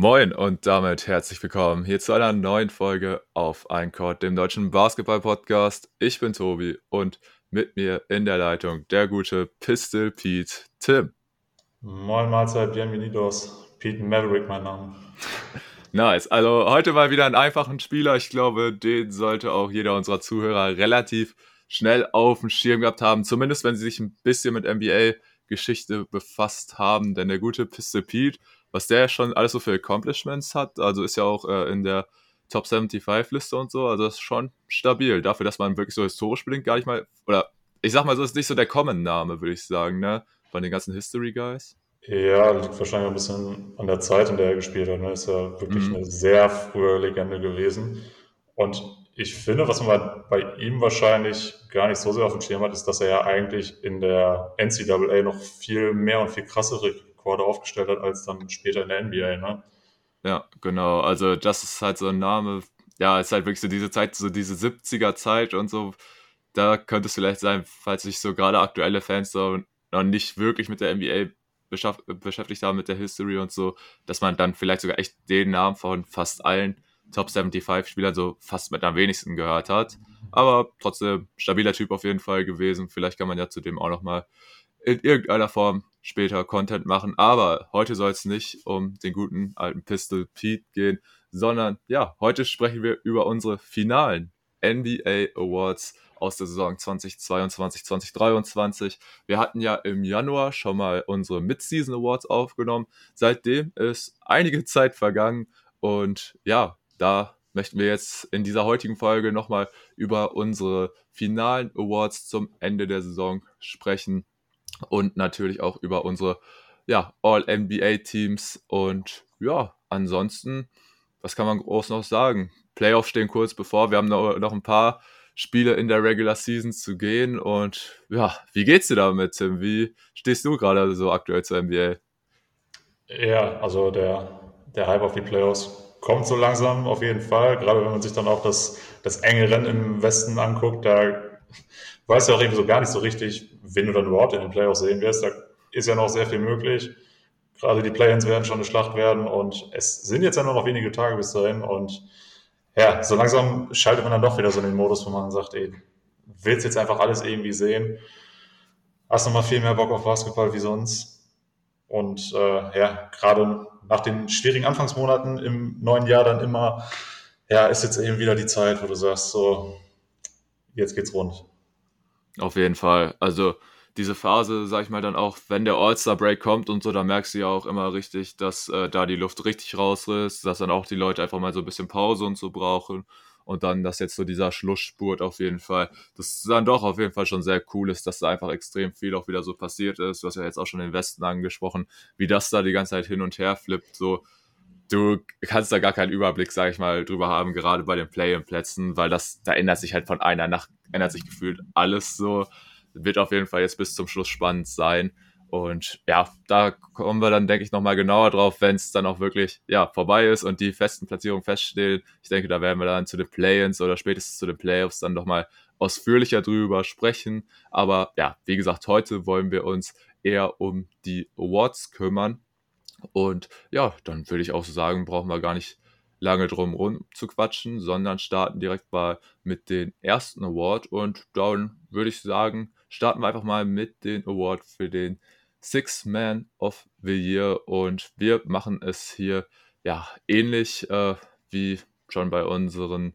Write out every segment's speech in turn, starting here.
Moin und damit herzlich willkommen hier zu einer neuen Folge auf Eincord, dem deutschen Basketball-Podcast. Ich bin Tobi und mit mir in der Leitung der gute Pistol Pete Tim. Moin Mahlzeit, bienvenidos. Pete Maverick, mein Name. Nice. Also heute mal wieder einen einfachen Spieler. Ich glaube, den sollte auch jeder unserer Zuhörer relativ schnell auf dem Schirm gehabt haben. Zumindest wenn sie sich ein bisschen mit NBA-Geschichte befasst haben. Denn der gute Pistol Pete was der schon alles so für Accomplishments hat. Also ist ja auch äh, in der Top 75 Liste und so. Also das ist schon stabil. Dafür, dass man wirklich so historisch bedingt gar nicht mal, oder ich sag mal so, ist nicht so der Common-Name, würde ich sagen, ne? Von den ganzen History Guys. Ja, liegt wahrscheinlich ein bisschen an der Zeit, in der er gespielt hat. Ne? Ist ja wirklich mhm. eine sehr frühe Legende gewesen. Und ich finde, was man bei ihm wahrscheinlich gar nicht so sehr auf dem Schirm hat, ist, dass er ja eigentlich in der NCAA noch viel mehr und viel krassere Rekorde aufgestellt hat, als dann später in der NBA, ne? Ja, genau. Also das ist halt so ein Name, ja, ist halt wirklich so diese Zeit, so diese 70er Zeit und so. Da könnte es vielleicht sein, falls sich so gerade aktuelle Fans so noch nicht wirklich mit der NBA beschäftigt haben, mit der History und so, dass man dann vielleicht sogar echt den Namen von fast allen Top 75 Spielern so fast mit am wenigsten gehört hat. Aber trotzdem stabiler Typ auf jeden Fall gewesen. Vielleicht kann man ja zudem auch nochmal in irgendeiner Form später Content machen. Aber heute soll es nicht um den guten alten Pistol Pete gehen, sondern ja, heute sprechen wir über unsere finalen NBA Awards aus der Saison 2022, 2023. Wir hatten ja im Januar schon mal unsere Mid-Season Awards aufgenommen. Seitdem ist einige Zeit vergangen und ja, da möchten wir jetzt in dieser heutigen Folge nochmal über unsere finalen Awards zum Ende der Saison sprechen und natürlich auch über unsere ja, All-NBA-Teams. Und ja, ansonsten, was kann man groß noch sagen? Playoffs stehen kurz bevor. Wir haben noch, ein paar Spiele in der Regular Season zu gehen. Und ja, wie geht's dir damit, Tim? Wie stehst du gerade so aktuell zur NBA? Ja, also der, der Hype auf die Playoffs kommt so langsam auf jeden Fall. Gerade wenn man sich dann auch das, das enge Rennen im Westen anguckt, da weiß ja auch irgendwie so gar nicht so richtig, wen du dann überhaupt in den Playoffs sehen wirst. Da ist ja noch sehr viel möglich. Gerade die Play-ins werden schon eine Schlacht werden und es sind jetzt ja nur noch wenige Tage bis dahin und ja, so langsam schaltet man dann doch wieder so in den Modus, wo man sagt, ey, willst jetzt einfach alles irgendwie sehen, hast nochmal viel mehr Bock auf Basketball wie sonst und äh, ja, gerade nach den schwierigen Anfangsmonaten im neuen Jahr dann immer, ja, ist jetzt eben wieder die Zeit, wo du sagst, so, jetzt geht's rund. Auf jeden Fall. Also diese Phase, sag ich mal, dann auch, wenn der All-Star-Break kommt und so, da merkst du ja auch immer richtig, dass äh, da die Luft richtig rausriss, dass dann auch die Leute einfach mal so ein bisschen Pause und so brauchen. Und dann, dass jetzt so dieser Schlussspurt auf jeden Fall, das dann doch auf jeden Fall schon sehr cool ist, dass da einfach extrem viel auch wieder so passiert ist. Du hast ja jetzt auch schon den Westen angesprochen, wie das da die ganze Zeit hin und her flippt. So, du kannst da gar keinen Überblick, sag ich mal, drüber haben, gerade bei den Play-in-Plätzen, weil das, da ändert sich halt von einer Nacht ändert sich gefühlt alles so. Wird auf jeden Fall jetzt bis zum Schluss spannend sein. Und ja, da kommen wir dann, denke ich, nochmal genauer drauf, wenn es dann auch wirklich ja, vorbei ist und die festen Platzierungen feststehen. Ich denke, da werden wir dann zu den Play-ins oder spätestens zu den Playoffs dann nochmal ausführlicher drüber sprechen. Aber ja, wie gesagt, heute wollen wir uns eher um die Awards kümmern. Und ja, dann würde ich auch so sagen, brauchen wir gar nicht lange drum rum zu quatschen, sondern starten direkt mal mit den ersten Award. Und dann würde ich sagen, starten wir einfach mal mit dem Award für den Six Man of the Year. Und wir machen es hier ja ähnlich äh, wie schon bei unseren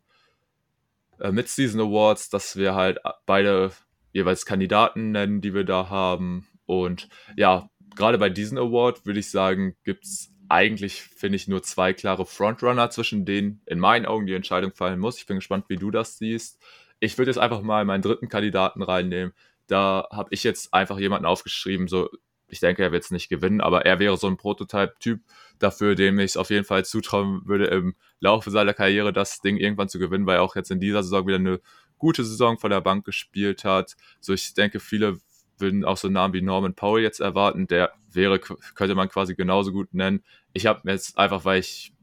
äh, Mid-Season Awards, dass wir halt beide jeweils Kandidaten nennen, die wir da haben. Und ja, gerade bei diesem Award würde ich sagen, gibt es eigentlich, finde ich, nur zwei klare Frontrunner, zwischen denen in meinen Augen die Entscheidung fallen muss. Ich bin gespannt, wie du das siehst. Ich würde jetzt einfach mal meinen dritten Kandidaten reinnehmen. Da habe ich jetzt einfach jemanden aufgeschrieben, so ich denke, er wird es nicht gewinnen, aber er wäre so ein Prototyp-Typ dafür, dem ich es auf jeden Fall zutrauen würde, im Laufe seiner Karriere das Ding irgendwann zu gewinnen, weil er auch jetzt in dieser Saison wieder eine gute Saison von der Bank gespielt hat. So, ich denke, viele würden auch so Namen wie Norman Powell jetzt erwarten. Der wäre, könnte man quasi genauso gut nennen. Ich habe jetzt einfach, weil ich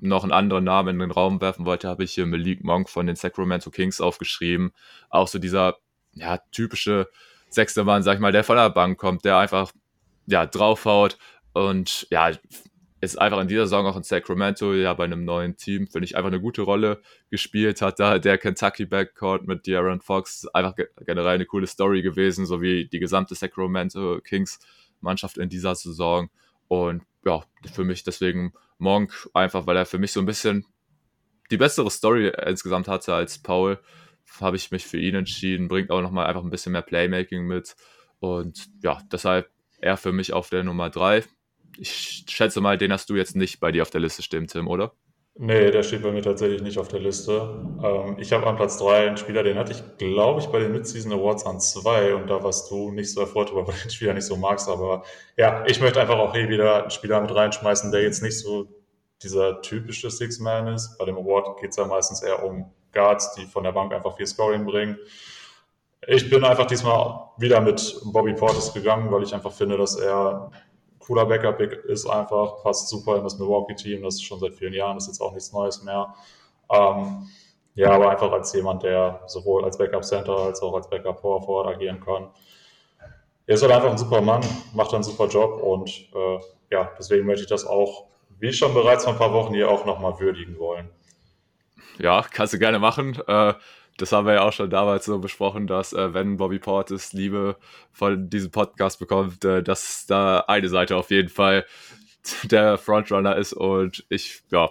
noch einen anderen Namen in den Raum werfen wollte, habe ich hier Malik Monk von den Sacramento Kings aufgeschrieben. Auch so dieser ja, typische sechste Mann, sag ich mal, der von der Bank kommt, der einfach ja, draufhaut und ja, ist einfach in dieser Saison auch in Sacramento, ja, bei einem neuen Team, finde ich, einfach eine gute Rolle gespielt hat. Da der Kentucky Backcourt mit De'Aaron Fox einfach generell eine coole Story gewesen, so wie die gesamte Sacramento Kings Mannschaft in dieser Saison. Und ja, für mich deswegen Monk, einfach weil er für mich so ein bisschen die bessere Story insgesamt hatte als Paul, habe ich mich für ihn entschieden. Bringt auch nochmal einfach ein bisschen mehr Playmaking mit. Und ja, deshalb er für mich auf der Nummer 3 ich schätze mal, den hast du jetzt nicht bei dir auf der Liste stehen, Tim, oder? Nee, der steht bei mir tatsächlich nicht auf der Liste. Ähm, ich habe an Platz 3 einen Spieler, den hatte ich, glaube ich, bei den Mid-Season Awards an 2 und da warst du nicht so erfreut, weil du den Spieler nicht so magst. Aber ja, ich möchte einfach auch hier wieder einen Spieler mit reinschmeißen, der jetzt nicht so dieser typische Six-Man ist. Bei dem Award geht es ja meistens eher um Guards, die von der Bank einfach viel Scoring bringen. Ich bin einfach diesmal wieder mit Bobby Portis gegangen, weil ich einfach finde, dass er cooler Backup-Pick ist einfach, passt super in das Milwaukee-Team, das ist schon seit vielen Jahren, ist jetzt auch nichts Neues mehr. Ähm, ja, aber einfach als jemand, der sowohl als Backup-Center als auch als Backup-Power Forward agieren kann. Er ist halt einfach ein super Mann, macht einen super Job und äh, ja, deswegen möchte ich das auch, wie schon bereits vor ein paar Wochen, hier auch nochmal würdigen wollen. Ja, kannst du gerne machen. Äh, das haben wir ja auch schon damals so besprochen, dass äh, wenn Bobby Portis Liebe von diesem Podcast bekommt, äh, dass da eine Seite auf jeden Fall der Frontrunner ist. Und ich ja,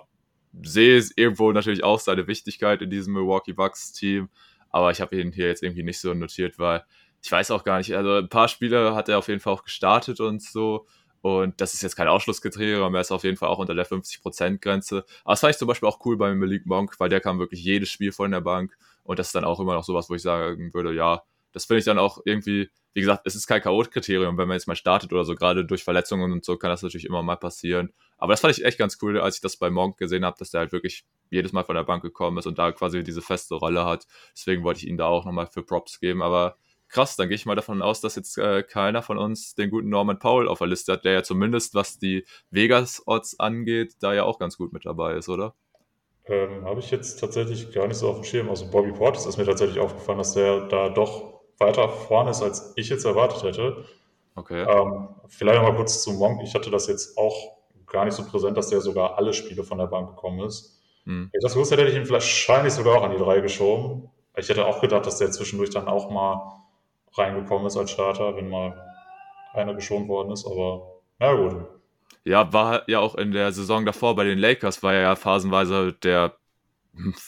sehe irgendwo natürlich auch seine Wichtigkeit in diesem Milwaukee Bucks Team, aber ich habe ihn hier jetzt irgendwie nicht so notiert, weil ich weiß auch gar nicht, also ein paar Spiele hat er auf jeden Fall auch gestartet und so. Und das ist jetzt kein Ausschlusskriterium, er ist auf jeden Fall auch unter der 50%-Grenze. Aber das fand ich zum Beispiel auch cool bei Malik Monk, weil der kam wirklich jedes Spiel von der Bank und das ist dann auch immer noch sowas, wo ich sagen würde, ja, das finde ich dann auch irgendwie, wie gesagt, es ist kein K.O.-Kriterium, wenn man jetzt mal startet oder so, gerade durch Verletzungen und so kann das natürlich immer mal passieren. Aber das fand ich echt ganz cool, als ich das bei Monk gesehen habe, dass der halt wirklich jedes Mal von der Bank gekommen ist und da quasi diese feste Rolle hat. Deswegen wollte ich ihn da auch nochmal für Props geben. Aber krass, dann gehe ich mal davon aus, dass jetzt äh, keiner von uns den guten Norman Powell auf der Liste hat, der ja zumindest, was die Vegas-Odds angeht, da ja auch ganz gut mit dabei ist, oder? Ähm, Habe ich jetzt tatsächlich gar nicht so auf dem Schirm. Also Bobby Portis ist mir tatsächlich aufgefallen, dass der da doch weiter vorne ist, als ich jetzt erwartet hätte. Okay. Ähm, vielleicht noch mal kurz zu Monk. Ich hatte das jetzt auch gar nicht so präsent, dass der sogar alle Spiele von der Bank gekommen ist. Hm. Ich das gewusst hätte, hätte ich ihn wahrscheinlich sogar auch an die drei geschoben. Ich hätte auch gedacht, dass der zwischendurch dann auch mal reingekommen ist als Starter, wenn mal einer geschont worden ist. Aber na gut, ja, war ja auch in der Saison davor bei den Lakers, war er ja phasenweise der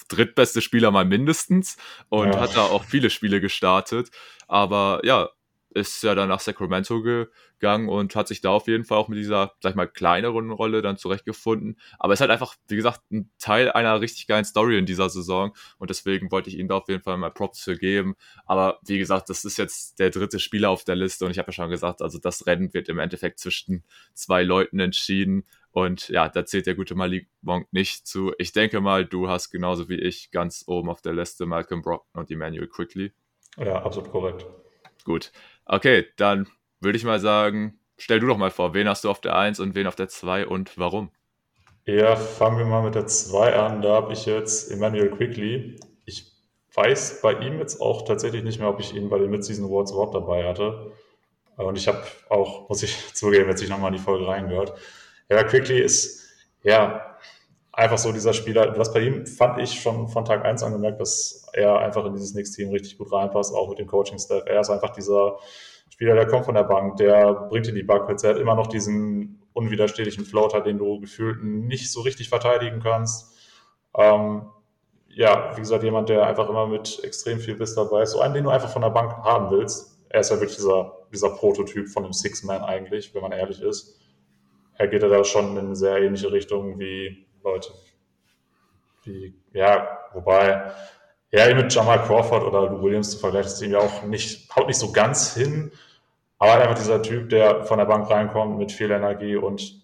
drittbeste Spieler mal mindestens und ja. hat da auch viele Spiele gestartet. Aber ja, ist ja dann nach Sacramento gegangen und hat sich da auf jeden Fall auch mit dieser, sag ich mal, kleineren Rolle dann zurechtgefunden. Aber ist halt einfach, wie gesagt, ein Teil einer richtig geilen Story in dieser Saison und deswegen wollte ich ihm da auf jeden Fall mal Props für geben. Aber wie gesagt, das ist jetzt der dritte Spieler auf der Liste und ich habe ja schon gesagt, also das Rennen wird im Endeffekt zwischen zwei Leuten entschieden. Und ja, da zählt der gute Malik Monk nicht zu. Ich denke mal, du hast genauso wie ich ganz oben auf der Liste Malcolm Brockton und Emmanuel Quickly. Ja, absolut korrekt. Gut. Okay, dann würde ich mal sagen, stell du doch mal vor, wen hast du auf der 1 und wen auf der 2 und warum? Ja, fangen wir mal mit der 2 an. Da habe ich jetzt Emmanuel Quickly. Ich weiß bei ihm jetzt auch tatsächlich nicht mehr, ob ich ihn bei den Mid-Season Awards überhaupt dabei hatte. Und ich habe auch, muss ich zugeben, jetzt ich nochmal in die Folge reingehört. Ja, Quickly ist, ja, einfach so dieser Spieler. Was bei ihm fand ich schon von Tag 1 angemerkt, dass er einfach in dieses Knicks-Team richtig gut reinpasst, auch mit dem Coaching-Staff. Er ist einfach dieser Spieler, der kommt von der Bank, der bringt in die Buckets. Er hat immer noch diesen unwiderstehlichen Floater, den du gefühlt nicht so richtig verteidigen kannst. Ähm, ja, wie gesagt, jemand, der einfach immer mit extrem viel Biss dabei ist. So einen, den du einfach von der Bank haben willst. Er ist ja wirklich dieser, dieser Prototyp von einem Six-Man eigentlich, wenn man ehrlich ist. Er geht ja da schon in eine sehr ähnliche Richtung wie Leute wie, ja, wobei, ja, mit Jamal Crawford oder Lou Williams zu vergleichen, ist ihm ja auch nicht, haut nicht so ganz hin, aber einfach dieser Typ, der von der Bank reinkommt mit viel Energie und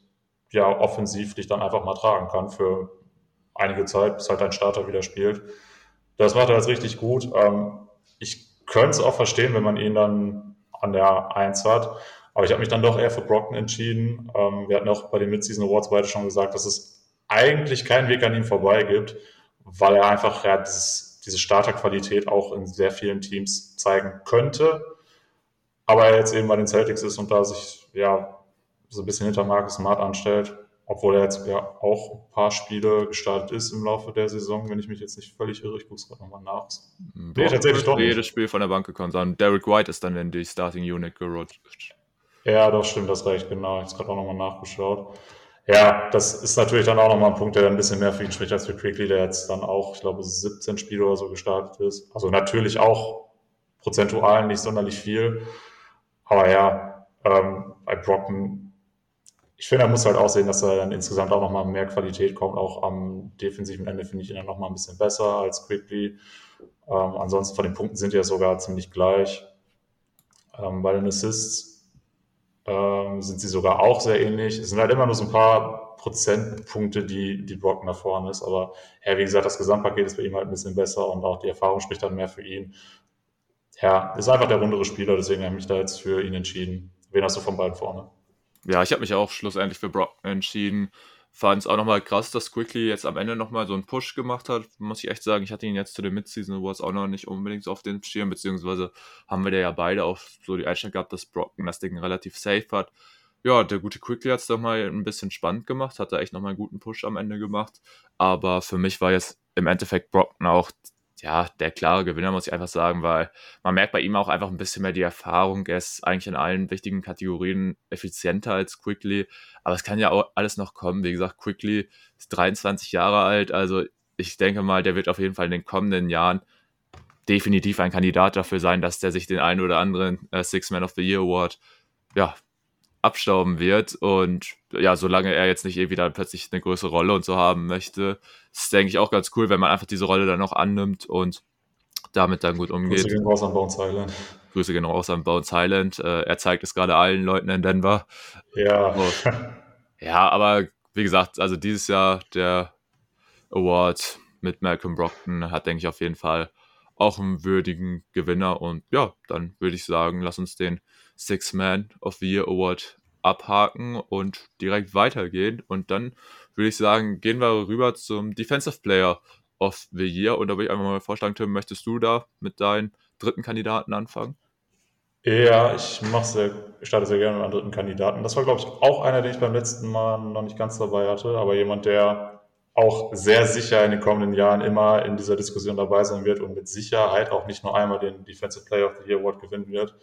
ja, offensiv dich dann einfach mal tragen kann für einige Zeit, bis halt ein Starter wieder spielt. Das macht er jetzt richtig gut. Ähm, ich könnte es auch verstehen, wenn man ihn dann an der 1 hat. Aber ich habe mich dann doch eher für Brockton entschieden. Ähm, wir hatten auch bei den Mid-Season Awards beide schon gesagt, dass es eigentlich keinen Weg an ihm vorbei gibt, weil er einfach ja, dieses, diese Starterqualität auch in sehr vielen Teams zeigen könnte. Aber er jetzt eben bei den Celtics ist und da sich ja so ein bisschen hinter Marcus Smart anstellt, obwohl er jetzt ja auch ein paar Spiele gestartet ist im Laufe der Saison, wenn ich mich jetzt nicht völlig irre. Ich gucke es gerade nochmal nach. Nee, tatsächlich doch nicht. jedes Spiel von der Bank gekommen, sondern Derek White ist dann in die Starting Unit gerutscht. Ja, doch, stimmt, das recht, genau. Ich habe gerade auch nochmal nachgeschaut. Ja, das ist natürlich dann auch nochmal ein Punkt, der dann ein bisschen mehr für ihn spricht als für Quickly, der jetzt dann auch, ich glaube, 17 Spiele oder so gestartet ist. Also natürlich auch prozentual nicht sonderlich viel. Aber ja, ähm, bei Brocken, ich finde, er muss halt auch sehen, dass er dann insgesamt auch nochmal mehr Qualität kommt. Auch am defensiven Ende finde ich ihn dann nochmal ein bisschen besser als Quickly. Ähm, ansonsten von den Punkten sind die ja sogar ziemlich gleich. Ähm, bei den Assists ähm, sind sie sogar auch sehr ähnlich. Es sind halt immer nur so ein paar Prozentpunkte, die, die Brocken nach vorne ist. Aber ja, wie gesagt, das Gesamtpaket ist bei ihm halt ein bisschen besser und auch die Erfahrung spricht dann mehr für ihn. Ja, ist einfach der rundere Spieler, deswegen habe ich mich da jetzt für ihn entschieden. Wen hast du von beiden vorne? Ja, ich habe mich auch schlussendlich für Brocken entschieden fand es auch nochmal krass, dass Quickly jetzt am Ende nochmal so einen Push gemacht hat. Muss ich echt sagen, ich hatte ihn jetzt zu den Midseason Awards auch noch nicht unbedingt so auf den Schirm, beziehungsweise haben wir da ja beide auch so die Einstellung gehabt, dass Brocken das Ding relativ safe hat. Ja, der gute Quickly hat es doch mal ein bisschen spannend gemacht, hat da echt nochmal einen guten Push am Ende gemacht. Aber für mich war jetzt im Endeffekt Brocken auch ja, der klare Gewinner, muss ich einfach sagen, weil man merkt bei ihm auch einfach ein bisschen mehr die Erfahrung. Er ist eigentlich in allen wichtigen Kategorien effizienter als Quickly. Aber es kann ja auch alles noch kommen. Wie gesagt, Quickly ist 23 Jahre alt. Also ich denke mal, der wird auf jeden Fall in den kommenden Jahren definitiv ein Kandidat dafür sein, dass der sich den einen oder anderen äh, Six Man of the Year Award ja, abstauben wird. Und ja, solange er jetzt nicht irgendwie dann plötzlich eine größere Rolle und so haben möchte, ist denke ich auch ganz cool, wenn man einfach diese Rolle dann noch annimmt und damit dann gut umgeht. Grüße gehen raus an Bones Island. Grüße gehen raus an Bones Island. Äh, er zeigt es gerade allen Leuten in Denver. Ja. Und, ja, aber wie gesagt, also dieses Jahr der Award mit Malcolm Brockton hat, denke ich, auf jeden Fall auch einen würdigen Gewinner. Und ja, dann würde ich sagen, lass uns den Six Man of the Year Award abhaken und direkt weitergehen. Und dann würde ich sagen, gehen wir rüber zum Defensive Player of the Year. Und da würde ich einfach mal vorschlagen, Tim, möchtest du da mit deinen dritten Kandidaten anfangen? Ja, ich mache sehr, starte sehr gerne mit einem dritten Kandidaten. Das war, glaube ich, auch einer, den ich beim letzten Mal noch nicht ganz dabei hatte, aber jemand, der auch sehr sicher in den kommenden Jahren immer in dieser Diskussion dabei sein wird und mit Sicherheit auch nicht nur einmal den Defensive Player of the Year Award gewinnen wird.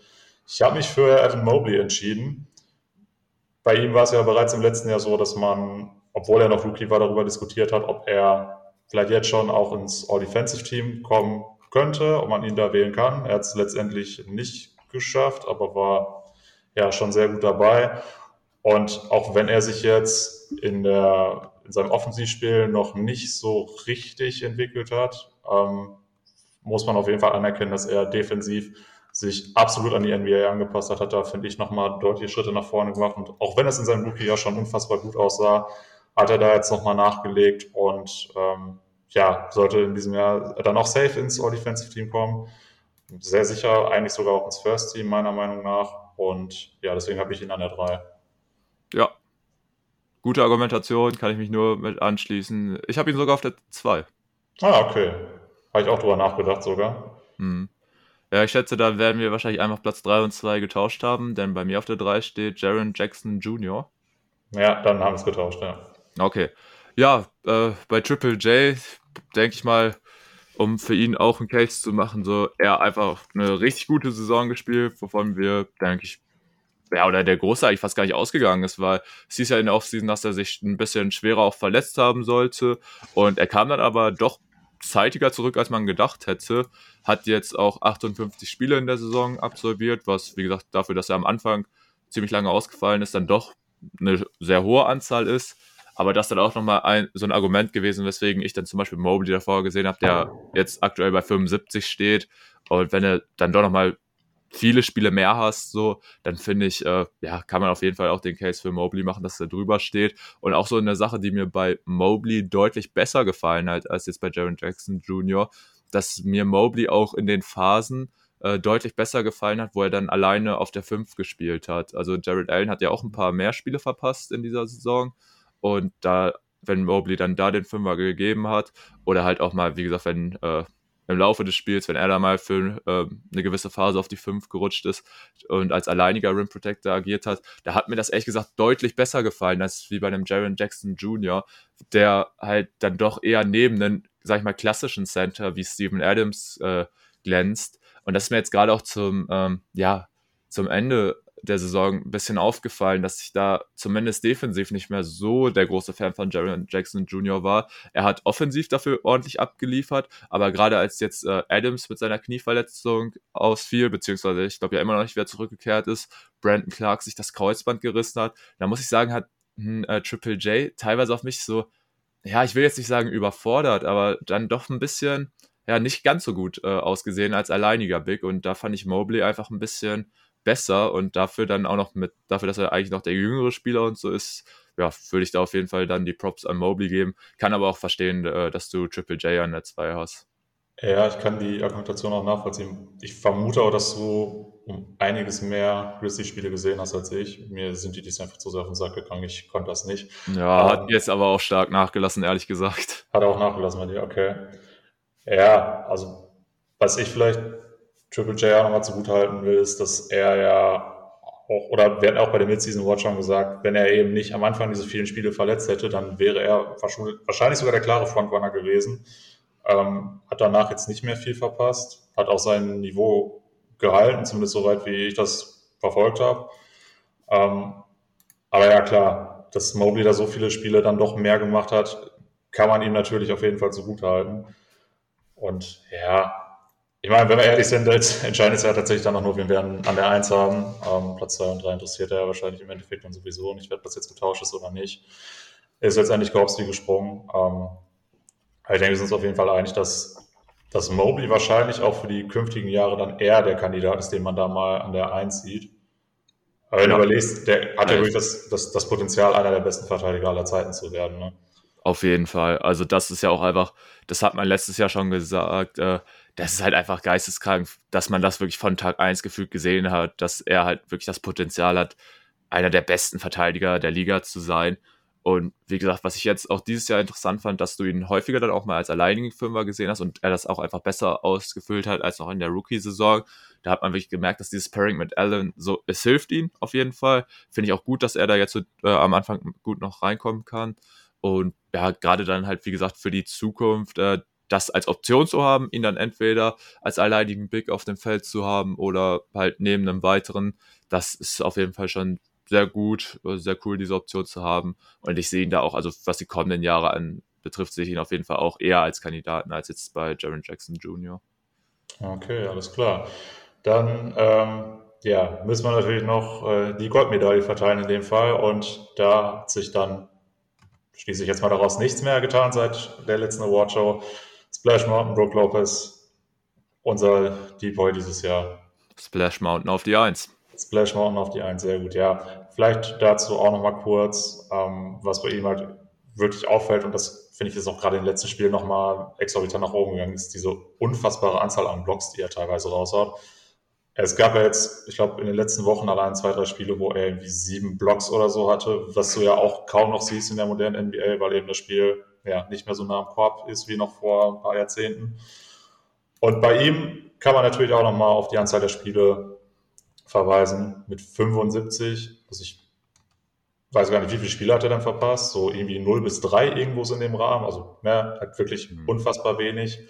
Ich habe mich für Evan Mobley entschieden. Bei ihm war es ja bereits im letzten Jahr so, dass man, obwohl er noch Rookie war, darüber diskutiert hat, ob er vielleicht jetzt schon auch ins All-Defensive-Team kommen könnte, ob man ihn da wählen kann. Er hat es letztendlich nicht geschafft, aber war ja schon sehr gut dabei. Und auch wenn er sich jetzt in, der, in seinem Offensivspiel noch nicht so richtig entwickelt hat, ähm, muss man auf jeden Fall anerkennen, dass er defensiv sich absolut an die NBA angepasst hat, hat da, finde ich, nochmal deutliche Schritte nach vorne gemacht. Und auch wenn es in seinem Rookie-Jahr schon unfassbar gut aussah, hat er da jetzt nochmal nachgelegt und ähm, ja, sollte in diesem Jahr dann auch safe ins All-Defensive-Team kommen. Sehr sicher, eigentlich sogar auch ins First-Team, meiner Meinung nach. Und ja, deswegen habe ich ihn an der 3. Ja. Gute Argumentation, kann ich mich nur mit anschließen. Ich habe ihn sogar auf der 2. Ah, okay. Habe ich auch drüber nachgedacht sogar. Hm. Ja, ich schätze, da werden wir wahrscheinlich einfach Platz 3 und 2 getauscht haben, denn bei mir auf der 3 steht Jaron Jackson Jr. Ja, dann haben wir es getauscht, ja. Okay. Ja, äh, bei Triple J denke ich mal, um für ihn auch einen Case zu machen, so er einfach eine richtig gute Saison gespielt, wovon wir, denke ich, ja, oder der Große eigentlich fast gar nicht ausgegangen ist, weil es hieß ja in der Offseason, dass er sich ein bisschen schwerer auch verletzt haben sollte. Und er kam dann aber doch zeitiger zurück, als man gedacht hätte. Hat jetzt auch 58 Spiele in der Saison absolviert, was, wie gesagt, dafür, dass er am Anfang ziemlich lange ausgefallen ist, dann doch eine sehr hohe Anzahl ist. Aber das dann auch nochmal ein, so ein Argument gewesen, weswegen ich dann zum Beispiel Mobley davor gesehen habe, der jetzt aktuell bei 75 steht. Und wenn er dann doch nochmal viele Spiele mehr hast, so, dann finde ich, äh, ja, kann man auf jeden Fall auch den Case für Mobley machen, dass er drüber steht. Und auch so eine Sache, die mir bei Mobley deutlich besser gefallen hat als jetzt bei Jaron Jackson Jr., dass mir Mobley auch in den Phasen äh, deutlich besser gefallen hat, wo er dann alleine auf der 5 gespielt hat. Also Jared Allen hat ja auch ein paar mehr Spiele verpasst in dieser Saison. Und da, wenn Mobley dann da den Fünfer gegeben hat, oder halt auch mal, wie gesagt, wenn äh, im Laufe des Spiels, wenn er da mal für äh, eine gewisse Phase auf die 5 gerutscht ist und als alleiniger Rim Protector agiert hat, da hat mir das ehrlich gesagt deutlich besser gefallen, als wie bei einem Jaron Jackson Jr., der halt dann doch eher neben einem, sag ich mal, klassischen Center wie Steven Adams äh, glänzt. Und das ist mir jetzt gerade auch zum, ähm, ja, zum Ende der Saison ein bisschen aufgefallen, dass ich da zumindest defensiv nicht mehr so der große Fan von Jaron Jackson Jr. war. Er hat offensiv dafür ordentlich abgeliefert, aber gerade als jetzt äh, Adams mit seiner Knieverletzung ausfiel, beziehungsweise ich glaube ja immer noch nicht wieder zurückgekehrt ist, Brandon Clark sich das Kreuzband gerissen hat, da muss ich sagen, hat äh, Triple J teilweise auf mich so, ja, ich will jetzt nicht sagen überfordert, aber dann doch ein bisschen, ja, nicht ganz so gut äh, ausgesehen als alleiniger Big und da fand ich Mobley einfach ein bisschen besser und dafür dann auch noch mit, dafür, dass er eigentlich noch der jüngere Spieler und so ist, ja, würde ich da auf jeden Fall dann die Props an Mobley geben. Kann aber auch verstehen, äh, dass du Triple J an der 2 hast. Ja, ich kann die Argumentation auch nachvollziehen. Ich vermute auch, dass du um einiges mehr Grizzly-Spiele gesehen hast als ich. Mir sind die dies einfach zu sehr auf den Sack gegangen. Ich konnte das nicht. Ja, um, hat ähm, jetzt aber auch stark nachgelassen, ehrlich gesagt. Hat auch nachgelassen bei dir, okay. Ja, also was ich vielleicht Triple J auch nochmal zugutehalten will, ist, dass er ja auch, oder wir hatten auch bei der Midseason Watch schon gesagt, wenn er eben nicht am Anfang diese vielen Spiele verletzt hätte, dann wäre er wahrscheinlich sogar der klare Frontrunner gewesen. Ähm, hat danach jetzt nicht mehr viel verpasst, hat auch sein Niveau gehalten, zumindest soweit, wie ich das verfolgt habe. Ähm, aber ja, klar, dass Mobley da so viele Spiele dann doch mehr gemacht hat, kann man ihm natürlich auf jeden Fall zugutehalten. Und ja, ich meine, wenn wir ehrlich sind, entscheidend ist ja tatsächlich dann auch nur, wen wir an, der 1 haben. Ähm, Platz 2 und 3 interessiert er ja wahrscheinlich im Endeffekt dann sowieso nicht, ob das jetzt getauscht ist oder nicht. Er ist letztendlich wie gesprungen. Ähm, ich denke, wir sind uns auf jeden Fall einig, dass, dass Mobley wahrscheinlich auch für die künftigen Jahre dann eher der Kandidat ist, den man da mal an der 1 sieht. Aber wenn ja. du überlegst, der hat ja wirklich das, das, das Potenzial, einer der besten Verteidiger aller Zeiten zu werden. Ne? Auf jeden Fall. Also das ist ja auch einfach, das hat man letztes Jahr schon gesagt, äh, das ist halt einfach geisteskrank, dass man das wirklich von Tag 1 gefühlt gesehen hat, dass er halt wirklich das Potenzial hat, einer der besten Verteidiger der Liga zu sein. Und wie gesagt, was ich jetzt auch dieses Jahr interessant fand, dass du ihn häufiger dann auch mal als alleinigen Firma gesehen hast und er das auch einfach besser ausgefüllt hat als noch in der Rookie-Saison. Da hat man wirklich gemerkt, dass dieses Pairing mit Allen so, es hilft ihm auf jeden Fall. Finde ich auch gut, dass er da jetzt so, äh, am Anfang gut noch reinkommen kann. Und ja, gerade dann halt, wie gesagt, für die Zukunft, äh, das als Option zu haben, ihn dann entweder als alleinigen Big auf dem Feld zu haben oder halt neben einem weiteren, das ist auf jeden Fall schon sehr gut, sehr cool, diese Option zu haben. Und ich sehe ihn da auch, also was die kommenden Jahre an betrifft, sehe ich ihn auf jeden Fall auch eher als Kandidaten als jetzt bei Jaron Jackson Jr. Okay, alles klar. Dann ähm, ja, müssen wir natürlich noch äh, die Goldmedaille verteilen in dem Fall. Und da hat sich dann, schließe ich jetzt mal daraus, nichts mehr getan seit der letzten Awardshow. Splash Mountain, Brook Lopez, unser Deep Boy dieses Jahr. Splash Mountain auf die 1. Splash Mountain auf die 1, sehr gut, ja. Vielleicht dazu auch nochmal kurz, ähm, was bei ihm halt wirklich auffällt, und das finde ich ist auch gerade im letzten Spiel nochmal exorbitant nach oben gegangen, ist diese unfassbare Anzahl an Blocks, die er teilweise raushaut. Es gab ja jetzt, ich glaube, in den letzten Wochen allein zwei, drei Spiele, wo er irgendwie sieben Blocks oder so hatte, was du ja auch kaum noch siehst in der modernen NBA, weil eben das Spiel ja, nicht mehr so nah am Korb ist wie noch vor ein paar Jahrzehnten. Und bei ihm kann man natürlich auch nochmal auf die Anzahl der Spiele verweisen mit 75. Also ich weiß gar nicht, wie viele Spiele hat er dann verpasst? So irgendwie 0 bis 3 irgendwo so in dem Rahmen. Also mehr, hat wirklich mhm. unfassbar wenig.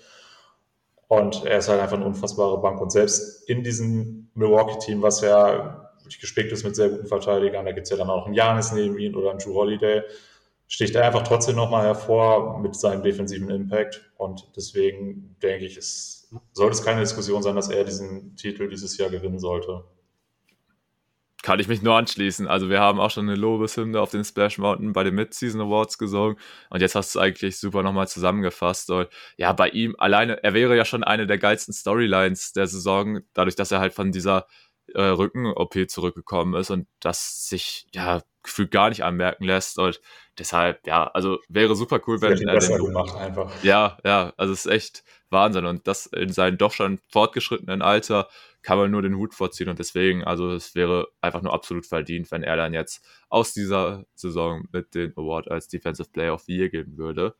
Und er ist halt einfach eine unfassbare Bank. Und selbst in diesem Milwaukee-Team, was ja wirklich gespickt ist mit sehr guten Verteidigern, da gibt es ja dann auch einen Janis neben ihm oder einen Drew Holiday, sticht er einfach trotzdem nochmal hervor mit seinem defensiven Impact. Und deswegen denke ich, es sollte es keine Diskussion sein, dass er diesen Titel dieses Jahr gewinnen sollte. Kann ich mich nur anschließen. Also wir haben auch schon eine Lobeshymne auf den Splash Mountain bei den Mid-Season Awards gesungen und jetzt hast du es eigentlich super nochmal zusammengefasst. Und ja, bei ihm alleine, er wäre ja schon eine der geilsten Storylines der Saison, dadurch, dass er halt von dieser äh, Rücken-OP zurückgekommen ist und das sich ja gefühlt gar nicht anmerken lässt. Und deshalb, ja, also wäre super cool, wenn er den gemacht einfach. Ja, ja, also es ist echt Wahnsinn. Und das in seinem doch schon fortgeschrittenen Alter kann man nur den Hut vorziehen. Und deswegen, also es wäre einfach nur absolut verdient, wenn er dann jetzt aus dieser Saison mit dem Award als Defensive Player of the Year geben würde.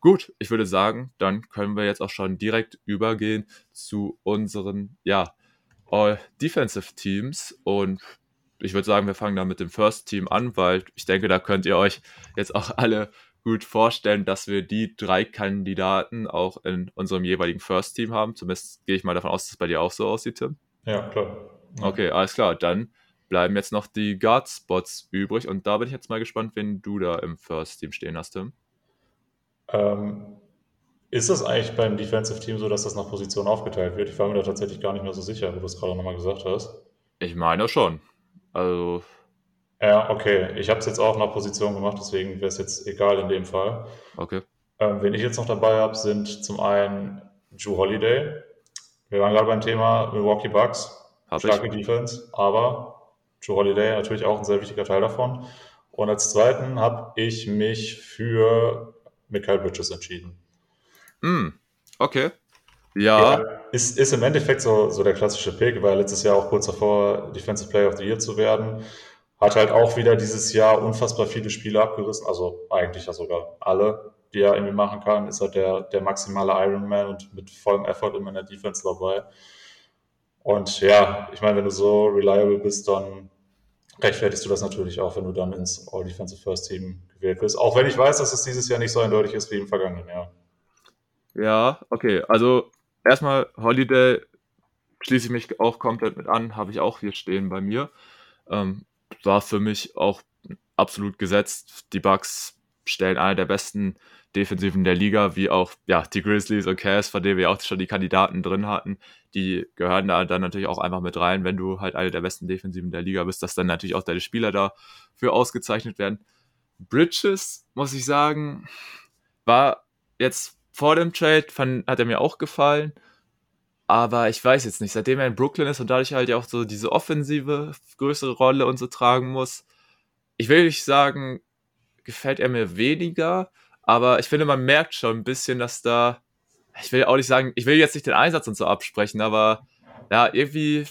gut, ich würde sagen, dann können wir jetzt auch schon direkt übergehen zu unseren, ja, All Defensive Teams und ich würde sagen, wir fangen da mit dem First Team an, weil ich denke, da könnt ihr euch jetzt auch alle gut vorstellen, dass wir die drei Kandidaten auch in unserem jeweiligen First Team haben. Zumindest gehe ich mal davon aus, dass es bei dir auch so aussieht, Tim. Ja, klar. Ja. Okay, alles klar. Dann bleiben jetzt noch die Guard-Spots übrig und da bin ich jetzt mal gespannt, wen du da im First Team stehen hast, Tim. Ähm, ist es eigentlich beim Defensive Team so, dass das nach Position aufgeteilt wird? Ich war mir da tatsächlich gar nicht mehr so sicher, wo du es gerade nochmal gesagt hast. Ich meine schon. Also. Ja, okay. Ich habe es jetzt auch nach Position gemacht, deswegen wäre es jetzt egal in dem Fall. Okay. Ähm, wen ich jetzt noch dabei habe, sind zum einen Drew Holiday. Wir waren gerade beim Thema Milwaukee Bucks. Hab Starke ich. Defense, aber Drew Holiday natürlich auch ein sehr wichtiger Teil davon. Und als zweiten habe ich mich für Michael Bridges entschieden. Hm, okay. Ja, ist, ist im Endeffekt so, so der klassische Pick, weil letztes Jahr auch kurz davor Defensive Player of the Year zu werden. Hat halt auch wieder dieses Jahr unfassbar viele Spiele abgerissen, also eigentlich ja sogar alle, die er irgendwie machen kann. Ist halt der, der maximale Ironman und mit vollem Effort immer in der Defense dabei. Und ja, ich meine, wenn du so reliable bist, dann rechtfertigst du das natürlich auch, wenn du dann ins All-Defensive First Team gewählt wirst. Auch wenn ich weiß, dass es dieses Jahr nicht so eindeutig ist wie im vergangenen Jahr. Ja, okay. Also erstmal Holiday schließe ich mich auch komplett mit an, habe ich auch hier stehen bei mir. Ähm, war für mich auch absolut gesetzt. Die Bucks stellen eine der besten Defensiven der Liga, wie auch ja, die Grizzlies und Cavs, von denen wir auch schon die Kandidaten drin hatten. Die gehören da dann natürlich auch einfach mit rein, wenn du halt eine der besten Defensiven der Liga bist, dass dann natürlich auch deine Spieler dafür ausgezeichnet werden. Bridges, muss ich sagen, war jetzt vor dem Trade, fand, hat er mir auch gefallen. Aber ich weiß jetzt nicht, seitdem er in Brooklyn ist und dadurch halt ja auch so diese offensive größere Rolle und so tragen muss, ich will nicht sagen, gefällt er mir weniger, aber ich finde, man merkt schon ein bisschen, dass da, ich will auch nicht sagen, ich will jetzt nicht den Einsatz und so absprechen, aber ja, irgendwie,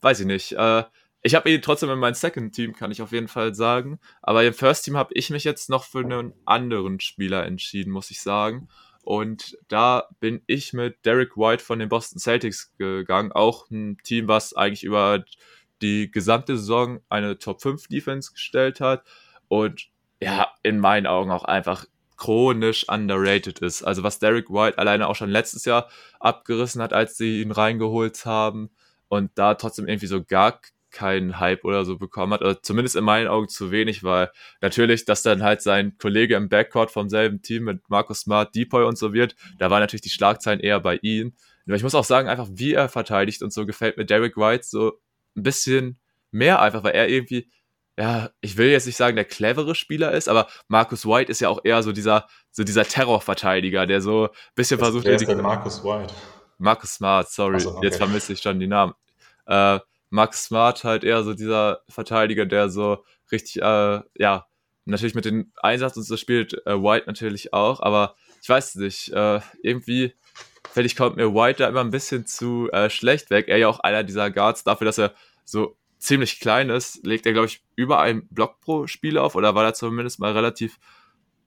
weiß ich nicht. Äh, ich habe ihn trotzdem in mein Second Team, kann ich auf jeden Fall sagen. Aber im First Team habe ich mich jetzt noch für einen anderen Spieler entschieden, muss ich sagen. Und da bin ich mit Derek White von den Boston Celtics gegangen. Auch ein Team, was eigentlich über die gesamte Saison eine Top 5 Defense gestellt hat. Und ja, in meinen Augen auch einfach chronisch underrated ist. Also was Derek White alleine auch schon letztes Jahr abgerissen hat, als sie ihn reingeholt haben und da trotzdem irgendwie so gar keinen Hype oder so bekommen hat, oder zumindest in meinen Augen zu wenig, weil natürlich, dass dann halt sein Kollege im Backcourt vom selben Team mit Marcus Smart, Depoy und so wird, da waren natürlich die Schlagzeilen eher bei ihm. Aber ich muss auch sagen, einfach wie er verteidigt und so gefällt mir Derek White so ein bisschen mehr einfach, weil er irgendwie, ja, ich will jetzt nicht sagen, der clevere Spieler ist, aber Marcus White ist ja auch eher so dieser, so dieser Terrorverteidiger, der so ein bisschen versucht. Wer ist denn Marcus White? Marcus Smart, sorry, So, okay. jetzt vermisse ich schon die Namen. Äh, Max Smart halt eher so dieser Verteidiger, der so richtig, äh, ja, natürlich mit dem Einsatz und so spielt, äh, White natürlich auch, aber ich weiß nicht, äh, irgendwie, finde ich, kommt mir White da immer ein bisschen zu äh, schlecht weg. Er ja auch einer dieser Guards, dafür, dass er so ziemlich klein ist, legt er, glaube ich, über einen Block pro Spiel auf oder war da zumindest mal relativ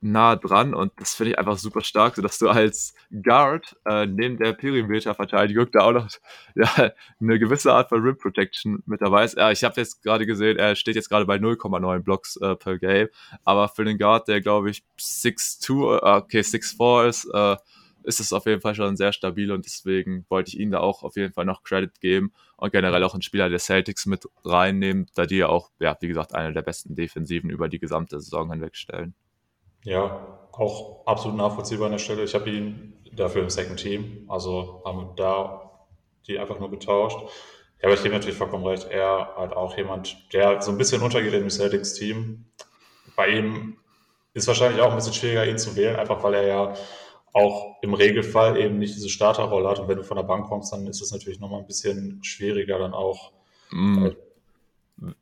nah dran und das finde ich einfach super stark, sodass du als Guard äh, neben der Perimeter-Verteidigung da auch noch ja, eine gewisse Art von Rim Protection mit dabei ist. Ja, ich habe jetzt gerade gesehen, er steht jetzt gerade bei 0,9 Blocks äh, per Game, aber für den Guard, der glaube ich 6'2, äh, okay, 6'4 ist, äh, ist es auf jeden Fall schon sehr stabil und deswegen wollte ich ihm da auch auf jeden Fall noch Credit geben und generell auch einen Spieler der Celtics mit reinnehmen, da die ja auch, ja, wie gesagt, eine der besten Defensiven über die gesamte Saison hinweg stellen. Ja, auch absolut nachvollziehbar an der Stelle. Ich habe ihn dafür im Second Team, also haben da die einfach nur getauscht. Ja, aber ich gebe natürlich vollkommen recht. Er halt auch jemand, der so ein bisschen untergeht im Celtics-Team. Bei ihm ist wahrscheinlich auch ein bisschen schwieriger, ihn zu wählen, einfach weil er ja auch im Regelfall eben nicht diese Starterrolle hat. Und wenn du von der Bank kommst, dann ist es natürlich nochmal ein bisschen schwieriger, dann auch. Mm.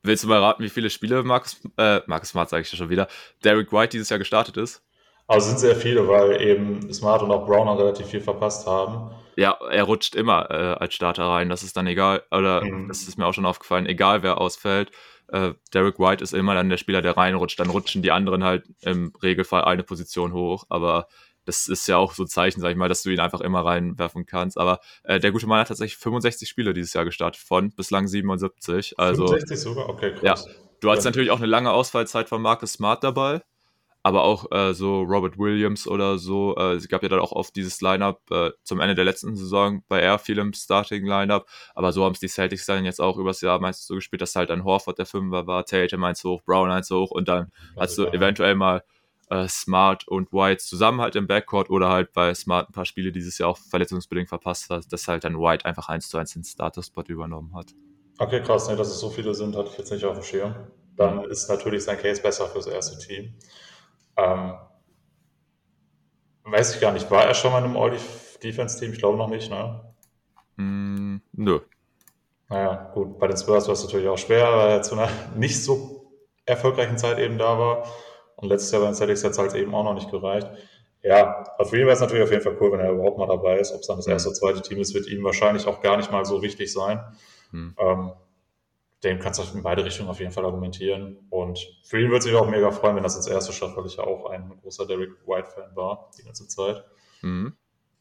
Willst du mal raten, wie viele Spiele Marcus, äh, Marcus Smart, sage ich ja schon wieder, Derek White dieses Jahr gestartet ist? Also sind sehr viele, weil eben Smart und auch Browner relativ viel verpasst haben. Ja, er rutscht immer äh, als Starter rein. Das ist dann egal, oder Mhm. das ist mir auch schon aufgefallen, egal wer ausfällt. Äh, Derek White ist immer dann der Spieler, der reinrutscht. Dann rutschen die anderen halt im Regelfall eine Position hoch. Aber das ist ja auch so ein Zeichen, sag ich mal, dass du ihn einfach immer reinwerfen kannst. Aber äh, der gute Mann hat tatsächlich 65 Spiele dieses Jahr gestartet von bislang 77. Also, 65 sogar? Okay, krass. Ja, du hast ja. natürlich auch eine lange Ausfallzeit von Marcus Smart dabei aber auch äh, so Robert Williams oder so. Äh, es gab ja dann auch oft dieses Lineup äh, zum Ende der letzten Saison bei Air viel im Starting Lineup, aber so haben es die Celtics dann jetzt auch übers Jahr meistens so gespielt, dass halt ein Horford der Fünfer war, Tatum eins hoch, Brown eins hoch und dann hast du eventuell mal äh, Smart und White zusammen halt im Backcourt oder halt bei Smart ein paar Spiele dieses Jahr auch verletzungsbedingt verpasst hat, dass halt dann White einfach eins zu eins den Starter-Spot übernommen hat. Okay, krass, ne, dass es so viele sind, hatte ich jetzt nicht auf dem Schirm. Dann ist natürlich sein Case besser fürs erste Team. Ähm, weiß ich gar nicht, war er schon mal in einem All-Defense-Team? Ich glaube noch nicht, ne? Mm, nö. Naja, gut, bei den Spurs war es natürlich auch schwer, weil er zu einer nicht so erfolgreichen Zeit eben da war. Und letztes Jahr bei den Celtics hat es halt eben auch noch nicht gereicht. Ja, aber für ihn wäre es natürlich auf jeden Fall cool, wenn er überhaupt mal dabei ist. Ob es dann das mhm. erste oder zweite Team ist, wird ihm wahrscheinlich auch gar nicht mal so wichtig sein. Mhm. Ähm, dem kannst du in beide Richtungen auf jeden Fall argumentieren. Und für ihn würde sich auch mega freuen, wenn das als erste schafft, weil ich ja auch ein großer Derek White-Fan war die ganze Zeit. Mhm.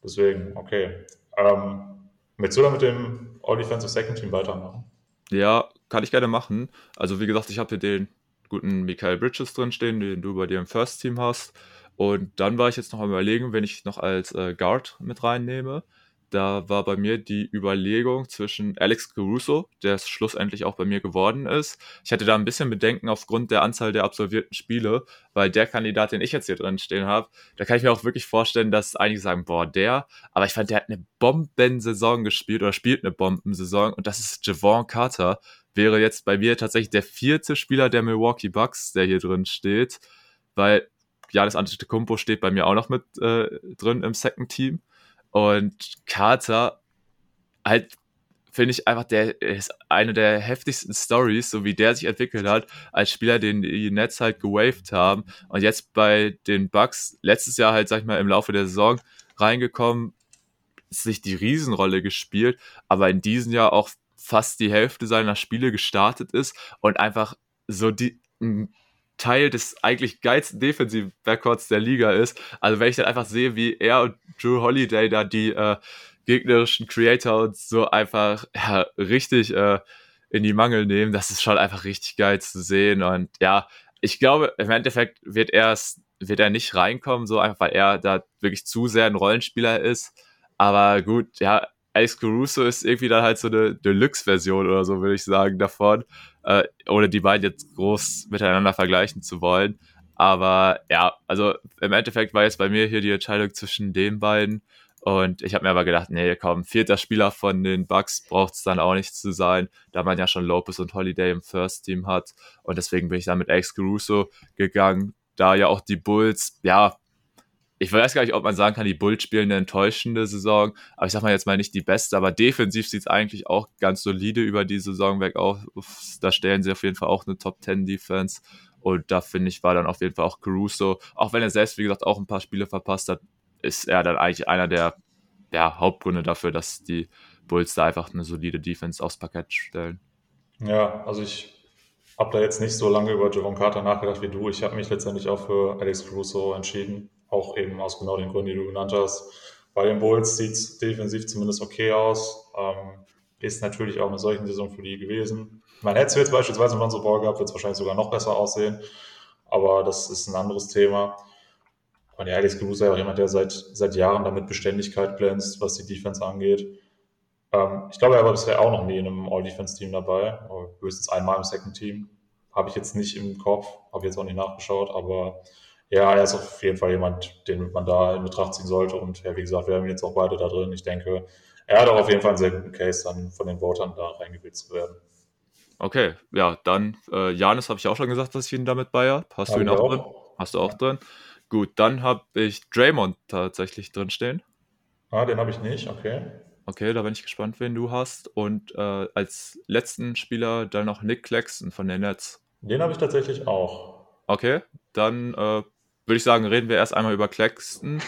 Deswegen, okay. Ähm, willst du da mit dem All-Defensive Second Team weitermachen? Ja, kann ich gerne machen. Also wie gesagt, ich habe hier den guten Michael Bridges drinstehen, den du bei dir im First Team hast. Und dann war ich jetzt noch am überlegen, wenn ich noch als äh, Guard mit reinnehme da war bei mir die Überlegung zwischen Alex Caruso, der es schlussendlich auch bei mir geworden ist. Ich hatte da ein bisschen Bedenken aufgrund der Anzahl der absolvierten Spiele, weil der Kandidat, den ich jetzt hier drin stehen habe, da kann ich mir auch wirklich vorstellen, dass einige sagen, boah, der, aber ich fand, der hat eine Bombensaison gespielt oder spielt eine Bombensaison und das ist Javon Carter, wäre jetzt bei mir tatsächlich der vierte Spieler der Milwaukee Bucks, der hier drin steht, weil Janis Antetokounmpo steht bei mir auch noch mit äh, drin im Second Team. Und Carter, halt, finde ich einfach, der ist eine der heftigsten Stories, so wie der sich entwickelt hat, als Spieler, den die Nets halt gewaved haben. Und jetzt bei den Bucks, letztes Jahr halt, sag ich mal, im Laufe der Saison reingekommen, sich die Riesenrolle gespielt, aber in diesem Jahr auch fast die Hälfte seiner Spiele gestartet ist und einfach so die Teil des eigentlich geilsten defensiven Backcourts der Liga ist. Also wenn ich dann einfach sehe, wie er und Drew Holiday da die äh, gegnerischen Creator und so einfach ja, richtig äh, in die Mangel nehmen, das ist schon einfach richtig geil zu sehen. Und ja, ich glaube, im Endeffekt wird er wird er nicht reinkommen, so einfach, weil er da wirklich zu sehr ein Rollenspieler ist. Aber gut, ja, Alex Caruso ist irgendwie dann halt so eine Deluxe-Version oder so, würde ich sagen, davon äh, ohne die beiden jetzt groß miteinander vergleichen zu wollen. Aber ja, also im Endeffekt war jetzt bei mir hier die Entscheidung zwischen den beiden. Und ich habe mir aber gedacht, nee, komm, vierter Spieler von den Bucks braucht es dann auch nicht zu sein, da man ja schon Lopez und Holiday im First Team hat. Und deswegen bin ich dann mit Alex Caruso gegangen, da ja auch die Bulls, ja, ich weiß gar nicht, ob man sagen kann, die Bulls spielen eine enttäuschende Saison, aber ich sag mal jetzt mal nicht die beste, aber defensiv sieht es eigentlich auch ganz solide über die Saison weg aus. Da stellen sie auf jeden Fall auch eine Top 10 Defense. Und da finde ich, war dann auf jeden Fall auch Caruso, auch wenn er selbst, wie gesagt, auch ein paar Spiele verpasst hat, ist er dann eigentlich einer der ja, Hauptgründe dafür, dass die Bulls da einfach eine solide Defense aufs Parkett stellen. Ja, also ich habe da jetzt nicht so lange über Javon Carter nachgedacht wie du. Ich habe mich letztendlich auch für Alex Caruso entschieden auch eben aus genau den Gründen, die du genannt hast. Bei den Bulls sieht es defensiv zumindest okay aus. Ähm, ist natürlich auch eine solche Saison für die gewesen. Man hätte es jetzt beispielsweise in Lonzo Ball gehabt, wird es wahrscheinlich sogar noch besser aussehen. Aber das ist ein anderes Thema. Und ja, Alex Caruso ist ja auch jemand, der seit, seit Jahren damit Beständigkeit glänzt, was die Defense angeht. Ähm, ich glaube, er war bisher auch noch nie in einem All-Defense-Team dabei. Höchstens einmal im Second-Team. Habe ich jetzt nicht im Kopf, habe jetzt auch nicht nachgeschaut, aber ja, er ist auf jeden Fall jemand, den man da in Betracht ziehen sollte. Und ja, wie gesagt, wir haben jetzt auch beide da drin. Ich denke, er hat auch auf jeden Fall einen sehr guten Case, dann von den Votern da reingewählt zu werden. Okay, ja, dann äh, Janis habe ich auch schon gesagt, dass ich ihn damit bei habe. Hast du ihn auch, auch, drin? Hast du auch ja. drin? Gut, dann habe ich Draymond tatsächlich drin stehen. Ah, den habe ich nicht, okay. Okay, da bin ich gespannt, wen du hast. Und äh, als letzten Spieler dann noch Nick Claxton von den Nets. Den habe ich tatsächlich auch. Okay, dann äh, würde ich sagen, reden wir erst einmal über Claxton,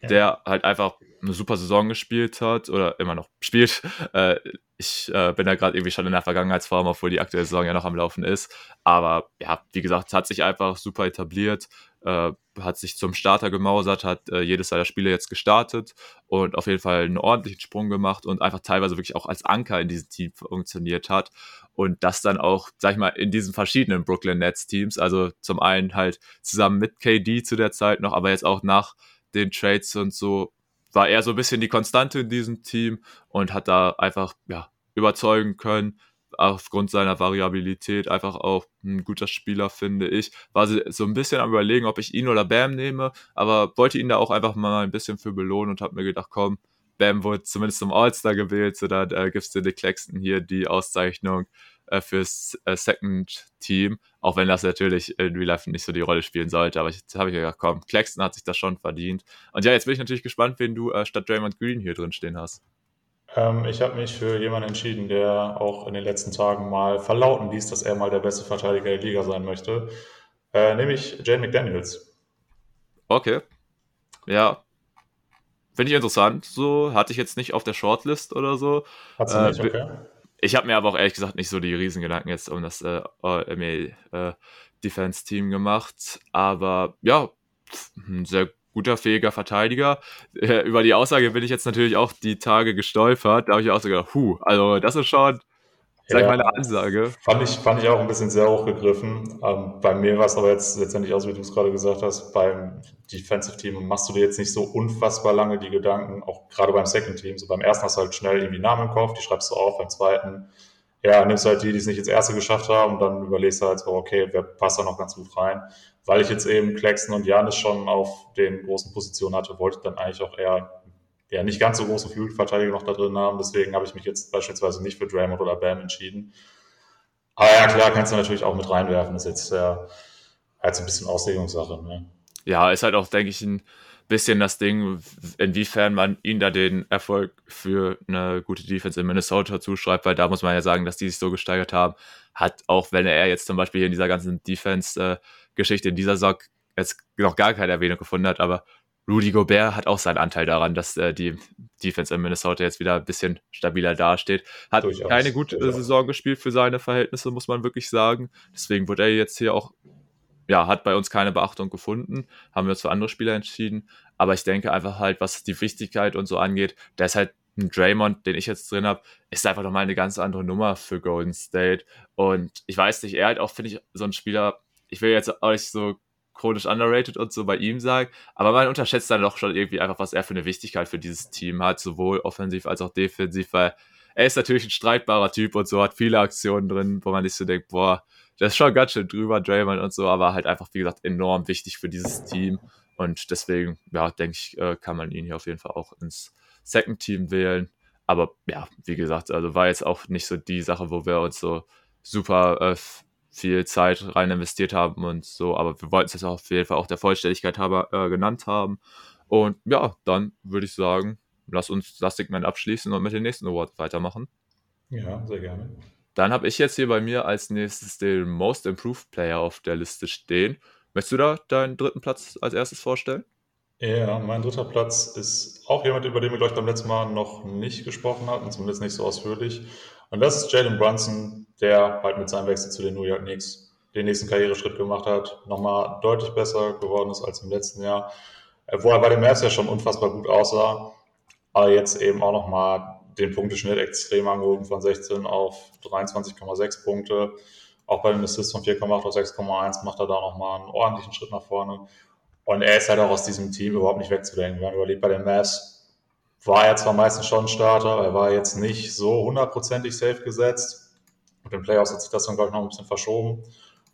ja. der halt einfach eine super Saison gespielt hat oder immer noch spielt. Äh, ich äh, bin da gerade irgendwie schon in der Vergangenheitsform, obwohl die aktuelle Saison ja noch am Laufen ist. Aber ja, wie gesagt, hat sich einfach super etabliert. Äh, hat sich zum Starter gemausert, hat äh, jedes seiner Spiele jetzt gestartet und auf jeden Fall einen ordentlichen Sprung gemacht und einfach teilweise wirklich auch als Anker in diesem Team funktioniert hat. Und das dann auch, sag ich mal, in diesen verschiedenen Brooklyn Nets Teams, also zum einen halt zusammen mit KD zu der Zeit noch, aber jetzt auch nach den Trades und so, war er so ein bisschen die Konstante in diesem Team und hat da einfach, ja, überzeugen können aufgrund seiner Variabilität einfach auch ein guter Spieler, finde ich. War so ein bisschen am überlegen, ob ich ihn oder Bam nehme, aber wollte ihn da auch einfach mal ein bisschen für belohnen und habe mir gedacht, komm, Bam wurde zumindest zum All-Star gewählt, so da äh, gibst du Nick Claxton hier die Auszeichnung äh, fürs äh, Second Team, auch wenn das natürlich in Real Life nicht so die Rolle spielen sollte, aber jetzt habe ich gedacht, komm, Claxton hat sich das schon verdient. Und ja, jetzt bin ich natürlich gespannt, wen du äh, statt Draymond Green hier drin stehen hast. Ähm, ich habe mich für jemanden entschieden, der auch in den letzten Tagen mal verlauten ließ, dass er mal der beste Verteidiger der Liga sein möchte. Äh, nämlich Jane McDaniels. Okay. Ja. Finde ich interessant. So hatte ich jetzt nicht auf der Shortlist oder so. Hat sie äh, nicht, okay. Ich habe mir aber auch ehrlich gesagt nicht so die Riesengedanken jetzt um das äh, MA äh, Defense Team gemacht. Aber ja, ein sehr guter, fähiger Verteidiger. Äh, über die Aussage bin ich jetzt natürlich auch die Tage gestolpert. Da habe ich auch so gedacht, huh, also das ist schon, sag ja, ich mal, eine Ansage. Fand ich, fand ich auch ein bisschen sehr hochgegriffen. Ähm, bei mir war es aber jetzt letztendlich auch so, wie du es gerade gesagt hast, beim Defensive Team machst du dir jetzt nicht so unfassbar lange die Gedanken, auch gerade beim Second Team. So beim ersten hast du halt schnell irgendwie Namen im Kopf, die schreibst du auf, beim zweiten ja, nimmst halt die, die es nicht ins erste geschafft haben und dann überlegst du halt so, okay, wer passt da noch ganz gut rein. Weil ich jetzt eben Klecksen und Janis schon auf den großen Positionen hatte, wollte ich dann eigentlich auch eher ja, nicht ganz so große Flügelverteidiger noch da drin haben. Deswegen habe ich mich jetzt beispielsweise nicht für Draymond oder Bam entschieden. Aber ja, klar, kannst du natürlich auch mit reinwerfen. Das ist jetzt ja, halt so ein bisschen Auslegungssache. Ne? Ja, ist halt auch, denke ich, ein bisschen das Ding, inwiefern man ihnen da den Erfolg für eine gute Defense in Minnesota zuschreibt, weil da muss man ja sagen, dass die sich so gesteigert haben, hat auch wenn er jetzt zum Beispiel hier in dieser ganzen Defense-Geschichte in dieser Saison jetzt noch gar keine Erwähnung gefunden hat, aber Rudy Gobert hat auch seinen Anteil daran, dass äh, die Defense in Minnesota jetzt wieder ein bisschen stabiler dasteht. Hat durchaus, keine gute durchaus. Saison gespielt für seine Verhältnisse, muss man wirklich sagen. Deswegen wurde er jetzt hier auch ja, hat bei uns keine Beachtung gefunden, haben wir uns für andere Spieler entschieden. Aber ich denke einfach halt, was die Wichtigkeit und so angeht, der ist halt ein Draymond, den ich jetzt drin habe, ist einfach nochmal eine ganz andere Nummer für Golden State. Und ich weiß nicht, er halt auch, finde ich, so ein Spieler, ich will jetzt auch nicht so chronisch underrated und so bei ihm sagen, aber man unterschätzt dann doch schon irgendwie einfach, was er für eine Wichtigkeit für dieses Team hat, sowohl offensiv als auch defensiv, weil er ist natürlich ein streitbarer Typ und so, hat viele Aktionen drin, wo man sich so denkt, boah, das ist schon ganz schön drüber, Draymond und so, aber halt einfach, wie gesagt, enorm wichtig für dieses Team. Und deswegen, ja, denke ich, äh, kann man ihn hier auf jeden Fall auch ins Second Team wählen. Aber ja, wie gesagt, also war jetzt auch nicht so die Sache, wo wir uns so super äh, viel Zeit rein investiert haben und so, aber wir wollten es jetzt auf jeden Fall auch der Vollständigkeit halber äh, genannt haben. Und ja, dann würde ich sagen, lass uns das Segment abschließen und mit dem nächsten Award weitermachen. Ja, sehr gerne. Dann habe ich jetzt hier bei mir als nächstes den Most Improved Player auf der Liste stehen. Möchtest du da deinen dritten Platz als erstes vorstellen? Ja, mein dritter Platz ist auch jemand, über den wir, glaube ich, beim letzten Mal noch nicht gesprochen hatten, zumindest nicht so ausführlich. Und das ist Jalen Brunson, der halt mit seinem Wechsel zu den New York Knicks den nächsten Karriereschritt gemacht hat, nochmal deutlich besser geworden ist als im letzten Jahr, wo er bei den Mavs ja schon unfassbar gut aussah, aber jetzt eben auch nochmal den Punkteschnitt extrem angehoben von 16 auf 23,6 Punkte. Auch bei den Assists von 4,8 auf 6,1 macht er da nochmal einen ordentlichen Schritt nach vorne. Und er ist halt auch aus diesem Team überhaupt nicht wegzudenken. Wenn man überlegt, bei den Mavs war er zwar meistens schon Starter, er war jetzt nicht so hundertprozentig safe gesetzt. Mit den Playoffs hat sich das dann, glaube ich, noch ein bisschen verschoben.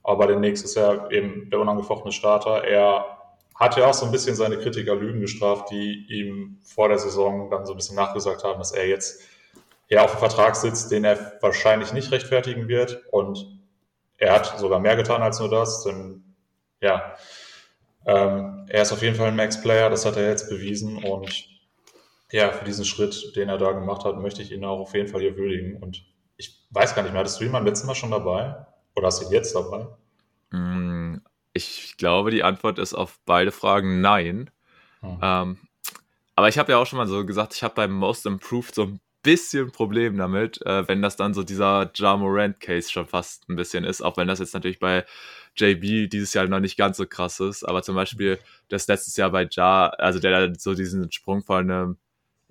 Aber Knicks ist er eben der unangefochtene Starter. Er hat ja auch so ein bisschen seine Kritiker Lügen gestraft, die ihm vor der Saison dann so ein bisschen nachgesagt haben, dass er jetzt ja auf einem Vertrag sitzt, den er wahrscheinlich nicht rechtfertigen wird. Und er hat sogar mehr getan als nur das, denn ja, ähm, er ist auf jeden Fall ein Max-Player, das hat er jetzt bewiesen. Und ja, für diesen Schritt, den er da gemacht hat, möchte ich ihn auch auf jeden Fall hier würdigen. Und ich weiß gar nicht mehr, hattest du ihn beim letzten Mal schon dabei? Oder hast du ihn jetzt dabei? Mm, ich glaube, die Antwort ist auf beide Fragen nein. Hm. Ähm, aber ich habe ja auch schon mal so gesagt, ich habe beim Most Improved so ein bisschen Problem damit, äh, wenn das dann so dieser Ja Morant Case schon fast ein bisschen ist, auch wenn das jetzt natürlich bei JB dieses Jahr noch nicht ganz so krass ist, aber zum Beispiel das letztes Jahr bei Ja, also der so diesen Sprung von einem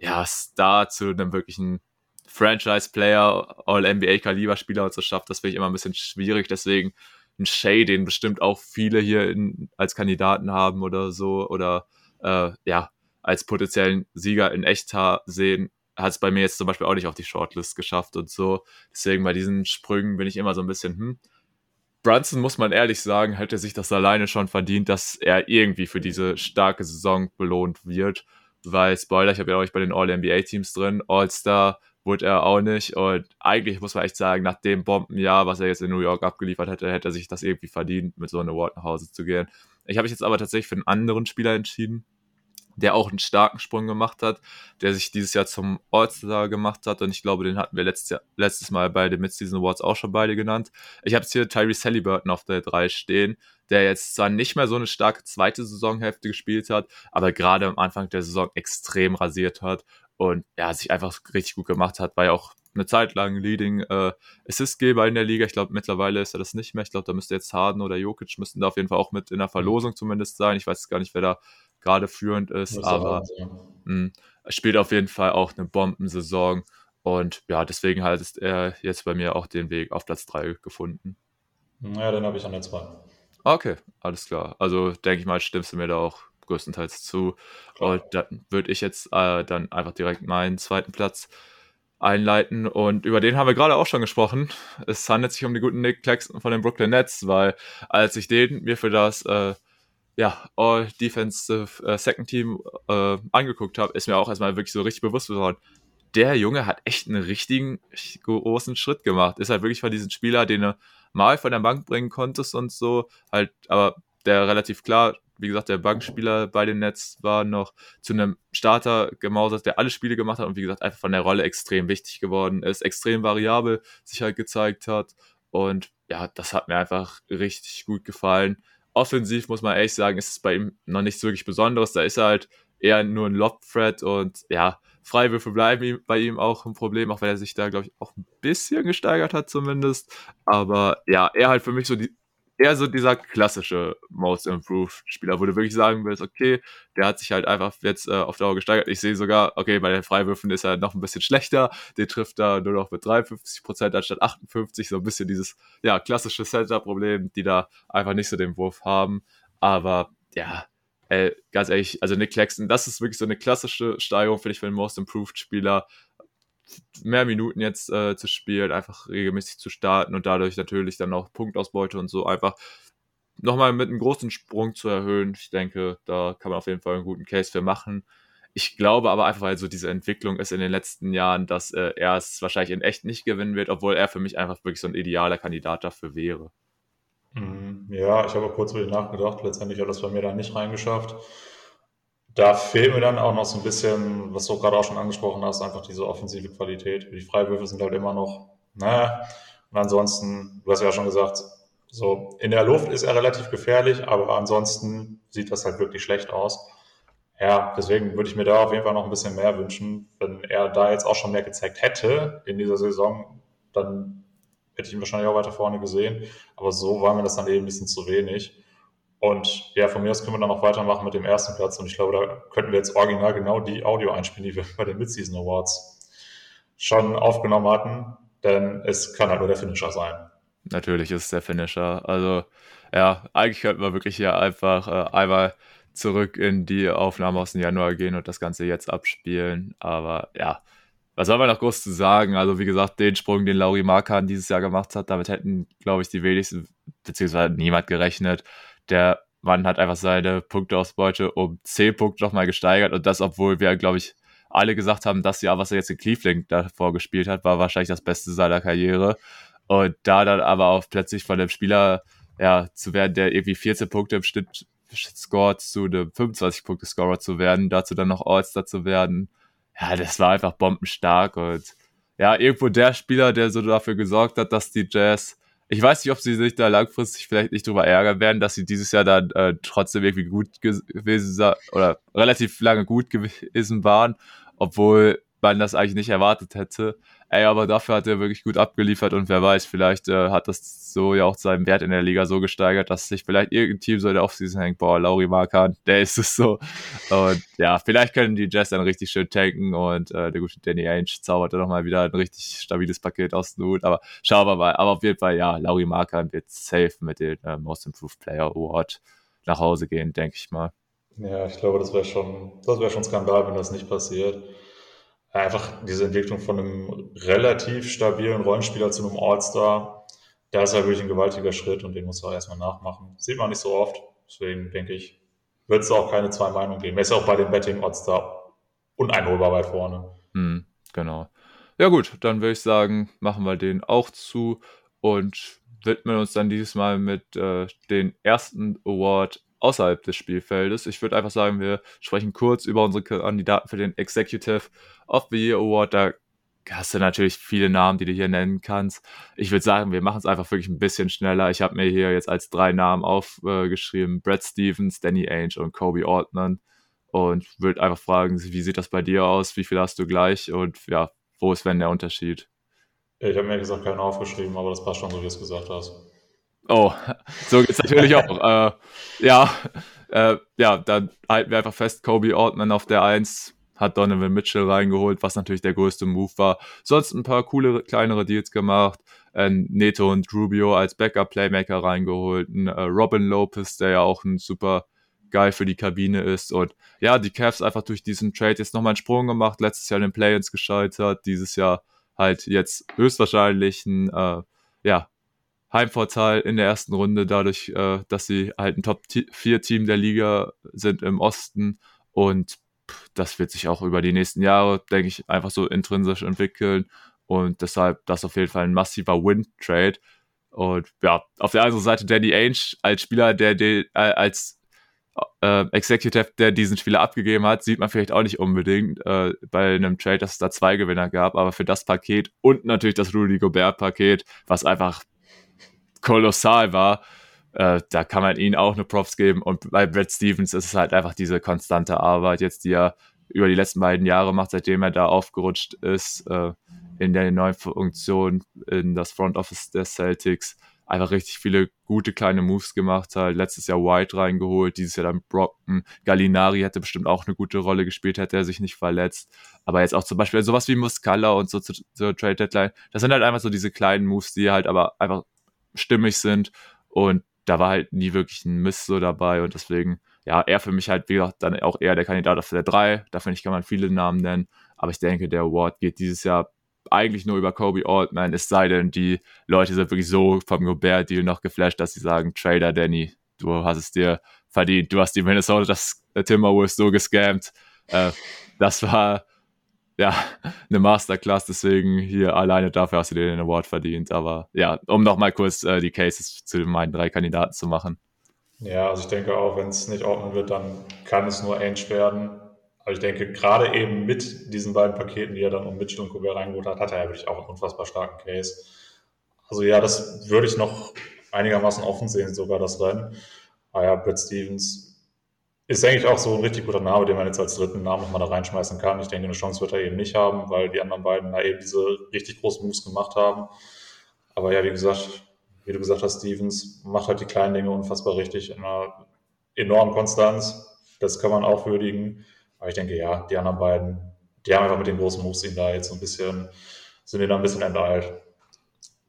ja, Star zu einem wirklichen Franchise-Player, All-NBA-Kaliber-Spieler so schafft, das finde ich immer ein bisschen schwierig. Deswegen ein Shay, den bestimmt auch viele hier in, als Kandidaten haben oder so, oder äh, ja, als potenziellen Sieger in echt sehen, hat es bei mir jetzt zum Beispiel auch nicht auf die Shortlist geschafft und so. Deswegen bei diesen Sprüngen bin ich immer so ein bisschen, hm. Brunson, muss man ehrlich sagen, hätte sich das alleine schon verdient, dass er irgendwie für diese starke Saison belohnt wird. Weil, Spoiler, ich habe ja auch bei den All-NBA-Teams drin, All-Star wurde er auch nicht. Und eigentlich muss man echt sagen, nach dem Bombenjahr, was er jetzt in New York abgeliefert hätte, hätte er sich das irgendwie verdient, mit so einem Award nach Hause zu gehen. Ich habe mich jetzt aber tatsächlich für einen anderen Spieler entschieden der auch einen starken Sprung gemacht hat, der sich dieses Jahr zum All-Star gemacht hat und ich glaube, den hatten wir letztes, Jahr, letztes Mal bei den Mid-Season Awards auch schon beide genannt. Ich habe jetzt hier Tyrese Halliburton auf der 3 stehen, der jetzt zwar nicht mehr so eine starke zweite Saisonhälfte gespielt hat, aber gerade am Anfang der Saison extrem rasiert hat und ja, sich einfach richtig gut gemacht hat, war ja auch eine Zeit lang Leading äh, Assist-Geber in der Liga. Ich glaube, mittlerweile ist er das nicht mehr. Ich glaube, da müsste jetzt Harden oder Jokic müssten da auf jeden Fall auch mit in der Verlosung zumindest sein. Ich weiß gar nicht, wer da gerade führend ist, das aber mh, hm, spielt auf jeden Fall auch eine Bombensaison. Und ja, deswegen hat er jetzt bei mir auch den Weg auf Platz 3 gefunden. Ja, dann habe ich an der 2. Okay, alles klar. Also denke ich mal, stimmst du mir da auch größtenteils zu. Klar. Und dann würde ich jetzt äh, dann einfach direkt meinen zweiten Platz einleiten. Und über den haben wir gerade auch schon gesprochen. Es handelt sich um den guten Nick Claxton von den Brooklyn Nets, weil als ich den mir für das äh, ja, All Defensive äh, Second Team äh, angeguckt habe, ist mir auch erstmal wirklich so richtig bewusst geworden. Der Junge hat echt einen richtigen großen Schritt gemacht. Ist halt wirklich von diesem Spieler, den du mal von der Bank bringen konntest und so, halt, aber der relativ klar, wie gesagt, der Bankspieler bei den Nets war noch zu einem Starter gemausert, der alle Spiele gemacht hat und wie gesagt, einfach von der Rolle extrem wichtig geworden ist, extrem variabel sich halt gezeigt hat. Und ja, das hat mir einfach richtig gut gefallen offensiv muss man ehrlich sagen, ist es bei ihm noch nichts wirklich Besonderes. Da ist er halt eher nur ein Lob-Threat und ja, Freiwürfe bleiben bei ihm auch ein Problem, auch wenn er sich da, glaube ich, auch ein bisschen gesteigert hat zumindest. Aber ja, er halt für mich so die, eher so dieser klassische Most Improved Spieler, wo du wirklich sagen willst, okay, der hat sich halt einfach jetzt äh, auf Dauer gesteigert. Ich sehe sogar, okay, bei den Freiwürfen ist er noch ein bisschen schlechter. Der trifft da nur noch mit 53 Prozent anstatt 58. So ein bisschen dieses, ja, klassische Center-Problem, die da einfach nicht so den Wurf haben. Aber ja, ey, ganz ehrlich, also Nick Claxton, das ist wirklich so eine klassische Steigerung, finde ich, für den Most Improved Spieler mehr Minuten jetzt äh, zu spielen, einfach regelmäßig zu starten und dadurch natürlich dann auch Punktausbeute und so einfach nochmal mit einem großen Sprung zu erhöhen. Ich denke, da kann man auf jeden Fall einen guten Case für machen. Ich glaube aber einfach, weil so diese Entwicklung ist in den letzten Jahren, dass äh, er es wahrscheinlich in echt nicht gewinnen wird, obwohl er für mich einfach wirklich so ein idealer Kandidat dafür wäre. Mhm. Ja, ich habe kurz über ihn nachgedacht. Letztendlich hat das bei mir da nicht reingeschafft da fehlt mir dann auch noch so ein bisschen, was du gerade auch schon angesprochen hast, einfach diese offensive Qualität. Die Freiwürfe sind halt immer noch, naja. Und ansonsten, du hast ja schon gesagt, so in der Luft ist er relativ gefährlich, aber ansonsten sieht das halt wirklich schlecht aus. Ja, deswegen würde ich mir da auf jeden Fall noch ein bisschen mehr wünschen. Wenn er da jetzt auch schon mehr gezeigt hätte in dieser Saison, dann hätte ich ihn wahrscheinlich auch weiter vorne gesehen. Aber so war mir das dann eben ein bisschen zu wenig. Und ja, von mir aus können wir dann noch weitermachen mit dem ersten Platz. Und ich glaube, da könnten wir jetzt original genau die Audio einspielen, die wir bei den Midseason Awards schon aufgenommen hatten. Denn es kann halt nur der Finisher sein. Natürlich ist es der Finisher. Also, ja, eigentlich könnten wir wirklich hier einfach äh, einmal zurück in die Aufnahme aus dem Januar gehen und das Ganze jetzt abspielen. Aber ja, was soll man noch groß zu sagen? Also, wie gesagt, den Sprung, den Lauri Markan dieses Jahr gemacht hat, damit hätten, glaube ich, die wenigsten, beziehungsweise niemand gerechnet der Mann hat einfach seine Punkteausbeute um 10 Punkte nochmal gesteigert und das, obwohl wir, glaube ich, alle gesagt haben, das Jahr, was er jetzt in Cleveland davor gespielt hat, war wahrscheinlich das Beste seiner Karriere. Und da dann aber auch plötzlich von dem Spieler ja, zu werden, der irgendwie 14 Punkte im Schnitt scored, zu einem 25-Punkte-Scorer zu werden, dazu dann noch All-Star zu werden. Ja, das war einfach bombenstark und ja, irgendwo der Spieler, der so dafür gesorgt hat, dass die Jazz ich weiß nicht, ob sie sich da langfristig vielleicht nicht drüber ärgern werden, dass sie dieses Jahr dann äh, trotzdem irgendwie gut gewesen oder relativ lange gut gewesen waren, obwohl man das eigentlich nicht erwartet hätte. Ey, aber dafür hat er wirklich gut abgeliefert und wer weiß, vielleicht äh, hat das so ja auch seinen Wert in der Liga so gesteigert, dass sich vielleicht irgendein Team so der Offseason hängt, boah, Lauri Markan, der ist es so. Und ja, vielleicht können die Jazz dann richtig schön tanken und äh, der gute Danny Ainge zaubert dann nochmal wieder ein richtig stabiles Paket aus dem Hut. Aber schauen wir mal. Aber auf jeden Fall, ja, Lauri Markan wird safe mit dem äh, Most Improved Player Award nach Hause gehen, denke ich mal. Ja, ich glaube, das wäre schon, das wäre schon Skandal, wenn das nicht passiert. Einfach diese Entwicklung von einem relativ stabilen Rollenspieler zu einem All-Star, da ist halt wirklich ein gewaltiger Schritt und den muss er erstmal nachmachen. Sieht man nicht so oft, deswegen denke ich, wird es auch keine zwei Meinungen geben. Er ist auch bei den Betting All-Star uneinholbar weit vorne. Hm, genau. Ja gut, dann würde ich sagen, machen wir den auch zu und widmen uns dann dieses Mal mit äh, den ersten Award außerhalb des Spielfeldes. Ich würde einfach sagen, wir sprechen kurz über unsere Kandidaten für den Executive of the Year Award. Da hast du natürlich viele Namen, die du hier nennen kannst. Ich würde sagen, wir machen es einfach wirklich ein bisschen schneller. Ich habe mir hier jetzt als drei Namen aufgeschrieben: Brad Stevens, Danny Ainge und Kobe Altman. Und würde einfach fragen, wie sieht das bei dir aus? Wie viel hast du gleich? Und ja, wo ist wenn der Unterschied? Ich habe mir gesagt keinen aufgeschrieben, aber das passt schon, so wie du es gesagt hast. Oh, so geht es natürlich auch. äh, ja, äh, ja, dann halten wir einfach fest, Kobe Altman auf der 1 hat Donovan Mitchell reingeholt, was natürlich der größte Move war. Sonst ein paar coole, kleinere Deals gemacht. Äh, Neto und Rubio als Backup-Playmaker reingeholt. Ein, äh, Robin Lopez, der ja auch ein super geil für die Kabine ist. Und ja, die Cavs einfach durch diesen Trade jetzt nochmal einen Sprung gemacht. Letztes Jahr in den Play-Ins gescheitert. Dieses Jahr halt jetzt höchstwahrscheinlich ein, äh, ja, Heimvorteil in der ersten Runde, dadurch, äh, dass sie halt ein Top-4-Team der Liga sind im Osten. Und das wird sich auch über die nächsten Jahre, denke ich, einfach so intrinsisch entwickeln. Und deshalb das auf jeden Fall ein massiver Win-Trade. Und ja, auf der anderen Seite Danny Ainge als Spieler, der, der äh, als äh, Executive, der diesen Spieler abgegeben hat, sieht man vielleicht auch nicht unbedingt äh, bei einem Trade, dass es da zwei Gewinner gab, aber für das Paket und natürlich das Rudy Gobert-Paket, was einfach kolossal war. Äh, da kann man ihnen auch eine Props geben. Und bei Brad Stevens ist es halt einfach diese konstante Arbeit, jetzt die er über die letzten beiden Jahre macht, seitdem er da aufgerutscht ist, äh, in der neuen Funktion in das Front Office der Celtics. Einfach richtig viele gute kleine Moves gemacht hat. Letztes Jahr White reingeholt, dieses Jahr dann Brockton. Gallinari hätte bestimmt auch eine gute Rolle gespielt, hätte er sich nicht verletzt. Aber jetzt auch zum Beispiel sowas wie Muscala und so zur, zur Trade Deadline. Das sind halt einfach so diese kleinen Moves, die halt aber einfach stimmig sind. Und da war halt nie wirklich ein Mist so dabei. Und deswegen, ja, er für mich halt, wie gesagt, dann auch eher der Kandidat auf der 3. Da finde ich, kann man viele Namen nennen. Aber ich denke, der Award geht dieses Jahr eigentlich nur über Kobe Altman, es sei denn, die Leute sind wirklich so vom Gobert-Deal noch geflasht, dass sie sagen, Trader Danny, du hast es dir verdient, du hast die Minnesota das Timberwolves so gescammt. Äh, das war ja, eine Masterclass, deswegen hier alleine dafür hast du dir den Award verdient. Aber ja, um nochmal kurz äh, die Cases zu meinen drei Kandidaten zu machen. Ja, also ich denke auch, wenn es nicht ordnen wird, dann kann es nur Ainge werden. Aber ich denke, gerade eben mit diesen beiden Paketen, die er dann um Mitchell und Gobert reingeholt hat, hat er ja wirklich auch einen unfassbar starken Case. Also ja, das würde ich noch einigermaßen offen sehen, sogar das Rennen. Aber ja, Brett Stevens ist eigentlich auch so ein richtig guter Name, den man jetzt als dritten Namen nochmal da reinschmeißen kann. Ich denke, eine Chance wird er eben nicht haben, weil die anderen beiden da eben diese richtig großen Moves gemacht haben. Aber ja, wie gesagt, wie du gesagt hast, Stevens macht halt die kleinen Dinge unfassbar richtig in einer enormen Konstanz. Das kann man auch würdigen. Aber ich denke, ja, die anderen beiden, die haben einfach mit den großen Moves ihn da jetzt so ein bisschen, sind ihn da ein bisschen enteilt.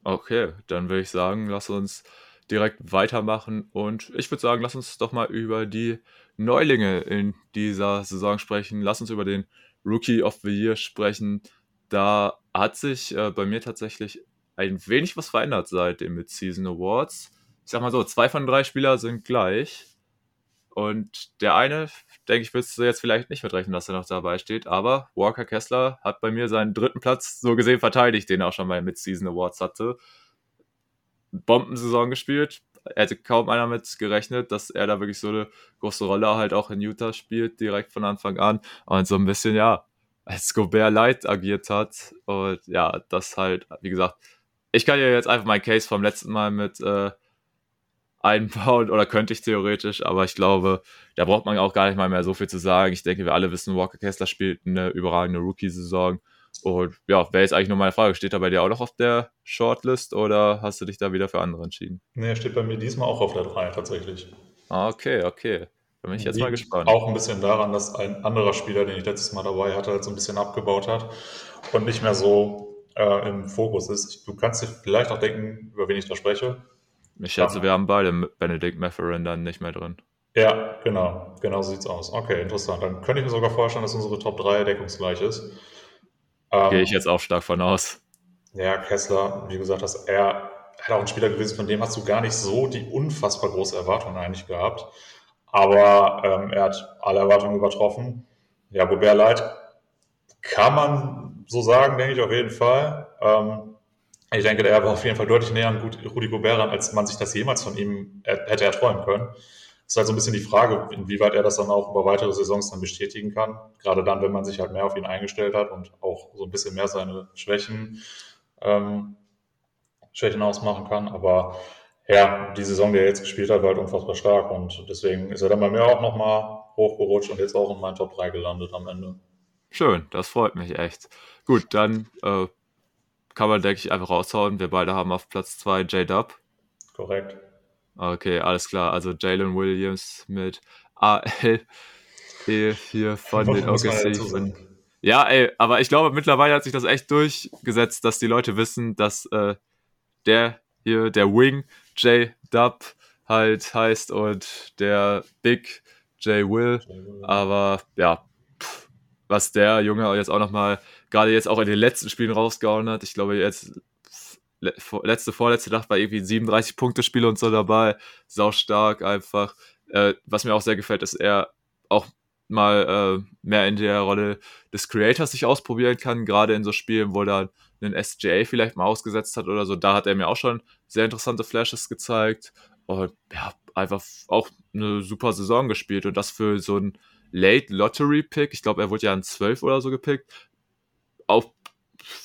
Okay, dann würde ich sagen, lass uns direkt weitermachen und ich würde sagen, lass uns doch mal über die Neulinge in dieser Saison sprechen. Lass uns über den Rookie of the Year sprechen. Da hat sich äh, bei mir tatsächlich ein wenig was verändert seit den Mid-Season Awards. Ich sag mal so, zwei von drei Spieler sind gleich. Und der eine, denke ich, willst du jetzt vielleicht nicht mitrechnen, dass er noch dabei steht. Aber Walker Kessler hat bei mir seinen dritten Platz so gesehen verteidigt, den er auch schon bei Mid-Season Awards hatte. Bombensaison gespielt, hätte kaum einer mit gerechnet, dass er da wirklich so eine große Rolle halt auch in Utah spielt, direkt von Anfang an. Und so ein bisschen, ja, als Gobert Light agiert hat. Und ja, das halt, wie gesagt, ich kann ja jetzt einfach meinen Case vom letzten Mal mit äh, einbauen oder könnte ich theoretisch, aber ich glaube, da braucht man auch gar nicht mal mehr so viel zu sagen. Ich denke, wir alle wissen, Walker Kessler spielt eine überragende Rookie-Saison. Und ja, wäre jetzt eigentlich nur meine Frage, steht er bei dir auch noch auf der Shortlist oder hast du dich da wieder für andere entschieden? Nee, er steht bei mir diesmal auch auf der 3 tatsächlich. Ah, okay, okay. Da bin ich jetzt mal gespannt. Auch ein bisschen daran, dass ein anderer Spieler, den ich letztes Mal dabei hatte, halt so ein bisschen abgebaut hat und nicht mehr so äh, im Fokus ist. Du kannst dir vielleicht auch denken, über wen ich da spreche. Ich schätze, wir haben beide Benedict Matherin dann nicht mehr drin. Ja, genau. Genau so sieht's aus. Okay, interessant. Dann könnte ich mir sogar vorstellen, dass unsere Top 3 deckungsgleich ist. Ähm, Gehe ich jetzt auch stark von aus. Ja, Kessler, wie gesagt, dass er halt auch ein Spieler gewesen, von dem hast du gar nicht so die unfassbar große Erwartung eigentlich gehabt. Aber ähm, er hat alle Erwartungen übertroffen. Ja, Gobert Light kann man so sagen, denke ich auf jeden Fall. Ähm, ich denke, er war auf jeden Fall deutlich näher an Rudi Gobert ran, als man sich das jemals von ihm hätte erträumen können. Ist halt so ein bisschen die Frage, inwieweit er das dann auch über weitere Saisons dann bestätigen kann. Gerade dann, wenn man sich halt mehr auf ihn eingestellt hat und auch so ein bisschen mehr seine Schwächen, ähm, Schwächen ausmachen kann. Aber ja, die Saison, die er jetzt gespielt hat, war halt unfassbar stark und deswegen ist er dann bei mir auch nochmal hochgerutscht und jetzt auch in meinen Top 3 gelandet am Ende. Schön, das freut mich echt. Gut, dann äh, kann man, denke ich, einfach raushauen. Wir beide haben auf Platz 2 J-Dub. Korrekt. Okay, alles klar. Also Jalen Williams mit AL hier von den OKC. Ja, ey, aber ich glaube, mittlerweile hat sich das echt durchgesetzt, dass die Leute wissen, dass äh, der hier, der Wing J-Dub halt heißt und der Big J Will. Aber ja, pff, was der Junge jetzt auch nochmal gerade jetzt auch in den letzten Spielen rausgehauen hat. Ich glaube, jetzt letzte, vorletzte Nacht war irgendwie 37 Punkte Spiel und so dabei. Sau stark einfach. Äh, was mir auch sehr gefällt, ist er auch mal äh, mehr in der Rolle des Creators sich ausprobieren kann, gerade in so Spielen, wo er einen SJA vielleicht mal ausgesetzt hat oder so. Da hat er mir auch schon sehr interessante Flashes gezeigt. Und ja, einfach auch eine super Saison gespielt. Und das für so ein Late Lottery Pick, ich glaube, er wurde ja an 12 oder so gepickt,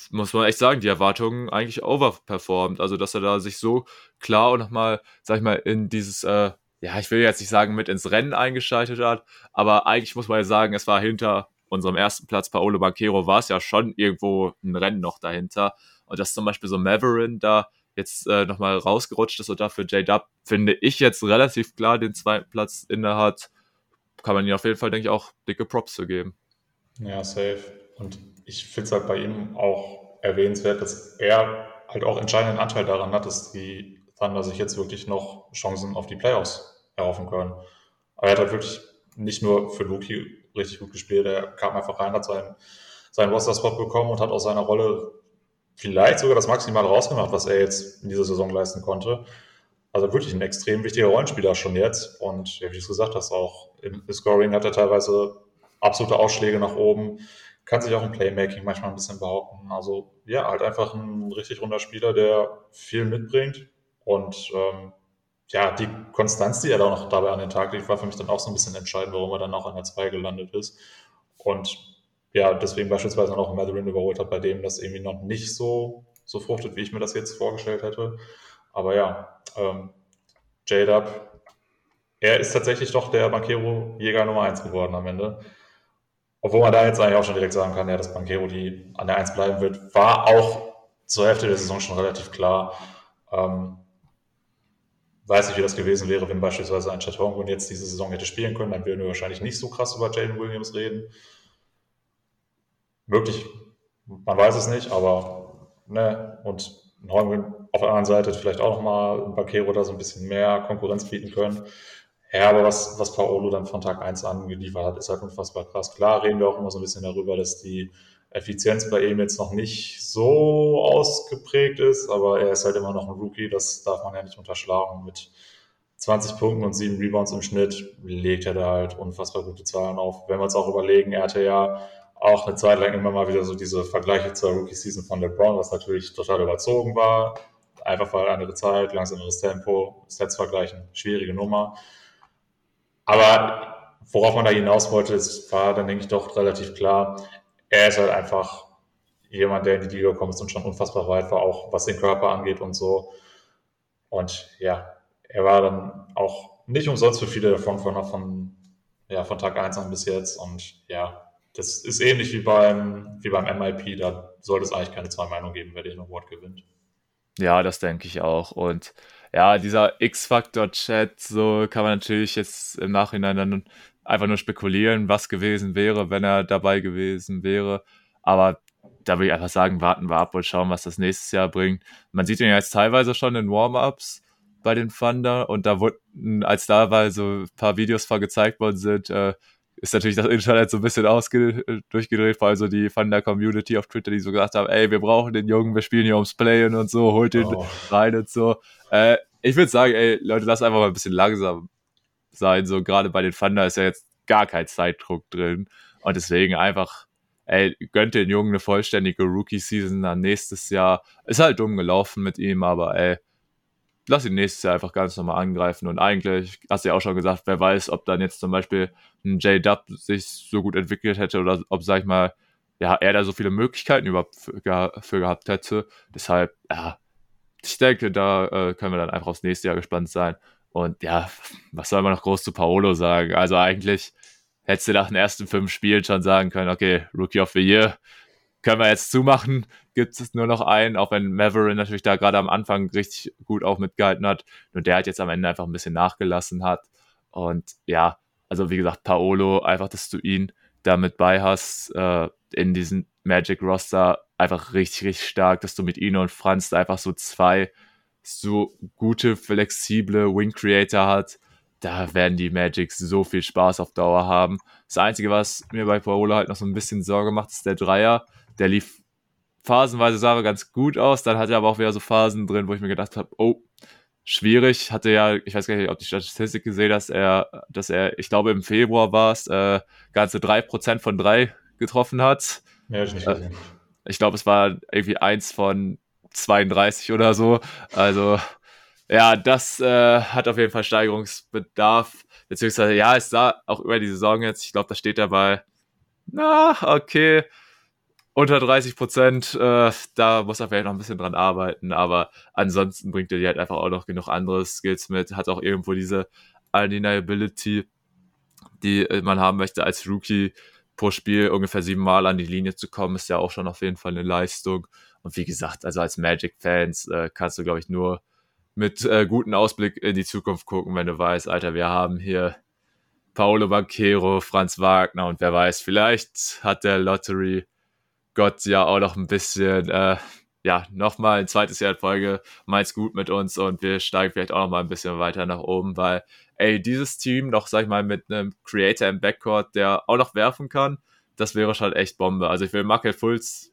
muss man echt sagen, die Erwartungen eigentlich overperformed. Also, dass er da sich so klar und nochmal, sag ich mal, in dieses, äh, ja, ich will jetzt nicht sagen, mit ins Rennen eingeschaltet hat, aber eigentlich muss man ja sagen, es war hinter unserem ersten Platz, Paolo Banquero, war es ja schon irgendwo ein Rennen noch dahinter. Und dass zum Beispiel so Maverin da jetzt äh, nochmal rausgerutscht ist und dafür J-Dub, finde ich jetzt relativ klar den zweiten Platz inne hat, kann man ihm auf jeden Fall, denke ich, auch dicke Props zu geben. Ja, safe. Und ich finde es halt bei ihm auch erwähnenswert, dass er halt auch entscheidenden Anteil daran hat, dass die Thunder sich jetzt wirklich noch Chancen auf die Playoffs erhoffen können. Aber er hat halt wirklich nicht nur für Luki richtig gut gespielt, er kam einfach rein, hat seinen, seinen Roster-Spot bekommen und hat aus seiner Rolle vielleicht sogar das Maximale rausgemacht, was er jetzt in dieser Saison leisten konnte. Also wirklich ein extrem wichtiger Rollenspieler schon jetzt. Und wie du es gesagt hast, auch im Scoring hat er teilweise absolute Ausschläge nach oben kann sich auch im Playmaking manchmal ein bisschen behaupten. Also ja, halt einfach ein richtig runder Spieler, der viel mitbringt und ähm, ja, die Konstanz, die er da noch dabei an den Tag legt, war für mich dann auch so ein bisschen entscheidend, warum er dann auch an der 2 gelandet ist. Und ja, deswegen beispielsweise auch Matherin überholt hat, bei dem das irgendwie noch nicht so, so fruchtet, wie ich mir das jetzt vorgestellt hätte. Aber ja, ähm, J-Dub, er ist tatsächlich doch der Banquero-Jäger Nummer 1 geworden am Ende. Obwohl man da jetzt eigentlich auch schon direkt sagen kann, ja, dass Banquero die an der 1 bleiben wird, war auch zur Hälfte der Saison schon relativ klar. Ähm, weiß nicht, wie das gewesen wäre, wenn beispielsweise ein Chet Holmgren jetzt diese Saison hätte spielen können, dann würden wir wahrscheinlich nicht so krass über Jaden Williams reden. Möglich, man weiß es nicht, aber ne, und Holmgren auf der anderen Seite vielleicht auch nochmal ein Banquero da so ein bisschen mehr Konkurrenz bieten können. Ja, aber was, was Paolo dann von Tag 1 an geliefert hat, ist halt unfassbar krass. Klar reden wir auch immer so ein bisschen darüber, dass die Effizienz bei ihm jetzt noch nicht so ausgeprägt ist, aber er ist halt immer noch ein Rookie, das darf man ja nicht unterschlagen. Mit 20 Punkten und 7 Rebounds im Schnitt legt er da halt unfassbar gute Zahlen auf. Wenn wir uns auch überlegen, er hatte ja auch eine Zeit lang immer mal wieder so diese Vergleiche zur Rookie-Season von LeBron, was natürlich total überzogen war. Einfach weil andere Zeit, langsameres Tempo, Stats vergleichen, schwierige Nummer. Aber worauf man da hinaus wollte, ist, war dann, denke ich, doch relativ klar. Er ist halt einfach jemand, der in die Liga ist und schon unfassbar weit war, auch was den Körper angeht und so. Und ja, er war dann auch nicht umsonst für viele davon von, von, ja, von Tag 1 an bis jetzt. Und ja, das ist ähnlich wie beim, wie beim MIP. Da sollte es eigentlich keine zwei Meinungen geben, wer den Award gewinnt. Ja, das denke ich auch. Und ja, dieser X-Factor-Chat, so kann man natürlich jetzt im Nachhinein dann einfach nur spekulieren, was gewesen wäre, wenn er dabei gewesen wäre. Aber da würde ich einfach sagen, warten wir ab und schauen, was das nächstes Jahr bringt. Man sieht ihn ja jetzt teilweise schon in Warm-Ups bei den Thunder und da wurden, als dabei so ein paar Videos vorgezeigt worden sind, äh, ist natürlich das Internet so ein bisschen ausge durchgedreht, vor allem so die Thunder-Community auf Twitter, die so gesagt haben, ey, wir brauchen den Jungen, wir spielen hier ums Playen und so, holt den oh. rein und so. Äh, ich würde sagen, ey, Leute, lass einfach mal ein bisschen langsam sein, so gerade bei den Thunder ist ja jetzt gar kein Zeitdruck drin und deswegen einfach ey, gönnt den Jungen eine vollständige Rookie-Season dann nächstes Jahr. Ist halt dumm gelaufen mit ihm, aber ey, lass ihn nächstes Jahr einfach ganz normal angreifen. Und eigentlich, hast du ja auch schon gesagt, wer weiß, ob dann jetzt zum Beispiel ein J-Dub sich so gut entwickelt hätte oder ob, sag ich mal, ja, er da so viele Möglichkeiten überhaupt für, für gehabt hätte. Deshalb, ja, ich denke, da äh, können wir dann einfach aufs nächste Jahr gespannt sein. Und ja, was soll man noch groß zu Paolo sagen? Also eigentlich hättest du nach den ersten fünf Spielen schon sagen können, okay, Rookie of the Year können wir jetzt zumachen, gibt es nur noch einen, auch wenn Maverick natürlich da gerade am Anfang richtig gut auch mitgehalten hat. Nur der hat jetzt am Ende einfach ein bisschen nachgelassen hat. Und ja, also wie gesagt, Paolo, einfach, dass du ihn damit bei hast, äh, in diesem Magic Roster, einfach richtig, richtig stark, dass du mit Ino und Franz einfach so zwei so gute, flexible Wing Creator hat da werden die Magics so viel Spaß auf Dauer haben. Das Einzige, was mir bei Paolo halt noch so ein bisschen Sorge macht, ist der Dreier. Der lief phasenweise sah er ganz gut aus, dann hat er aber auch wieder so Phasen drin, wo ich mir gedacht habe, oh, schwierig. Hatte ja, ich weiß gar nicht, ob die Statistik gesehen, dass er, dass er, ich glaube im Februar war es, äh, ganze 3% von 3 getroffen hat. Ja, ich nicht äh, gesehen. Ich glaube, es war irgendwie eins von 32 oder so. Also ja, das äh, hat auf jeden Fall Steigerungsbedarf. Beziehungsweise, ja, es sah auch über die Saison jetzt, ich glaube, da steht dabei, na, okay, unter 30 Prozent, äh, da muss er vielleicht noch ein bisschen dran arbeiten, aber ansonsten bringt er dir halt einfach auch noch genug andere Skills mit, hat auch irgendwo diese Undeniability, die man haben möchte als Rookie pro Spiel ungefähr siebenmal an die Linie zu kommen, ist ja auch schon auf jeden Fall eine Leistung. Und wie gesagt, also als Magic-Fans äh, kannst du, glaube ich, nur mit äh, guten Ausblick in die Zukunft gucken, wenn du weißt, Alter, wir haben hier Paolo Banquero, Franz Wagner und wer weiß, vielleicht hat der Lottery Gott ja auch noch ein bisschen, äh, ja, nochmal ein zweites Jahr in Folge, meint's gut mit uns und wir steigen vielleicht auch noch mal ein bisschen weiter nach oben, weil, ey, dieses Team noch, sag ich mal, mit einem Creator im Backcourt, der auch noch werfen kann, das wäre schon echt Bombe. Also ich will Michael Fultz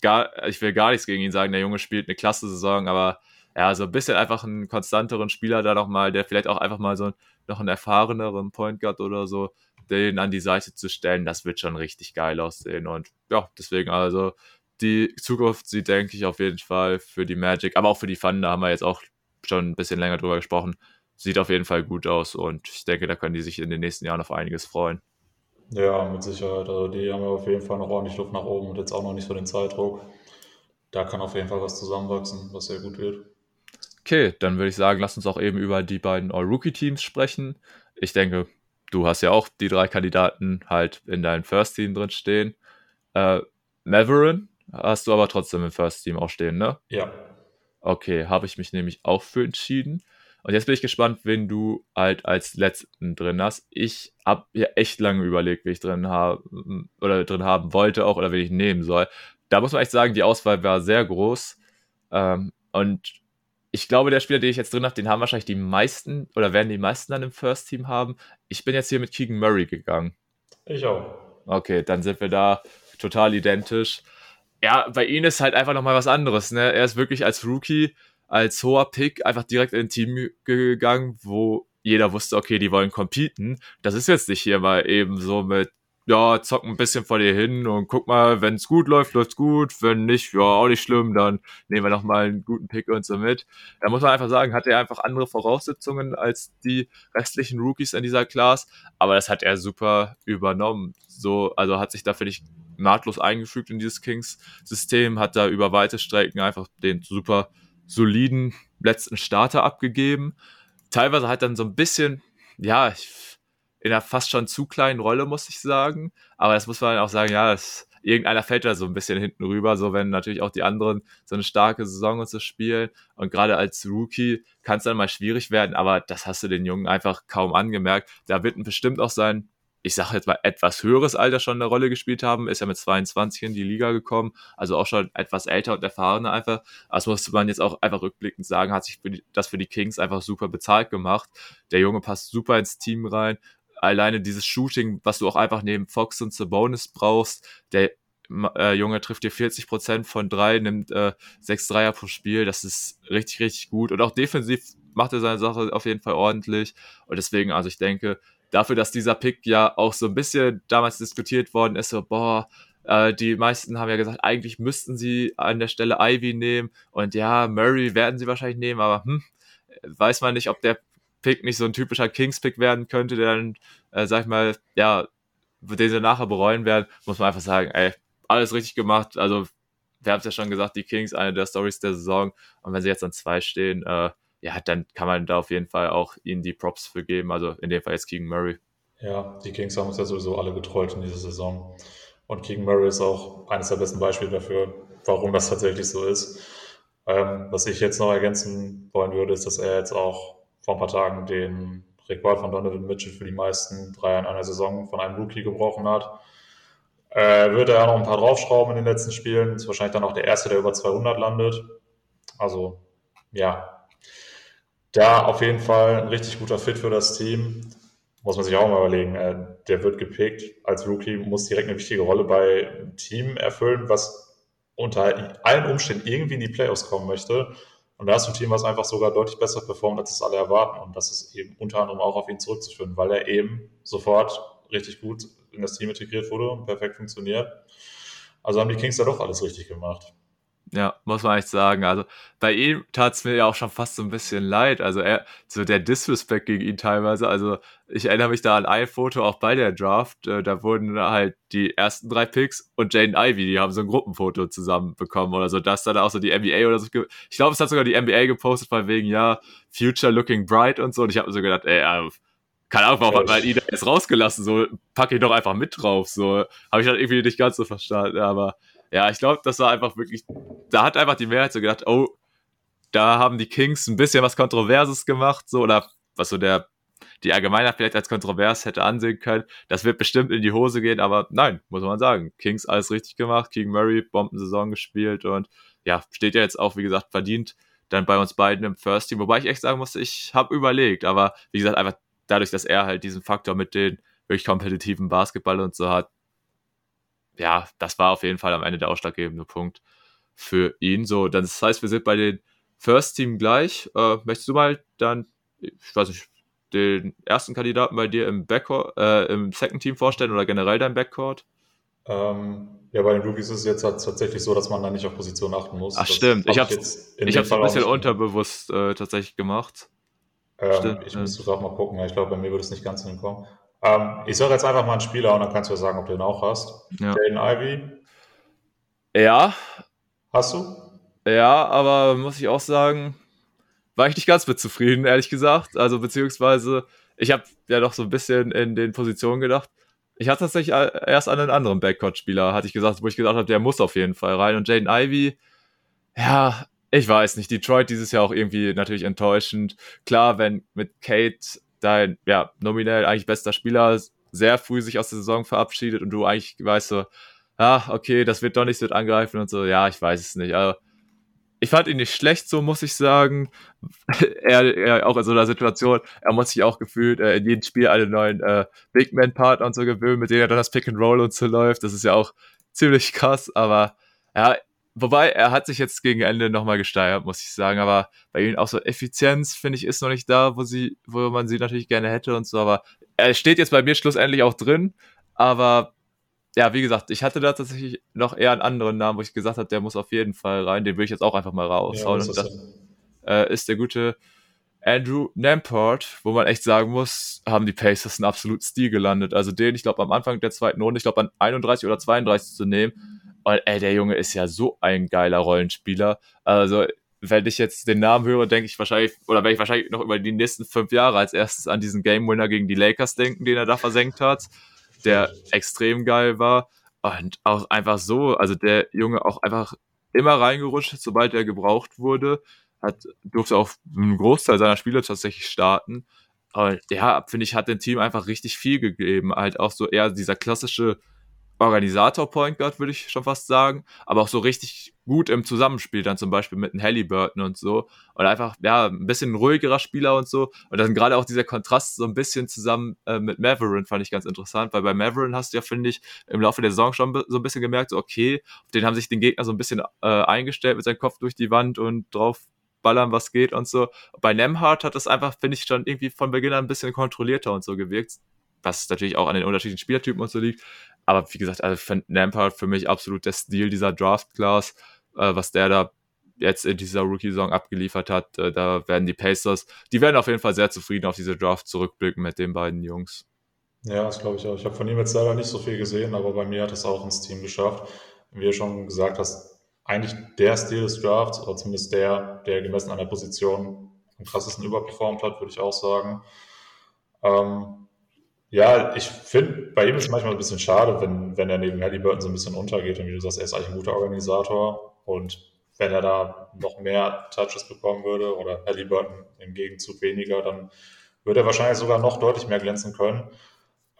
gar, ich will gar nichts gegen ihn sagen, der Junge spielt eine klasse Saison, aber ja, so ein bisschen einfach einen konstanteren Spieler da nochmal, der vielleicht auch einfach mal so noch einen erfahreneren Point Guard oder so, den an die Seite zu stellen, das wird schon richtig geil aussehen. Und ja, deswegen also die Zukunft sieht, denke ich, auf jeden Fall für die Magic, aber auch für die Thunder haben wir jetzt auch schon ein bisschen länger drüber gesprochen. Sieht auf jeden Fall gut aus und ich denke, da können die sich in den nächsten Jahren auf einiges freuen. Ja, mit Sicherheit. Also die haben ja auf jeden Fall noch ordentlich Luft nach oben und jetzt auch noch nicht so den Zeitdruck. Da kann auf jeden Fall was zusammenwachsen, was sehr gut wird. Okay, dann würde ich sagen, lass uns auch eben über die beiden All-Rookie-Teams sprechen. Ich denke, du hast ja auch die drei Kandidaten halt in deinem First-Team drin stehen. Äh, Maverin hast du aber trotzdem im First-Team auch stehen, ne? Ja. Okay, habe ich mich nämlich auch für entschieden. Und jetzt bin ich gespannt, wen du halt als letzten drin hast. Ich habe ja echt lange überlegt, wie ich drin haben oder drin haben wollte auch oder wen ich nehmen soll. Da muss man echt sagen, die Auswahl war sehr groß. Ähm, und ich glaube, der Spieler, den ich jetzt drin habe, den haben wahrscheinlich die meisten oder werden die meisten dann im First Team haben. Ich bin jetzt hier mit Keegan Murray gegangen. Ich auch. Okay, dann sind wir da total identisch. Ja, bei ihm ist halt einfach nochmal was anderes. Ne? Er ist wirklich als Rookie, als hoher Pick einfach direkt in ein Team gegangen, wo jeder wusste, okay, die wollen competen. Das ist jetzt nicht hier mal eben so mit ja, zock ein bisschen vor dir hin und guck mal, wenn es gut läuft, läuft's gut. Wenn nicht, ja, auch nicht schlimm, dann nehmen wir nochmal einen guten Pick und so mit. Da muss man einfach sagen, hat er einfach andere Voraussetzungen als die restlichen Rookies in dieser Class, aber das hat er super übernommen. So, also hat sich da, finde ich, nahtlos eingefügt in dieses Kings-System, hat da über weite Strecken einfach den super soliden letzten Starter abgegeben. teilweise halt dann so ein bisschen, ja, in einer fast schon zu kleinen Rolle, muss ich sagen. Aber das muss man auch sagen, ja, das, irgendeiner fällt da so ein bisschen hinten rüber, so wenn natürlich auch die anderen so eine starke Saison und so spielen. Und gerade als Rookie kann es dann mal schwierig werden, aber das hast du den Jungen einfach kaum angemerkt. Da wird bestimmt auch sein ich sage jetzt mal, etwas höheres Alter schon eine Rolle gespielt haben, ist ja mit 22 in die Liga gekommen, also auch schon etwas älter und erfahrener einfach. Das muss man jetzt auch einfach rückblickend sagen, hat sich für die, das für die Kings einfach super bezahlt gemacht. Der Junge passt super ins Team rein. Alleine dieses Shooting, was du auch einfach neben Fox und Sabonis brauchst, der äh, Junge trifft dir 40 Prozent von drei, nimmt äh, sechs Dreier pro Spiel. Das ist richtig, richtig gut. Und auch defensiv macht er seine Sache auf jeden Fall ordentlich. Und deswegen, also ich denke, dafür, dass dieser Pick ja auch so ein bisschen damals diskutiert worden ist, so, boah, äh, die meisten haben ja gesagt, eigentlich müssten sie an der Stelle Ivy nehmen und ja, Murray werden sie wahrscheinlich nehmen, aber hm, weiß man nicht, ob der Pick nicht so ein typischer Kings-Pick werden könnte, der dann, äh, sag ich mal, ja, den sie nachher bereuen werden, muss man einfach sagen, ey, alles richtig gemacht. Also, wir haben es ja schon gesagt, die Kings, eine der Stories der Saison. Und wenn sie jetzt an zwei stehen, äh, ja, dann kann man da auf jeden Fall auch ihnen die Props für geben. Also in dem Fall jetzt Keegan Murray. Ja, die Kings haben uns ja sowieso alle getrollt in dieser Saison. Und Keegan Murray ist auch eines der besten Beispiele dafür, warum das tatsächlich so ist. Ähm, was ich jetzt noch ergänzen wollen würde, ist, dass er jetzt auch vor ein paar Tagen den Rekord von Donovan Mitchell für die meisten Dreier in einer Saison von einem Rookie gebrochen hat. Äh, wird er auch noch ein paar draufschrauben in den letzten Spielen. Ist wahrscheinlich dann auch der Erste, der über 200 landet. Also, ja, da auf jeden Fall ein richtig guter Fit für das Team. Muss man sich auch mal überlegen. Äh, der wird gepickt als Rookie, muss direkt eine wichtige Rolle bei Team erfüllen, was unter allen Umständen irgendwie in die Playoffs kommen möchte. Und da ist ein Team, was einfach sogar deutlich besser performt, als es alle erwarten. Und das ist eben unter anderem auch auf ihn zurückzuführen, weil er eben sofort richtig gut in das Team integriert wurde und perfekt funktioniert. Also haben die Kings da doch alles richtig gemacht. Ja, muss man echt sagen. Also bei ihm tat es mir ja auch schon fast so ein bisschen leid. Also er, so der Disrespect gegen ihn teilweise. Also ich erinnere mich da an ein Foto auch bei der Draft. Äh, da wurden halt die ersten drei Picks und Jaden Ivy, die haben so ein Gruppenfoto zusammen bekommen oder so. Das dann auch so die NBA oder so. Ich glaube, es hat sogar die NBA gepostet, von wegen, ja, Future looking bright und so. Und ich habe mir so gedacht, ey, äh, keine Ahnung, warum hat man ihn jetzt rausgelassen? So, packe ich doch einfach mit drauf. So, habe ich halt irgendwie nicht ganz so verstanden. Aber ja, ich glaube, das war einfach wirklich, da hat einfach die Mehrheit so gedacht, oh, da haben die Kings ein bisschen was Kontroverses gemacht, so, oder was so der, die Allgemeinheit vielleicht als kontrovers hätte ansehen können. Das wird bestimmt in die Hose gehen, aber nein, muss man sagen. Kings alles richtig gemacht, King Murray Bombensaison gespielt und ja, steht ja jetzt auch, wie gesagt, verdient dann bei uns beiden im First Team. Wobei ich echt sagen muss, ich habe überlegt, aber wie gesagt, einfach dadurch, dass er halt diesen Faktor mit den wirklich kompetitiven Basketball und so hat, ja, das war auf jeden Fall am Ende der ausschlaggebende Punkt für ihn. So, das heißt, wir sind bei den First Team gleich. Äh, möchtest du mal dann, ich weiß nicht, den ersten Kandidaten bei dir im Backcourt, äh, im Second Team vorstellen oder generell dein Backcourt? Ähm, ja, bei den Rookies ist es jetzt halt tatsächlich so, dass man da nicht auf Position achten muss. Ach, das stimmt. Hab ich habe es ein bisschen unterbewusst äh, tatsächlich gemacht. Ähm, stimmt. Ich müsste gerade mal gucken. Ich glaube, bei mir würde es nicht ganz hinkommen. Ähm, ich sage jetzt einfach mal einen Spieler und dann kannst du sagen, ob du ihn auch hast. Ja. Jaden Ivy. Ja. Hast du? Ja, aber muss ich auch sagen, war ich nicht ganz mit zufrieden, ehrlich gesagt. Also, beziehungsweise, ich habe ja doch so ein bisschen in den Positionen gedacht. Ich hatte tatsächlich erst an einen anderen Backcourt-Spieler, hatte ich gesagt, wo ich gesagt habe, der muss auf jeden Fall rein. Und Jaden Ivy, ja, ich weiß nicht. Detroit dieses Jahr auch irgendwie natürlich enttäuschend. Klar, wenn mit Kate dein, ja, nominell eigentlich bester Spieler sehr früh sich aus der Saison verabschiedet und du eigentlich weißt so, ah, okay, das wird doch nichts mit angreifen und so, ja, ich weiß es nicht. Aber ich fand ihn nicht schlecht, so muss ich sagen. er, er auch in so einer Situation, er muss sich auch gefühlt äh, in jedem Spiel einen neuen äh, Big Man Part und so gewöhnen, mit dem er dann das Pick and Roll und so läuft. Das ist ja auch ziemlich krass, aber ja, Wobei, er hat sich jetzt gegen Ende nochmal gesteigert, muss ich sagen. Aber bei ihm auch so Effizienz, finde ich, ist noch nicht da, wo sie, wo man sie natürlich gerne hätte und so. Aber er steht jetzt bei mir schlussendlich auch drin. Aber ja, wie gesagt, ich hatte da tatsächlich noch eher einen anderen Namen, wo ich gesagt habe, der muss auf jeden Fall rein. Den will ich jetzt auch einfach mal raushauen. Ja, und das äh, ist der gute Andrew Namport, wo man echt sagen muss, haben die Pacers einen absoluten Stil gelandet. Also den, ich glaube, am Anfang der zweiten Runde, ich glaube, an 31 oder 32 zu nehmen und ey, der Junge ist ja so ein geiler Rollenspieler. Also wenn ich jetzt den Namen höre, denke ich wahrscheinlich, oder werde ich wahrscheinlich noch über die nächsten fünf Jahre als erstes an diesen Game Winner gegen die Lakers denken, den er da versenkt hat, der extrem geil war. Und auch einfach so, also der Junge auch einfach immer reingerutscht, sobald er gebraucht wurde, hat, durfte auch einen Großteil seiner Spiele tatsächlich starten. Aber ja, finde ich, hat dem Team einfach richtig viel gegeben. Halt auch so eher dieser klassische Organisator Point Guard, würde ich schon fast sagen, aber auch so richtig gut im Zusammenspiel, dann zum Beispiel mit einem Halliburton und so. Und einfach, ja, ein bisschen ruhigerer Spieler und so. Und dann gerade auch dieser Kontrast so ein bisschen zusammen äh, mit Maverin fand ich ganz interessant, weil bei Maverin hast du ja, finde ich, im Laufe der Saison schon so ein bisschen gemerkt, so, okay, auf den haben sich den Gegner so ein bisschen äh, eingestellt mit seinem Kopf durch die Wand und drauf ballern, was geht und so. Bei Nemhard hat das einfach, finde ich, schon irgendwie von Beginn an ein bisschen kontrollierter und so gewirkt was natürlich auch an den unterschiedlichen Spielertypen und so liegt. Aber wie gesagt, also finde Lampard für mich absolut der Stil dieser Draft-Class, äh, was der da jetzt in dieser Rookie-Saison abgeliefert hat. Äh, da werden die Pacers, die werden auf jeden Fall sehr zufrieden auf diese Draft zurückblicken mit den beiden Jungs. Ja, das glaube ich auch. Ich habe von ihm jetzt leider nicht so viel gesehen, aber bei mir hat es auch ins Team geschafft. Wie du schon gesagt hast, eigentlich der Stil des Drafts, oder zumindest der, der gemessen an der Position am krassesten überperformt hat, würde ich auch sagen. Ähm, ja, ich finde, bei ihm ist es manchmal ein bisschen schade, wenn, wenn er neben Halliburton so ein bisschen untergeht. Und wie du sagst, er ist eigentlich ein guter Organisator. Und wenn er da noch mehr Touches bekommen würde oder Halliburton im Gegenzug weniger, dann würde er wahrscheinlich sogar noch deutlich mehr glänzen können.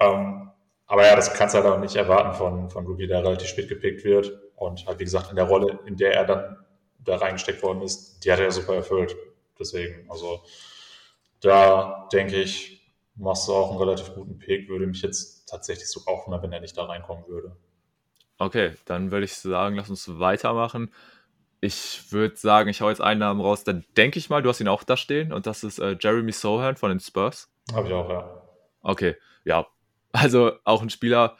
Ähm, aber ja, das kannst du halt auch nicht erwarten von, von Rookie, der relativ spät gepickt wird. Und halt, wie gesagt, in der Rolle, in der er dann da reingesteckt worden ist, die hat er super erfüllt. Deswegen, also da denke ich, machst du auch einen relativ guten Pick. Würde mich jetzt tatsächlich so auch wundern, wenn er nicht da reinkommen würde. Okay, dann würde ich sagen, lass uns weitermachen. Ich würde sagen, ich hau jetzt einen Namen raus, dann denke ich mal, du hast ihn auch da stehen und das ist äh, Jeremy Sohan von den Spurs. Habe ich auch, ja. Okay, ja. Also auch ein Spieler,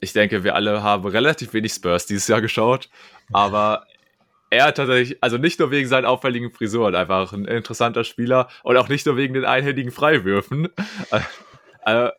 ich denke, wir alle haben relativ wenig Spurs dieses Jahr geschaut, aber er hat tatsächlich, also nicht nur wegen seinen auffälligen Frisuren, einfach ein interessanter Spieler und auch nicht nur wegen den einhändigen Freiwürfen. Äh,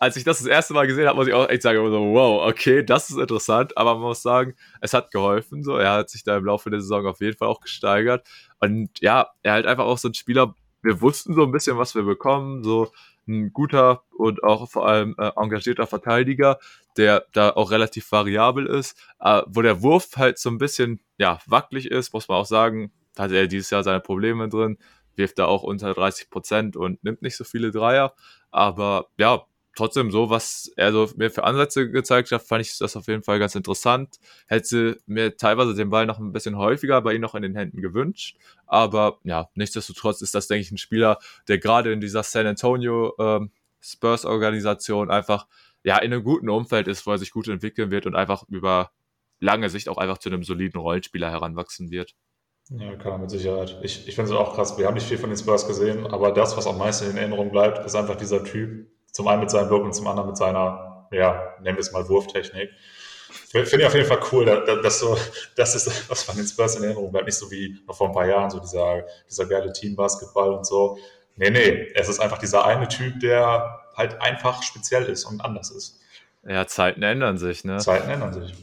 als ich das das erste Mal gesehen habe, muss ich auch echt sagen, so, wow, okay, das ist interessant, aber man muss sagen, es hat geholfen, so, er hat sich da im Laufe der Saison auf jeden Fall auch gesteigert und ja, er halt einfach auch so ein Spieler, wir wussten so ein bisschen, was wir bekommen, so ein guter und auch vor allem äh, engagierter Verteidiger, der da auch relativ variabel ist, äh, wo der Wurf halt so ein bisschen ja wackelig ist, muss man auch sagen, hat er dieses Jahr seine Probleme drin, wirft da auch unter 30 Prozent und nimmt nicht so viele Dreier, aber ja, trotzdem so, was er so mir für Ansätze gezeigt hat, fand ich das auf jeden Fall ganz interessant. Hätte mir teilweise den Ball noch ein bisschen häufiger bei ihm noch in den Händen gewünscht. Aber ja, nichtsdestotrotz ist das, denke ich, ein Spieler, der gerade in dieser San Antonio ähm, Spurs-Organisation einfach ja in einem guten Umfeld ist, wo er sich gut entwickeln wird und einfach über lange Sicht auch einfach zu einem soliden Rollenspieler heranwachsen wird. Ja, klar, mit Sicherheit. Ich, ich finde es auch krass. Wir haben nicht viel von den Spurs gesehen, aber das, was am meisten in Erinnerung bleibt, ist einfach dieser Typ, zum einen mit seinem Look und zum anderen mit seiner, ja, nennen wir es mal Wurftechnik. Finde ich auf jeden Fall cool, dass, dass so, das ist, was von den Spurs in Erinnerung bleibt. Nicht so wie noch vor ein paar Jahren, so dieser, dieser geile Teambasketball und so. Nee, nee, es ist einfach dieser eine Typ, der halt einfach speziell ist und anders ist. Ja, Zeiten ändern sich, ne? Zeiten ändern sich.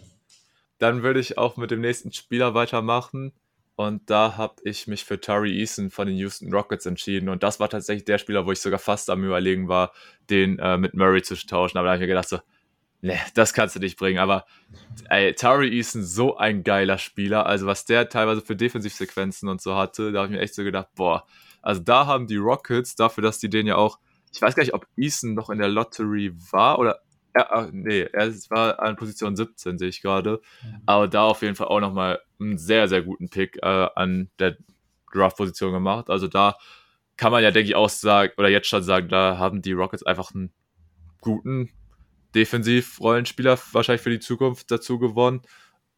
Dann würde ich auch mit dem nächsten Spieler weitermachen. Und da habe ich mich für Tari Eason von den Houston Rockets entschieden. Und das war tatsächlich der Spieler, wo ich sogar fast am Überlegen war, den äh, mit Murray zu tauschen. Aber da habe ich mir gedacht, so, ne, das kannst du nicht bringen. Aber ey, Tari Eason, so ein geiler Spieler. Also, was der teilweise für Defensivsequenzen und so hatte, da habe ich mir echt so gedacht, boah, also da haben die Rockets, dafür, dass die den ja auch, ich weiß gar nicht, ob Eason noch in der Lottery war oder ja, ah, nee, er war an Position 17, sehe ich gerade. Mhm. Aber da auf jeden Fall auch nochmal einen sehr, sehr guten Pick äh, an der Draft-Position gemacht. Also da kann man ja, denke ich, auch sagen, oder jetzt schon sagen, da haben die Rockets einfach einen guten Defensiv-Rollenspieler wahrscheinlich für die Zukunft dazu gewonnen.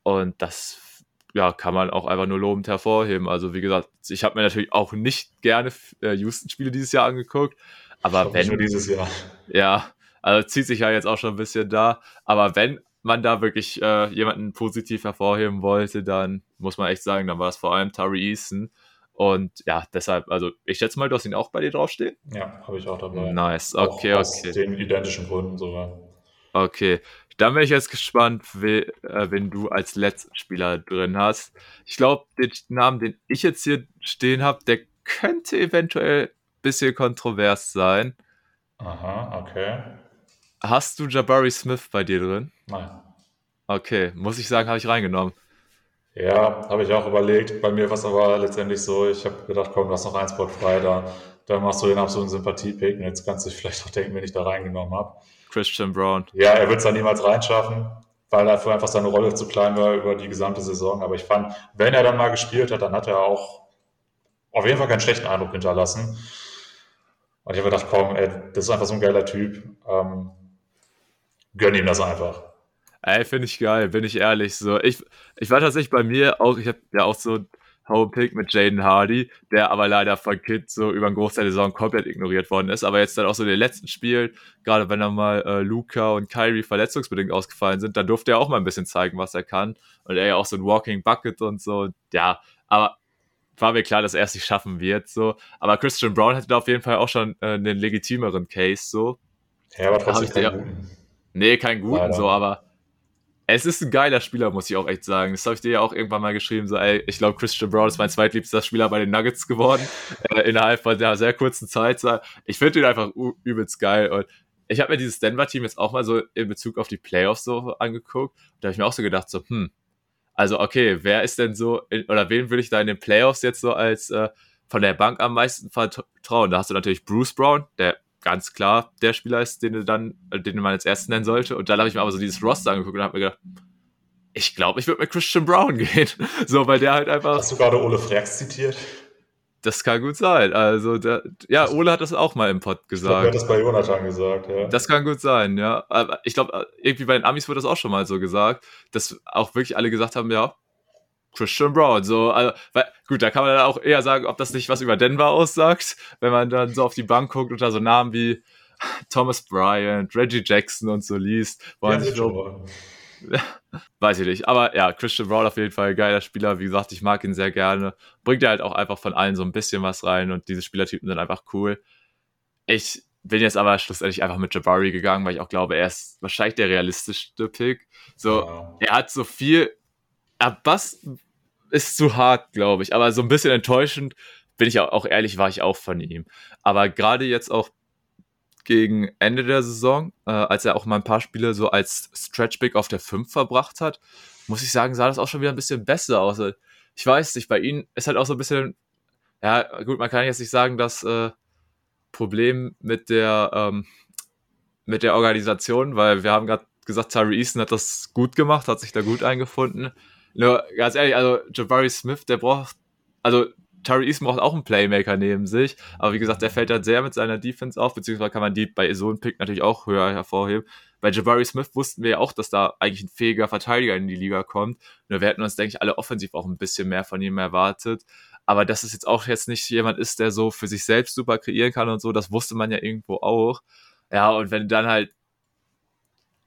Und das ja, kann man auch einfach nur lobend hervorheben. Also wie gesagt, ich habe mir natürlich auch nicht gerne äh, Houston-Spiele dieses Jahr angeguckt. Aber wenn. Nur dieses Jahr. Ja, also zieht sich ja jetzt auch schon ein bisschen da. Aber wenn man da wirklich äh, jemanden positiv hervorheben wollte, dann muss man echt sagen, dann war es vor allem Tari Easton. Und ja, deshalb, also ich schätze mal, du hast ihn auch bei dir draufstehen. Ja, habe ich auch dabei. Nice, okay, auch aus okay. den identischen Gründen sogar. Okay, Dann bin ich jetzt gespannt, we, äh, wen du als letzten Spieler drin hast. Ich glaube, den Namen, den ich jetzt hier stehen habe, der könnte eventuell ein bisschen kontrovers sein. Aha, okay. Hast du Jabari Smith bei dir drin? Nein. Okay, muss ich sagen, habe ich reingenommen. Ja, habe ich auch überlegt. Bei mir war es aber letztendlich so, ich habe gedacht, komm, du hast noch ein Spot frei, da, da machst du den absoluten Sympathie-Pick und jetzt kannst du dich vielleicht auch denken, wen ich da reingenommen habe. Christian Brown. Ja, er wird es da niemals reinschaffen, weil dafür einfach seine Rolle zu klein war über die gesamte Saison. Aber ich fand, wenn er dann mal gespielt hat, dann hat er auch auf jeden Fall keinen schlechten Eindruck hinterlassen. Und ich habe gedacht, komm, ey, das ist einfach so ein geiler Typ. Ähm, gönn ihm das einfach. Ey, finde ich geil, bin ich ehrlich. So, ich, ich war tatsächlich bei mir auch, ich habe ja auch so Home-Pick mit Jaden Hardy, der aber leider von Kid so über einen Großteil der Saison komplett ignoriert worden ist. Aber jetzt dann auch so in den letzten Spielen, gerade wenn dann mal äh, Luca und Kyrie verletzungsbedingt ausgefallen sind, dann durfte er auch mal ein bisschen zeigen, was er kann. Und er ja auch so ein Walking Bucket und so. Ja, aber war mir klar, dass er es nicht schaffen wird. So. Aber Christian Brown hatte da auf jeden Fall auch schon äh, einen legitimeren Case. So. Ja, aber trotzdem. Nee, keinen guten, Leider. so, aber es ist ein geiler Spieler, muss ich auch echt sagen. Das habe ich dir ja auch irgendwann mal geschrieben. So, ey, ich glaube, Christian Brown ist mein zweitliebster Spieler bei den Nuggets geworden. Äh, innerhalb von einer sehr kurzen Zeit. Ich finde ihn einfach übelst geil. Und ich habe mir dieses Denver-Team jetzt auch mal so in Bezug auf die Playoffs so angeguckt. Da habe ich mir auch so gedacht, so, hm, also okay, wer ist denn so, in, oder wen würde ich da in den Playoffs jetzt so als äh, von der Bank am meisten vertrauen? Da hast du natürlich Bruce Brown, der ganz klar der Spieler ist, den, dann, äh, den man als ersten nennen sollte. Und dann habe ich mir aber so dieses Roster angeguckt und habe mir gedacht, ich glaube, ich würde mit Christian Brown gehen. So, weil der halt einfach. Hast du gerade Ole Frex zitiert? Das kann gut sein. Also, der, ja, Ole hat das auch mal im Pod gesagt. Er hat das bei Jonathan gesagt, ja. Das kann gut sein, ja. Aber ich glaube, irgendwie bei den Amis wurde das auch schon mal so gesagt, dass auch wirklich alle gesagt haben, ja, Christian Brown. So, also, weil, gut, da kann man dann auch eher sagen, ob das nicht was über Denver aussagt, wenn man dann so auf die Bank guckt und da so Namen wie Thomas Bryant, Reggie Jackson und so liest. Ja, so, weiß ich nicht. Aber ja, Christian Brown auf jeden Fall geiler Spieler. Wie gesagt, ich mag ihn sehr gerne. Bringt er halt auch einfach von allen so ein bisschen was rein und diese Spielertypen sind einfach cool. Ich bin jetzt aber schlussendlich einfach mit Jabari gegangen, weil ich auch glaube, er ist wahrscheinlich der realistischste Pick. So, ja. er hat so viel. Er was ist zu hart, glaube ich. Aber so ein bisschen enttäuschend, bin ich auch, ehrlich, war ich auch von ihm. Aber gerade jetzt auch gegen Ende der Saison, äh, als er auch mal ein paar Spiele so als Stretchback auf der 5 verbracht hat, muss ich sagen, sah das auch schon wieder ein bisschen besser aus. Ich weiß nicht, bei ihm ist halt auch so ein bisschen, ja, gut, man kann jetzt nicht sagen, das äh, Problem mit der, ähm, mit der Organisation, weil wir haben gerade gesagt, Tyree Easton hat das gut gemacht, hat sich da gut eingefunden. Nur, ganz ehrlich, also Jabari Smith, der braucht, also Eason braucht auch einen Playmaker neben sich, aber wie gesagt, der fällt halt sehr mit seiner Defense auf, beziehungsweise kann man die bei so einem Pick natürlich auch höher hervorheben. Bei Jabari Smith wussten wir ja auch, dass da eigentlich ein fähiger Verteidiger in die Liga kommt. Nur wir hätten uns, denke ich, alle offensiv auch ein bisschen mehr von ihm erwartet. Aber dass es jetzt auch jetzt nicht jemand ist, der so für sich selbst super kreieren kann und so, das wusste man ja irgendwo auch. Ja, und wenn dann halt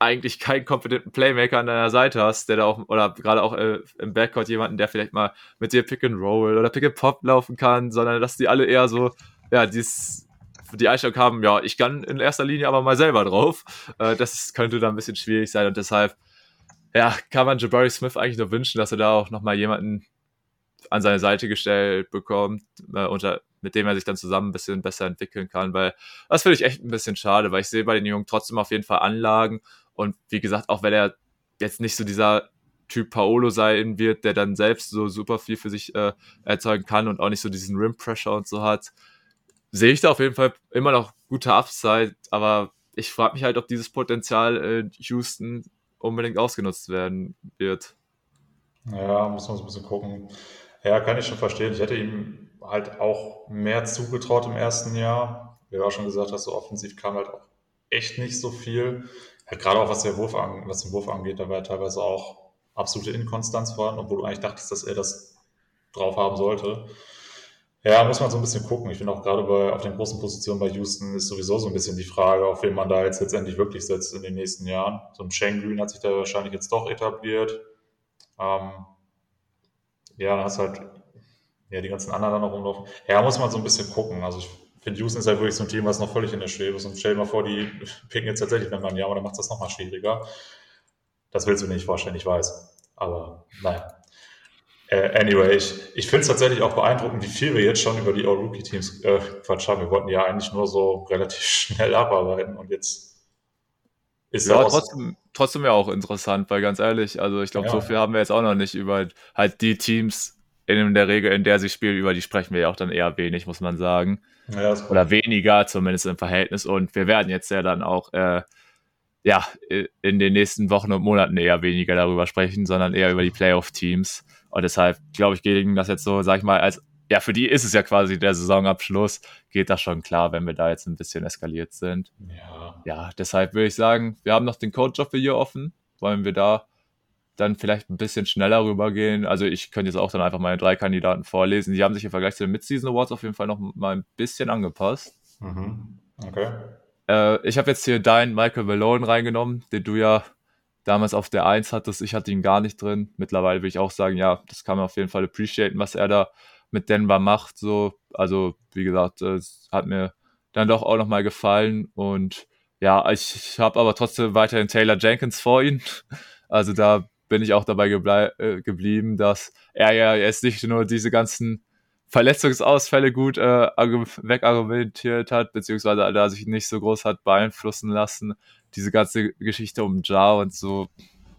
eigentlich keinen kompetenten Playmaker an deiner Seite hast, der da auch, oder gerade auch äh, im Backcourt jemanden, der vielleicht mal mit dir Pick and Roll oder Pick and Pop laufen kann, sondern dass die alle eher so, ja, dies, die Einstellung haben, ja, ich kann in erster Linie aber mal selber drauf. Äh, das könnte da ein bisschen schwierig sein und deshalb, ja, kann man Jabari Smith eigentlich nur wünschen, dass er da auch nochmal jemanden an seine Seite gestellt bekommt, äh, unter, mit dem er sich dann zusammen ein bisschen besser entwickeln kann, weil das finde ich echt ein bisschen schade, weil ich sehe bei den Jungen trotzdem auf jeden Fall Anlagen und wie gesagt, auch wenn er jetzt nicht so dieser Typ Paolo sein wird, der dann selbst so super viel für sich äh, erzeugen kann und auch nicht so diesen Rim Pressure und so hat, sehe ich da auf jeden Fall immer noch gute Upside, aber ich frage mich halt, ob dieses Potenzial in Houston unbedingt ausgenutzt werden wird. Ja, muss man so ein bisschen gucken. Ja, kann ich schon verstehen. Ich hätte ihm halt auch mehr zugetraut im ersten Jahr. Wie du auch schon gesagt hast, so offensiv kam halt auch echt nicht so viel halt gerade auch was, der Wurf an, was den Wurf angeht, da war ja teilweise auch absolute Inkonstanz vorhanden, obwohl du eigentlich dachtest, dass er das drauf haben sollte. Ja, muss man so ein bisschen gucken. Ich finde auch gerade bei, auf den großen Positionen bei Houston ist sowieso so ein bisschen die Frage, auf wen man da jetzt letztendlich wirklich setzt in den nächsten Jahren. So ein Shane Green hat sich da wahrscheinlich jetzt doch etabliert. Ähm, ja, dann hast halt ja, die ganzen anderen dann noch rumlaufen. Ja, muss man so ein bisschen gucken. Also ich finde, Houston ist ja wirklich so ein Team, was noch völlig in der Schwebe ist. Und stell dir mal vor, die picken jetzt tatsächlich wenn man ja, aber dann macht das nochmal schwieriger. Das willst du dir nicht vorstellen, ich weiß. Aber naja. Äh, anyway, ich, ich finde es tatsächlich auch beeindruckend, wie viel wir jetzt schon über die All-Rookie-Teams äh, Quatsch haben. Wir wollten ja eigentlich nur so relativ schnell abarbeiten und jetzt ist ja, trotzdem, trotzdem ja auch interessant, weil ganz ehrlich, also ich glaube, ja. so viel haben wir jetzt auch noch nicht über halt die Teams in der Regel, in der sie spielen, über die sprechen wir ja auch dann eher wenig, muss man sagen. Ja, Oder weniger, zumindest im Verhältnis. Und wir werden jetzt ja dann auch äh, ja, in den nächsten Wochen und Monaten eher weniger darüber sprechen, sondern eher über die Playoff-Teams. Und deshalb, glaube ich, gegen das jetzt so, sag ich mal, als, ja, für die ist es ja quasi der Saisonabschluss, geht das schon klar, wenn wir da jetzt ein bisschen eskaliert sind. Ja. Ja, deshalb würde ich sagen, wir haben noch den Coach of the Year offen. Wollen wir da dann vielleicht ein bisschen schneller rübergehen? Also ich könnte jetzt auch dann einfach meine drei Kandidaten vorlesen. Die haben sich im Vergleich zu den Mid-Season Awards auf jeden Fall noch mal ein bisschen angepasst. Mhm. Okay. Äh, ich habe jetzt hier deinen Michael Malone reingenommen, den du ja damals auf der 1 hattest. Ich hatte ihn gar nicht drin. Mittlerweile will ich auch sagen, ja, das kann man auf jeden Fall appreciaten, was er da mit Denver macht. So, also wie gesagt, es hat mir dann doch auch nochmal gefallen und ja, ich, ich habe aber trotzdem weiterhin Taylor Jenkins vor ihm. Also da bin ich auch dabei äh, geblieben, dass er ja jetzt nicht nur diese ganzen Verletzungsausfälle gut äh, wegargumentiert hat, beziehungsweise da sich nicht so groß hat beeinflussen lassen. Diese ganze Geschichte um Ja und so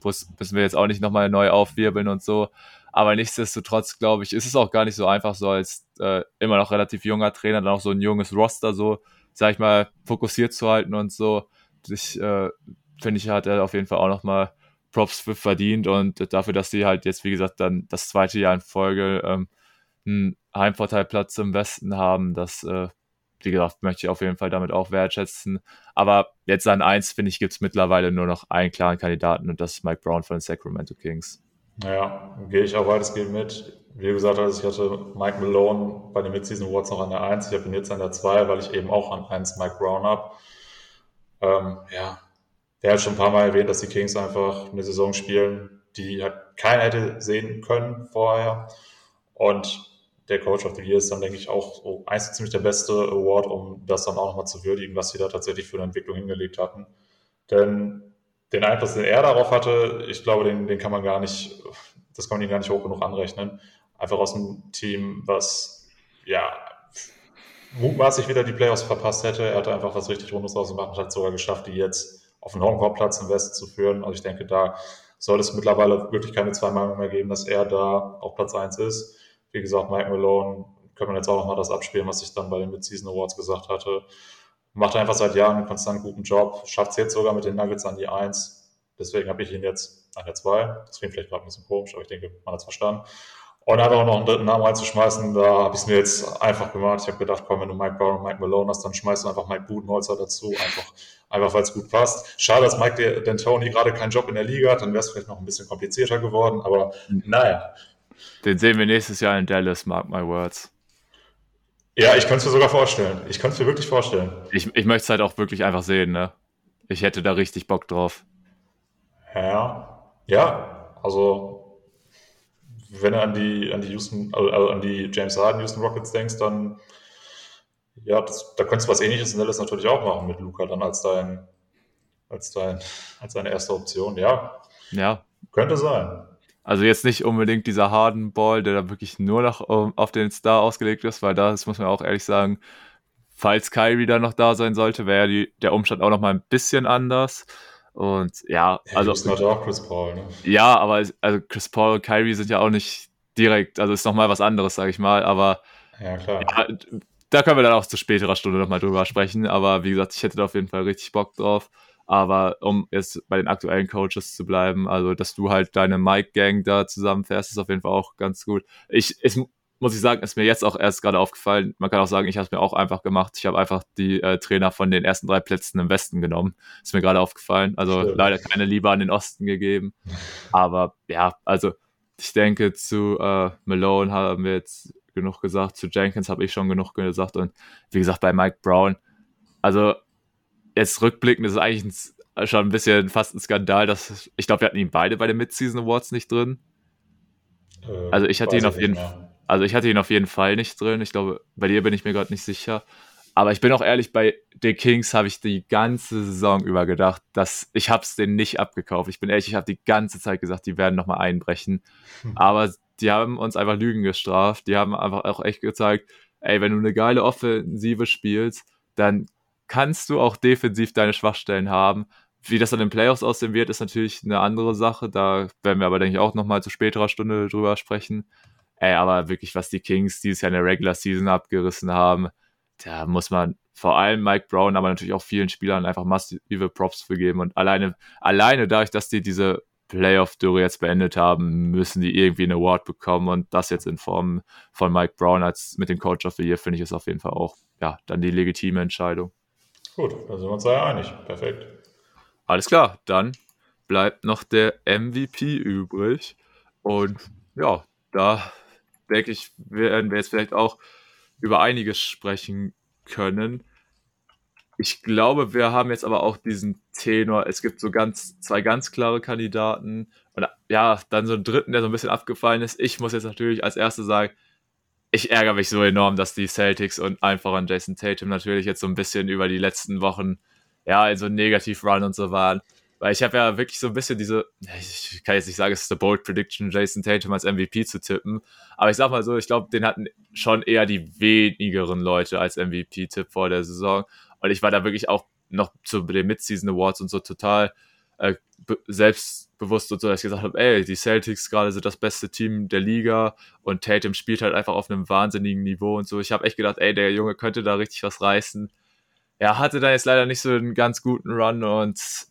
müssen wir jetzt auch nicht nochmal neu aufwirbeln und so. Aber nichtsdestotrotz, glaube ich, ist es auch gar nicht so einfach, so als äh, immer noch relativ junger Trainer, dann auch so ein junges Roster so, sag ich mal, fokussiert zu halten und so. Ich äh, finde ich, hat er auf jeden Fall auch nochmal Props für verdient und dafür, dass die halt jetzt, wie gesagt, dann das zweite Jahr in Folge ähm, einen Heimvorteilplatz im Westen haben. Das, äh, wie gesagt, möchte ich auf jeden Fall damit auch wertschätzen. Aber jetzt an eins, finde ich, gibt es mittlerweile nur noch einen klaren Kandidaten und das ist Mike Brown von den Sacramento Kings. Naja, gehe ich auch weitestgehend mit. Wie gesagt, also ich hatte Mike Malone bei den Midseason Awards noch an der 1. Ich habe ihn jetzt an der 2, weil ich eben auch an 1 Mike Brown habe. Ähm, ja, der hat schon ein paar Mal erwähnt, dass die Kings einfach eine Saison spielen, die halt keiner hätte sehen können vorher. Und der Coach of the Year ist dann, denke ich, auch so eigentlich ziemlich der beste Award, um das dann auch nochmal zu würdigen, was sie da tatsächlich für eine Entwicklung hingelegt hatten. Denn den Einfluss, den er darauf hatte, ich glaube, den, den kann man gar nicht, das kann man ihm gar nicht hoch genug anrechnen. Einfach aus einem Team, was ja mutmaßlich wieder die Playoffs verpasst hätte. Er hatte einfach was richtig Rundes draus gemacht und hat sogar geschafft, die jetzt auf den Homecourt-Platz im Westen zu führen. Also ich denke, da soll es mittlerweile wirklich keine zwei Meinungen mehr geben, dass er da auf Platz 1 ist. Wie gesagt, Mike Malone, können wir jetzt auch nochmal das abspielen, was ich dann bei den Mid-Season Awards gesagt hatte. Macht einfach seit Jahren einen konstant guten Job, schafft es jetzt sogar mit den Nuggets an die 1. Deswegen habe ich ihn jetzt an der 2. Das klingt vielleicht gerade ein bisschen komisch, aber ich denke, man hat es verstanden. Und einfach noch einen dritten Namen reinzuschmeißen, da habe ich es mir jetzt einfach gemacht. Ich habe gedacht, komm, wenn du Mike Brown und Mike Malone hast, dann schmeißt du einfach Mike Budenholzer dazu, einfach, einfach weil es gut passt. Schade, dass Mike D'Antoni gerade keinen Job in der Liga hat, dann wäre es vielleicht noch ein bisschen komplizierter geworden, aber naja, den sehen wir nächstes Jahr in Dallas, mark my words. Ja, ich könnte es mir sogar vorstellen. Ich könnte es mir wirklich vorstellen. Ich, ich möchte es halt auch wirklich einfach sehen, ne? Ich hätte da richtig Bock drauf. Ja, ja, also wenn du an die, an die Houston, also an die James Harden Houston Rockets denkst, dann ja, das, da könntest du was ähnliches in Dallas natürlich auch machen mit Luca dann als dein, als dein, als deine erste Option, ja. Ja. Könnte sein. Also jetzt nicht unbedingt dieser Harden Ball, der da wirklich nur noch auf den Star ausgelegt ist, weil das muss man auch ehrlich sagen, falls Kyrie da noch da sein sollte, wäre der Umstand auch noch mal ein bisschen anders. Und ja, also. Das ist auch Chris Paul, ne? Ja, aber also Chris Paul und Kyrie sind ja auch nicht direkt, also ist noch mal was anderes, sage ich mal, aber. Ja, klar. Ja, da können wir dann auch zu späterer Stunde noch mal drüber sprechen, aber wie gesagt, ich hätte da auf jeden Fall richtig Bock drauf. Aber um jetzt bei den aktuellen Coaches zu bleiben, also dass du halt deine Mike-Gang da zusammenfährst, ist auf jeden Fall auch ganz gut. Ich, es, muss ich sagen, ist mir jetzt auch erst gerade aufgefallen. Man kann auch sagen, ich habe es mir auch einfach gemacht. Ich habe einfach die äh, Trainer von den ersten drei Plätzen im Westen genommen. Ist mir gerade aufgefallen. Also Stimmt. leider keine Liebe an den Osten gegeben. Aber ja, also ich denke, zu äh, Malone haben wir jetzt genug gesagt. Zu Jenkins habe ich schon genug gesagt. Und wie gesagt, bei Mike Brown, also jetzt rückblickend ist es eigentlich ein, schon ein bisschen fast ein Skandal, dass ich glaube, wir hatten ihn beide bei den Mid-Season Awards nicht drin. Äh, also ich hatte ihn auf jeden Fall. Also ich hatte ihn auf jeden Fall nicht drin. Ich glaube, bei dir bin ich mir gerade nicht sicher. aber ich bin auch ehrlich, bei den Kings habe ich die ganze Saison über gedacht, dass ich habe es denen nicht abgekauft. Ich bin ehrlich, ich habe die ganze Zeit gesagt, die werden nochmal einbrechen. Hm. Aber die haben uns einfach Lügen gestraft. Die haben einfach auch echt gezeigt, ey, wenn du eine geile Offensive spielst, dann kannst du auch defensiv deine Schwachstellen haben. Wie das dann in den Playoffs aussehen wird, ist natürlich eine andere Sache. Da werden wir aber, denke ich, auch nochmal zu späterer Stunde drüber sprechen. Ey, aber wirklich, was die Kings dieses Jahr in der Regular Season abgerissen haben, da muss man vor allem Mike Brown, aber natürlich auch vielen Spielern einfach massive Props für geben. Und alleine, alleine dadurch, dass die diese Playoff-Dürre jetzt beendet haben, müssen die irgendwie einen Award bekommen. Und das jetzt in Form von Mike Brown als mit dem Coach of the Year, finde ich, ist auf jeden Fall auch ja, dann die legitime Entscheidung. Gut, da sind wir uns ja einig. Perfekt. Alles klar, dann bleibt noch der MVP übrig. Und ja, da denke ich, werden wir jetzt vielleicht auch über einiges sprechen können. Ich glaube, wir haben jetzt aber auch diesen Tenor. Es gibt so ganz zwei ganz klare Kandidaten und ja, dann so einen dritten, der so ein bisschen abgefallen ist. Ich muss jetzt natürlich als Erster sagen, ich ärgere mich so enorm, dass die Celtics und einfach an Jason Tatum natürlich jetzt so ein bisschen über die letzten Wochen ja in so einem Negativ-Run und so waren. Weil ich habe ja wirklich so ein bisschen diese, ich kann jetzt nicht sagen, es ist eine Bold Prediction, Jason Tatum als MVP zu tippen. Aber ich sag mal so, ich glaube, den hatten schon eher die wenigeren Leute als MVP-Tipp vor der Saison. Und ich war da wirklich auch noch zu den Mid-Season Awards und so total äh, selbstbewusst und so, dass ich gesagt habe, ey, die Celtics gerade sind das beste Team der Liga und Tatum spielt halt einfach auf einem wahnsinnigen Niveau und so. Ich habe echt gedacht, ey, der Junge könnte da richtig was reißen. Er hatte da jetzt leider nicht so einen ganz guten Run und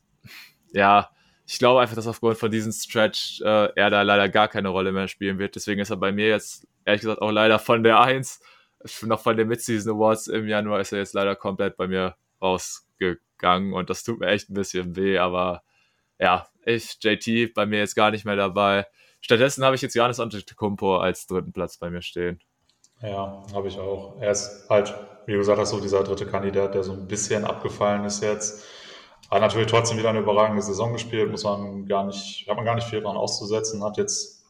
ja, ich glaube einfach, dass aufgrund von diesem Stretch äh, er da leider gar keine Rolle mehr spielen wird. Deswegen ist er bei mir jetzt, ehrlich gesagt, auch leider von der 1, noch von den Mid-Season Awards im Januar ist er jetzt leider komplett bei mir rausgegangen und das tut mir echt ein bisschen weh, aber ja, ich, JT, bei mir jetzt gar nicht mehr dabei. Stattdessen habe ich jetzt Janis Antetokounmpo als dritten Platz bei mir stehen. Ja, habe ich auch. Er ist halt, wie du gesagt hast, so dieser dritte Kandidat, der so ein bisschen abgefallen ist jetzt. Hat natürlich trotzdem wieder eine überragende Saison gespielt, muss man gar nicht, hat man gar nicht viel dran auszusetzen, hat jetzt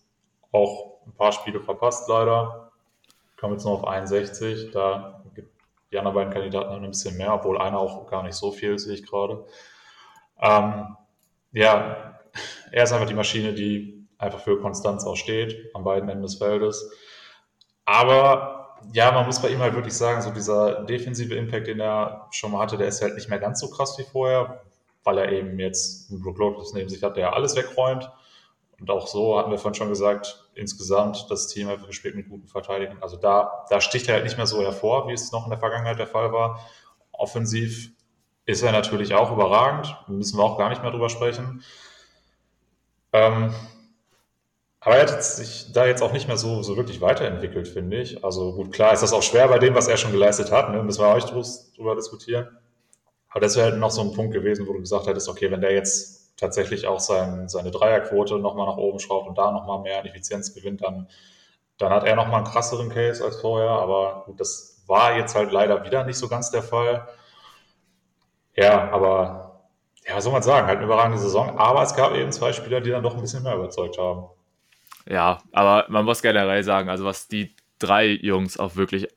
auch ein paar Spiele verpasst, leider. Kommen jetzt nur auf 61, da gibt die anderen beiden Kandidaten ein bisschen mehr, obwohl einer auch gar nicht so viel, sehe ich gerade. Ähm, ja, er ist einfach die Maschine, die einfach für Konstanz auch steht, an beiden Enden des Feldes. Aber ja, man muss bei ihm halt wirklich sagen, so dieser defensive Impact, den er schon mal hatte, der ist halt nicht mehr ganz so krass wie vorher weil er eben jetzt einen Brook Lopez neben sich hat, der alles wegräumt. Und auch so hatten wir vorhin schon gesagt, insgesamt das Team einfach gespielt mit guten Verteidigern. Also da, da sticht er halt nicht mehr so hervor, wie es noch in der Vergangenheit der Fall war. Offensiv ist er natürlich auch überragend, müssen wir auch gar nicht mehr drüber sprechen. Ähm, aber er hat sich da jetzt auch nicht mehr so, so wirklich weiterentwickelt, finde ich. Also gut, klar ist das auch schwer bei dem, was er schon geleistet hat. Ne? Müssen wir euch drüber diskutieren. Aber das wäre halt noch so ein Punkt gewesen, wo du gesagt hättest, okay, wenn der jetzt tatsächlich auch sein, seine Dreierquote nochmal nach oben schraubt und da nochmal mehr Effizienz gewinnt, dann, dann hat er nochmal einen krasseren Case als vorher. Aber gut, das war jetzt halt leider wieder nicht so ganz der Fall. Ja, aber ja, soll man sagen, halt eine überragende Saison. Aber es gab eben zwei Spieler, die dann doch ein bisschen mehr überzeugt haben. Ja, aber man muss generell sagen, also was die drei Jungs auch wirklich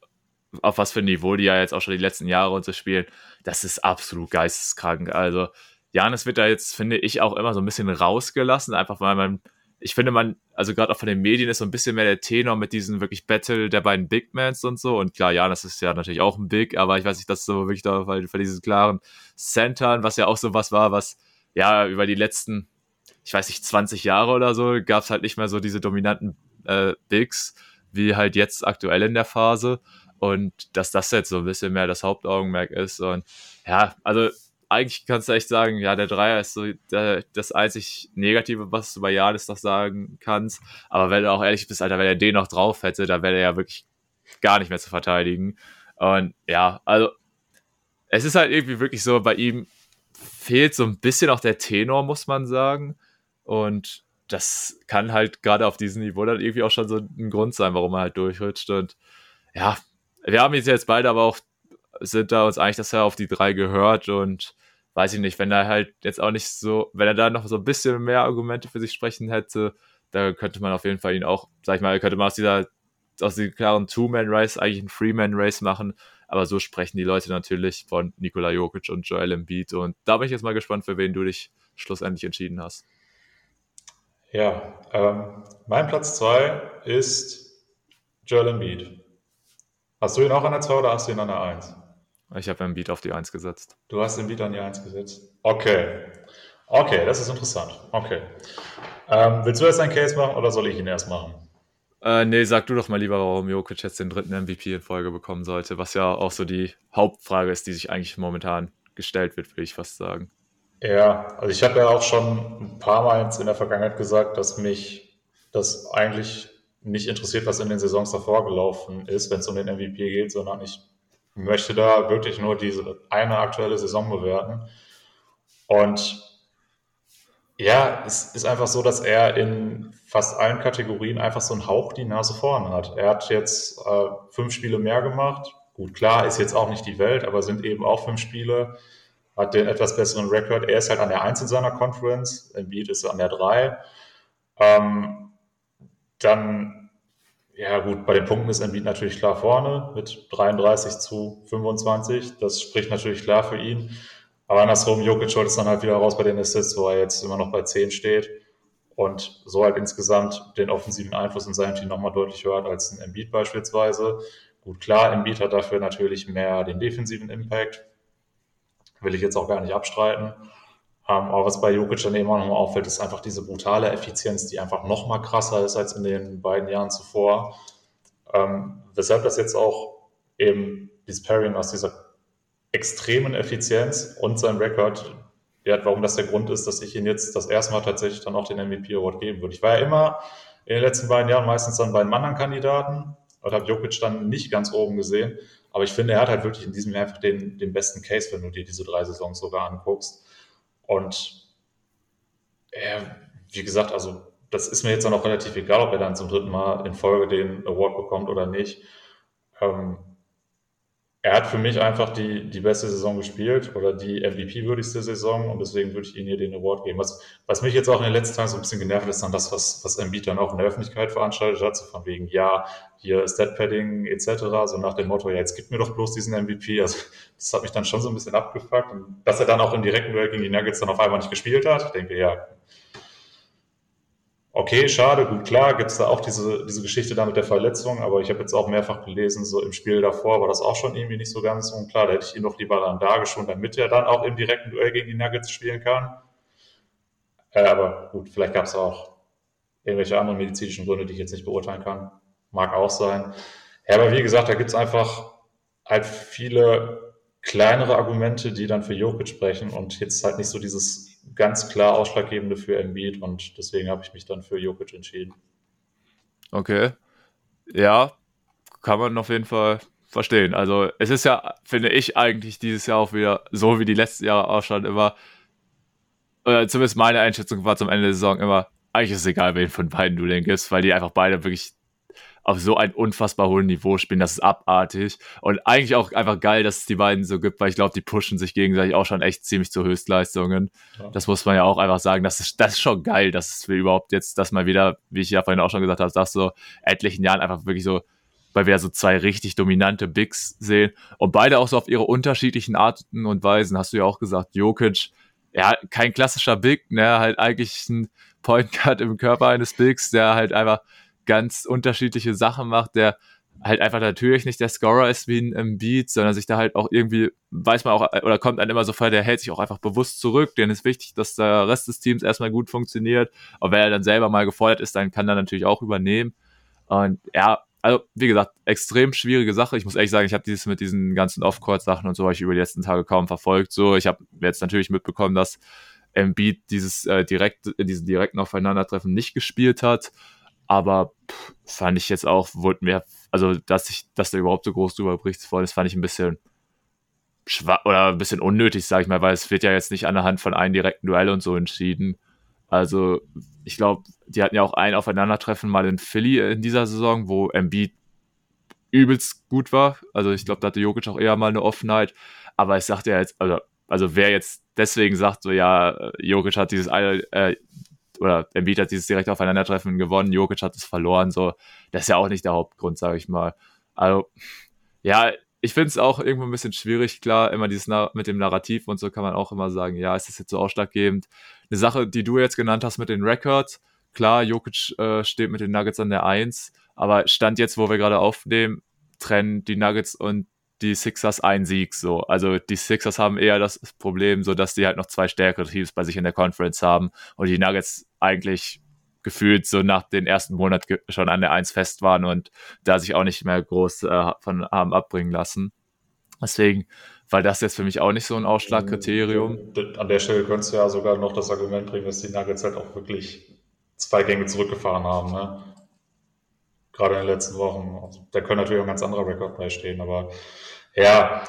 auf was für ein Niveau die ja jetzt auch schon die letzten Jahre und so spielen, das ist absolut geisteskrank. Also, Janis wird da jetzt, finde ich, auch immer so ein bisschen rausgelassen, einfach weil man, ich finde, man, also gerade auch von den Medien ist so ein bisschen mehr der Tenor mit diesen wirklich Battle der beiden Big Mans und so. Und klar, Janis ist ja natürlich auch ein Big, aber ich weiß nicht, dass so wirklich da, weil für diesen klaren Centern, was ja auch so was war, was ja über die letzten, ich weiß nicht, 20 Jahre oder so, gab es halt nicht mehr so diese dominanten äh, Bigs, wie halt jetzt aktuell in der Phase und dass das jetzt so ein bisschen mehr das Hauptaugenmerk ist. Und ja, also eigentlich kannst du echt sagen, ja, der Dreier ist so der, das einzig Negative, was du bei Janis noch sagen kannst. Aber wenn du auch ehrlich bist, Alter, wenn er den noch drauf hätte, dann wäre er ja wirklich gar nicht mehr zu verteidigen. Und ja, also es ist halt irgendwie wirklich so, bei ihm fehlt so ein bisschen auch der Tenor, muss man sagen. Und das kann halt gerade auf diesem Niveau dann irgendwie auch schon so ein Grund sein, warum er halt durchrutscht. Und ja, wir haben jetzt beide aber auch, sind da uns eigentlich, dass er auf die drei gehört und weiß ich nicht, wenn er halt jetzt auch nicht so, wenn er da noch so ein bisschen mehr Argumente für sich sprechen hätte, da könnte man auf jeden Fall ihn auch, sag ich mal, könnte man aus dieser aus dem klaren Two-Man-Race eigentlich ein Three-Man-Race machen. Aber so sprechen die Leute natürlich von Nikola Jokic und Joel Embiid. Und da bin ich jetzt mal gespannt, für wen du dich schlussendlich entschieden hast. Ja, ähm, mein Platz 2 ist Joel Embiid. Hast du ihn auch an der 2 oder hast du ihn an der 1? Ich habe Embiid auf die 1 gesetzt. Du hast Embiid an die 1 gesetzt? Okay. Okay, das ist interessant. Okay. Ähm, willst du jetzt einen Case machen oder soll ich ihn erst machen? Äh, nee, sag du doch mal lieber, warum Jokic jetzt den dritten MVP in Folge bekommen sollte, was ja auch so die Hauptfrage ist, die sich eigentlich momentan gestellt wird, würde ich fast sagen. Ja, also ich habe ja auch schon ein paar Mal in der Vergangenheit gesagt, dass mich das eigentlich nicht interessiert, was in den Saisons davor gelaufen ist, wenn es um den MVP geht, sondern ich möchte da wirklich nur diese eine aktuelle Saison bewerten. Und ja, es ist einfach so, dass er in fast allen Kategorien einfach so einen Hauch die Nase vorn hat. Er hat jetzt äh, fünf Spiele mehr gemacht. Gut, klar, ist jetzt auch nicht die Welt, aber sind eben auch fünf Spiele. Hat den etwas besseren Rekord. Er ist halt an der Eins in seiner Conference. Embiid ist an der Drei. Ähm, dann, ja gut, bei den Punkten ist Embiid natürlich klar vorne mit 33 zu 25. Das spricht natürlich klar für ihn. Aber andersrum, Jokic holt es dann halt wieder raus bei den Assists, wo er jetzt immer noch bei 10 steht und so halt insgesamt den offensiven Einfluss in seinem Team nochmal deutlich höher als ein Embiid beispielsweise. Gut, klar, Embiid hat dafür natürlich mehr den defensiven Impact, will ich jetzt auch gar nicht abstreiten. Ähm, aber was bei Jokic dann eben auch nochmal auffällt, ist einfach diese brutale Effizienz, die einfach nochmal krasser ist als in den beiden Jahren zuvor. Ähm, weshalb das jetzt auch eben dieses Pairing aus dieser extremen Effizienz und sein Rekord, ja, warum das der Grund ist, dass ich ihn jetzt das erste Mal tatsächlich dann auch den MVP Award geben würde. Ich war ja immer in den letzten beiden Jahren meistens dann bei einem anderen Kandidaten und habe Jokic dann nicht ganz oben gesehen. Aber ich finde, er hat halt wirklich in diesem Jahr einfach den, den besten Case, wenn du dir diese drei Saisons sogar anguckst. Und er, wie gesagt, also das ist mir jetzt dann auch relativ egal, ob er dann zum dritten Mal in Folge den Award bekommt oder nicht. Ähm, er hat für mich einfach die, die beste Saison gespielt oder die MVP-würdigste Saison und deswegen würde ich ihm hier den Award geben. Was, was mich jetzt auch in den letzten Tagen so ein bisschen genervt ist, dann das, was, was Embiid dann auch in der Öffentlichkeit veranstaltet hat, so von wegen, ja, hier ist Deadpadding etc., so nach dem Motto, ja, jetzt gib mir doch bloß diesen MVP. Also das hat mich dann schon so ein bisschen abgefuckt und dass er dann auch im direkten Duell gegen die Nuggets dann auf einmal nicht gespielt hat, ich denke, ja, Okay, schade, gut, klar, gibt es da auch diese, diese Geschichte da mit der Verletzung, aber ich habe jetzt auch mehrfach gelesen, so im Spiel davor war das auch schon irgendwie nicht so ganz unklar. Da hätte ich ihn doch lieber dann da geschont, damit er dann auch im direkten Duell gegen die Nuggets spielen kann. Äh, aber gut, vielleicht gab es auch irgendwelche anderen medizinischen Gründe, die ich jetzt nicht beurteilen kann. Mag auch sein. Ja, aber wie gesagt, da gibt es einfach halt viele kleinere Argumente, die dann für Jokic sprechen und jetzt halt nicht so dieses ganz klar ausschlaggebende für Embiid und deswegen habe ich mich dann für Jokic entschieden. Okay. Ja, kann man auf jeden Fall verstehen. Also es ist ja, finde ich, eigentlich dieses Jahr auch wieder so, wie die letzten Jahre ausschauen, immer, oder zumindest meine Einschätzung war zum Ende der Saison immer, eigentlich ist es egal, wen von beiden du den gibst, weil die einfach beide wirklich auf so ein unfassbar hohen Niveau spielen. Das ist abartig. Und eigentlich auch einfach geil, dass es die beiden so gibt, weil ich glaube, die pushen sich gegenseitig auch schon echt ziemlich zu Höchstleistungen. Ja. Das muss man ja auch einfach sagen. Das ist, das ist schon geil, dass wir überhaupt jetzt das mal wieder, wie ich ja vorhin auch schon gesagt habe, nach so etlichen Jahren einfach wirklich so weil wir so zwei richtig dominante Bigs sehen und beide auch so auf ihre unterschiedlichen Arten und Weisen. Hast du ja auch gesagt, Jokic, ja, kein klassischer Big, ne, halt eigentlich ein Point Guard im Körper eines Bigs, der halt einfach ganz unterschiedliche Sachen macht, der halt einfach natürlich nicht der Scorer ist wie ein Embiid, sondern sich da halt auch irgendwie, weiß man auch, oder kommt dann immer so vor, der hält sich auch einfach bewusst zurück, denn ist wichtig, dass der Rest des Teams erstmal gut funktioniert, aber wenn er dann selber mal gefordert ist, dann kann er natürlich auch übernehmen und ja, also wie gesagt, extrem schwierige Sache. Ich muss ehrlich sagen, ich habe dieses mit diesen ganzen Off-Court-Sachen und so habe ich über die letzten Tage kaum verfolgt. So, ich habe jetzt natürlich mitbekommen, dass Embiid dieses äh, direkt, diesen direkten Aufeinandertreffen nicht gespielt hat. Aber pff, fand ich jetzt auch, wurde mir, also dass ich, dass da überhaupt so groß drüber worden ist, fand ich ein bisschen schwach oder ein bisschen unnötig, sag ich mal, weil es wird ja jetzt nicht an der Hand von einem direkten Duell und so entschieden. Also, ich glaube, die hatten ja auch ein Aufeinandertreffen mal in Philly in dieser Saison, wo Embiid übelst gut war. Also, ich glaube, da hatte Jokic auch eher mal eine Offenheit. Aber ich sagte ja jetzt, also, also wer jetzt deswegen sagt, so ja, Jokic hat dieses eine, äh, oder Embiid hat dieses direkt Aufeinandertreffen gewonnen, Jokic hat es verloren, so, das ist ja auch nicht der Hauptgrund, sage ich mal. Also, ja, ich finde es auch irgendwo ein bisschen schwierig, klar, immer dieses Na mit dem Narrativ und so kann man auch immer sagen, ja, ist das jetzt so ausschlaggebend. Eine Sache, die du jetzt genannt hast mit den Records, klar, Jokic äh, steht mit den Nuggets an der 1, aber Stand jetzt, wo wir gerade aufnehmen, trennen die Nuggets und die Sixers einen Sieg so. Also die Sixers haben eher das Problem, so dass die halt noch zwei stärkere Teams bei sich in der Conference haben und die Nuggets eigentlich gefühlt so nach den ersten Monat schon an der Eins fest waren und da sich auch nicht mehr groß äh, von haben abbringen lassen. Deswegen war das jetzt für mich auch nicht so ein Ausschlagkriterium. An der Stelle könntest du ja sogar noch das Argument bringen, dass die Nuggets halt auch wirklich zwei Gänge zurückgefahren haben. Ne? Gerade in den letzten Wochen. Also, da können natürlich auch ein ganz anderer Rekord beistehen, aber ja,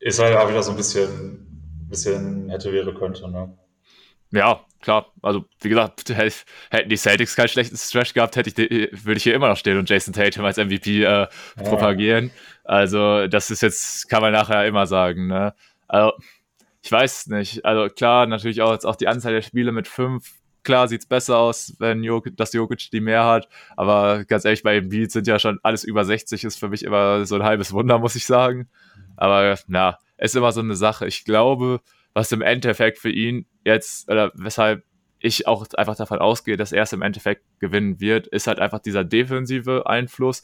ist halt auch wieder so ein bisschen, bisschen hätte, wäre, könnte. Ne? Ja, klar. Also, wie gesagt, hätten die Celtics keinen schlechten Stretch gehabt, hätte ich, würde ich hier immer noch stehen und Jason Tatum als MVP äh, ja. propagieren. Also, das ist jetzt, kann man nachher immer sagen. Ne? Also, ich weiß nicht. Also, klar, natürlich auch jetzt auch die Anzahl der Spiele mit fünf. Klar sieht es besser aus, wenn Jokic, dass Jokic die mehr hat. Aber ganz ehrlich, bei Beat sind ja schon alles über 60, ist für mich immer so ein halbes Wunder, muss ich sagen. Aber na, ist immer so eine Sache. Ich glaube, was im Endeffekt für ihn jetzt, oder weshalb ich auch einfach davon ausgehe, dass er es im Endeffekt gewinnen wird, ist halt einfach dieser defensive Einfluss,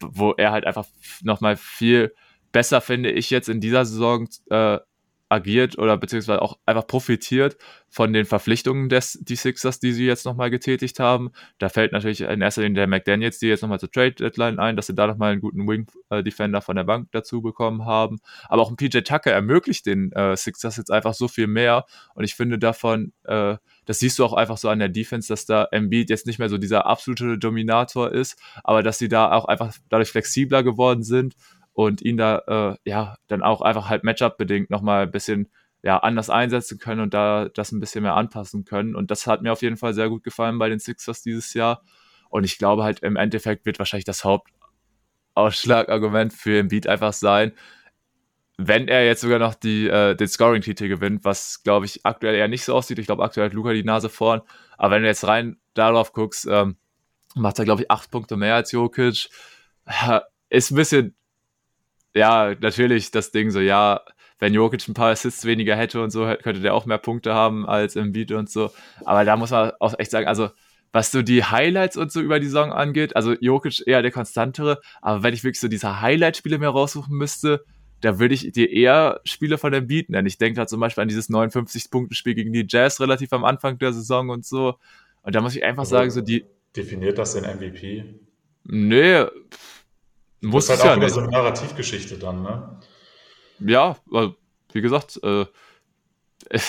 wo er halt einfach nochmal viel besser, finde ich, jetzt in dieser Saison äh, agiert oder beziehungsweise auch einfach profitiert von den Verpflichtungen des die Sixers, die sie jetzt nochmal getätigt haben. Da fällt natürlich in erster Linie der McDaniels, die jetzt nochmal zur Trade Deadline ein, dass sie da nochmal einen guten Wing Defender von der Bank dazu bekommen haben. Aber auch ein PJ Tucker ermöglicht den äh, Sixers jetzt einfach so viel mehr und ich finde davon, äh, das siehst du auch einfach so an der Defense, dass da Embiid jetzt nicht mehr so dieser absolute Dominator ist, aber dass sie da auch einfach dadurch flexibler geworden sind und ihn da äh, ja dann auch einfach halt Matchup-bedingt nochmal ein bisschen ja, anders einsetzen können und da das ein bisschen mehr anpassen können. Und das hat mir auf jeden Fall sehr gut gefallen bei den Sixers dieses Jahr. Und ich glaube halt im Endeffekt wird wahrscheinlich das Hauptausschlagargument für Embiid einfach sein, wenn er jetzt sogar noch die, äh, den Scoring-Titel gewinnt, was glaube ich aktuell eher nicht so aussieht. Ich glaube, aktuell hat Luca die Nase vorn. Aber wenn du jetzt rein darauf guckst, ähm, macht er glaube ich acht Punkte mehr als Jokic. Ist ein bisschen ja, natürlich das Ding so, ja, wenn Jokic ein paar Assists weniger hätte und so, könnte der auch mehr Punkte haben als im Beat und so. Aber da muss man auch echt sagen, also was so die Highlights und so über die Saison angeht, also Jokic eher der konstantere, aber wenn ich wirklich so diese Highlight-Spiele mir raussuchen müsste, da würde ich dir eher Spiele von dem Beat nennen. Ich denke da zum Beispiel an dieses 59-Punkte-Spiel gegen die Jazz relativ am Anfang der Saison und so. Und da muss ich einfach sagen, so die. Definiert das den MVP? Nee, muss das ist halt auch ja wieder so eine Narrativgeschichte dann, ne? Ja, also, wie gesagt, äh,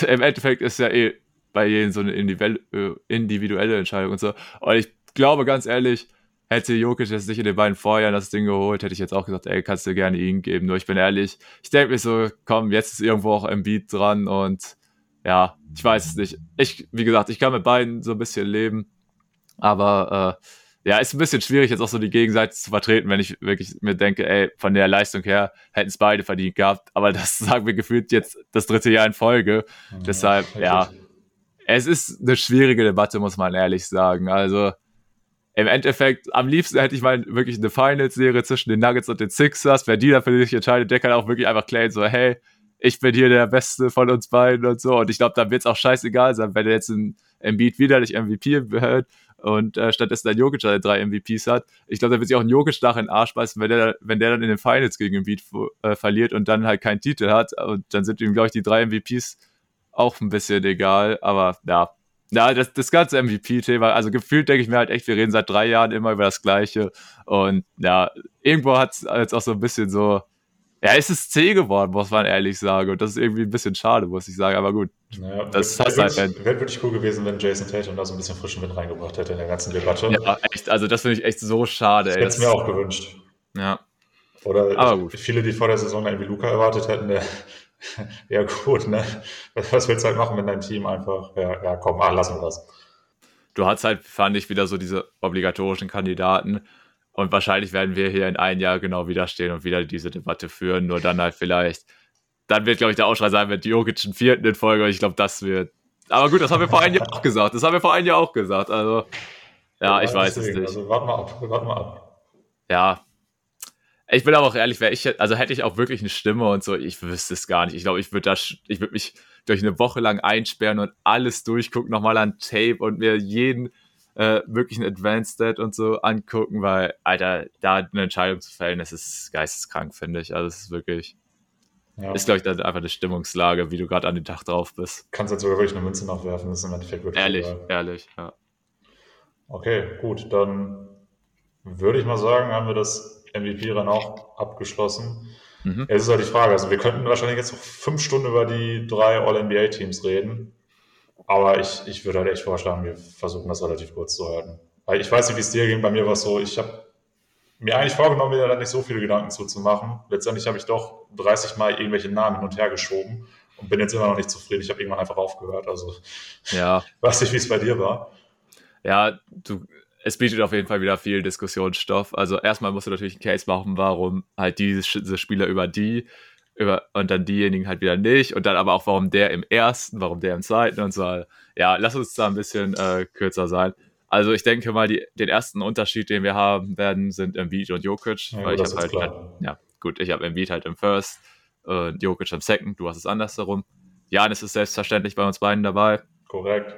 im Endeffekt ist ja eh bei jedem so eine äh, individuelle Entscheidung und so. Und ich glaube ganz ehrlich, hätte Jokic jetzt nicht in den beiden Vorjahren das Ding geholt, hätte ich jetzt auch gesagt, ey, kannst du gerne ihn geben. Nur ich bin ehrlich, ich denke mir so, komm, jetzt ist irgendwo auch ein Beat dran und ja, ich weiß es nicht. Ich, wie gesagt, ich kann mit beiden so ein bisschen leben, aber äh, ja, ist ein bisschen schwierig, jetzt auch so die Gegenseite zu vertreten, wenn ich wirklich mir denke, ey, von der Leistung her hätten es beide verdient gehabt. Aber das sagen wir gefühlt jetzt das dritte Jahr in Folge. Ja, Deshalb, ja, es ist eine schwierige Debatte, muss man ehrlich sagen. Also, im Endeffekt, am liebsten hätte ich mal wirklich eine Finals-Serie zwischen den Nuggets und den Sixers. Wer die dafür sich entscheidet, der kann auch wirklich einfach claimen, so, hey, ich bin hier der Beste von uns beiden und so. Und ich glaube, dann wird es auch scheißegal sein, wenn er jetzt ein Embiid wieder nicht MVP wird und äh, stattdessen ein Jokic der drei MVPs hat. Ich glaube, da wird sich auch ein Jokic nach in den Arsch beißen, wenn der, wenn der dann in den Finals gegen Embiid äh, verliert und dann halt keinen Titel hat. Und dann sind ihm, glaube ich, die drei MVPs auch ein bisschen egal. Aber ja, ja, das, das ganze MVP-Thema, also gefühlt denke ich mir halt echt, wir reden seit drei Jahren immer über das Gleiche. Und ja, irgendwo hat es jetzt auch so ein bisschen so, ja, es ist C geworden, muss man ehrlich sagen. Und das ist irgendwie ein bisschen schade, muss ich sagen. Aber gut, naja, das wäre halt wär wirklich cool gewesen, wenn Jason Tatum da so ein bisschen frischen Wind reingebracht hätte in der ganzen Debatte. Ja, echt. Also das finde ich echt so schade. Das hätte es mir auch gewünscht. Ja. Oder Aber gut. viele, die vor der Saison irgendwie Luca erwartet hätten, der, ja gut, ne? Was willst du halt machen mit deinem Team einfach? Ja, ja komm, ah, lassen wir das. Du hast halt, fand ich, wieder so diese obligatorischen Kandidaten und wahrscheinlich werden wir hier in einem Jahr genau wieder stehen und wieder diese Debatte führen. Nur dann halt vielleicht, dann wird, glaube ich, der Ausschrei sein mit Jokic einen vierten in Folge. Und ich glaube, das wird Aber gut, das haben wir vor einem Jahr auch gesagt. Das haben wir vor einem Jahr auch gesagt. Also, ja, ja ich weiß deswegen. es nicht. Also, warte mal ab. Warte mal ab. Ja. Ich bin aber auch ehrlich, wäre ich, also hätte ich auch wirklich eine Stimme und so, ich wüsste es gar nicht. Ich glaube, ich würde das, ich würde mich durch eine Woche lang einsperren und alles durchgucken, nochmal an Tape und mir jeden äh, möglichen Advanced Stat und so angucken, weil, Alter, da eine Entscheidung zu fällen, das ist geisteskrank, finde ich. Also, es ist wirklich. Ja. Ist, glaube ich, dann einfach eine Stimmungslage, wie du gerade an den Tag drauf bist. Kannst jetzt sogar wirklich eine Münze nachwerfen, das ist im Endeffekt wirklich. Ehrlich, egal. ehrlich, ja. Okay, gut, dann würde ich mal sagen, haben wir das MVP-Rennen auch abgeschlossen. Mhm. Jetzt ist halt die Frage, also wir könnten wahrscheinlich jetzt noch fünf Stunden über die drei All-NBA-Teams reden, aber ich, ich würde halt echt vorschlagen, wir versuchen das relativ kurz zu halten. Weil ich weiß nicht, wie es dir ging, bei mir war es so, ich habe mir eigentlich vorgenommen, mir da nicht so viele Gedanken zuzumachen. Letztendlich habe ich doch 30 Mal irgendwelche Namen hin und her geschoben und bin jetzt immer noch nicht zufrieden. Ich habe irgendwann einfach aufgehört. Also, ja. weiß nicht, wie es bei dir war. Ja, du, es bietet auf jeden Fall wieder viel Diskussionsstoff. Also, erstmal musst du natürlich einen Case machen, warum halt diese, diese Spieler über die über, und dann diejenigen halt wieder nicht und dann aber auch, warum der im ersten, warum der im zweiten und so. Ja, lass uns da ein bisschen äh, kürzer sein. Also ich denke mal, die, den ersten Unterschied, den wir haben werden, sind Embiid und Jokic. Ja, weil ich habe halt, halt, ja gut, ich habe Embiid halt im First und Jokic im Second, du hast es andersherum. Janis ist selbstverständlich bei uns beiden dabei. Korrekt.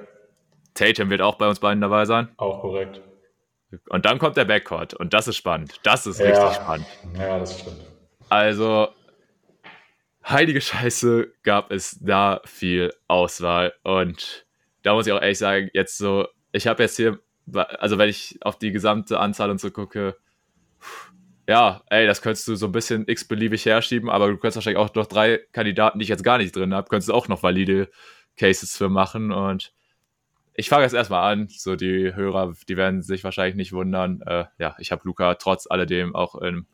Tatum wird auch bei uns beiden dabei sein. Auch korrekt. Und dann kommt der Backcourt und das ist spannend. Das ist ja, richtig spannend. Ja, das stimmt. Also, heilige Scheiße, gab es da viel Auswahl und da muss ich auch ehrlich sagen, jetzt so ich habe jetzt hier, also wenn ich auf die gesamte Anzahl und so gucke, ja, ey, das könntest du so ein bisschen x-beliebig herschieben, aber du könntest wahrscheinlich auch noch drei Kandidaten, die ich jetzt gar nicht drin habe, könntest du auch noch valide Cases für machen und ich fange jetzt erstmal an, so die Hörer, die werden sich wahrscheinlich nicht wundern. Äh, ja, ich habe Luca trotz alledem auch im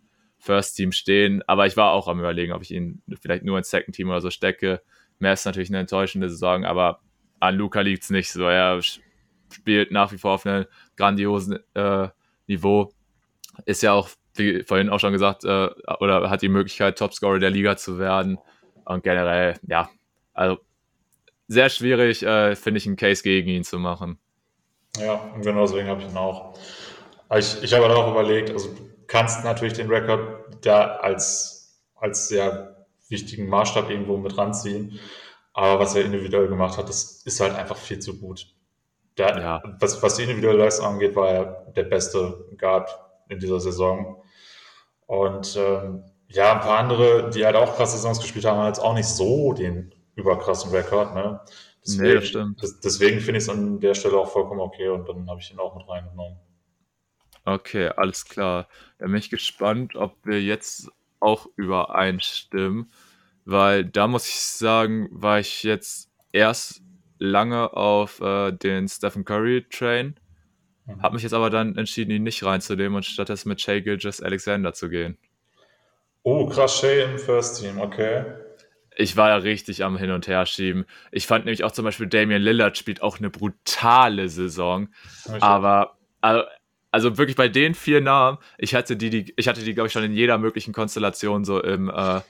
First Team stehen, aber ich war auch am überlegen, ob ich ihn vielleicht nur ins Second Team oder so stecke. Mehr ist natürlich eine enttäuschende Saison, aber an Luca liegt es nicht so. Er spielt nach wie vor auf einem grandiosen äh, Niveau. Ist ja auch, wie vorhin auch schon gesagt, äh, oder hat die Möglichkeit, Topscorer der Liga zu werden. Und generell, ja, also sehr schwierig, äh, finde ich, einen Case gegen ihn zu machen. Ja, genau deswegen habe ich ihn auch. Ich, ich habe halt auch überlegt, also kannst natürlich den Rekord da als, als sehr wichtigen Maßstab irgendwo mit ranziehen. Aber was er individuell gemacht hat, das ist halt einfach viel zu gut. Der, ja. was, was die individuelle Leistung angeht, war er der beste Guard in dieser Saison. Und ähm, ja, ein paar andere, die halt auch krasse Saisons gespielt haben, haben jetzt auch nicht so den überkrassen Rekord. Ne? Deswegen, nee, das stimmt. deswegen finde ich es an der Stelle auch vollkommen okay und dann habe ich ihn auch mit reingenommen. Okay, alles klar. Dann bin ich gespannt, ob wir jetzt auch übereinstimmen, weil da muss ich sagen, war ich jetzt erst lange auf äh, den Stephen Curry Train. Mhm. Habe mich jetzt aber dann entschieden, ihn nicht reinzunehmen und stattdessen mit Shay Gilgis Alexander zu gehen. Oh, krass, Shay im First Team, okay. Ich war ja richtig am Hin- und Her schieben. Ich fand nämlich auch zum Beispiel Damian Lillard spielt auch eine brutale Saison. Aber also, also, wirklich bei den vier Namen, ich hatte die, die ich hatte die, glaube ich, schon in jeder möglichen Konstellation so im, äh,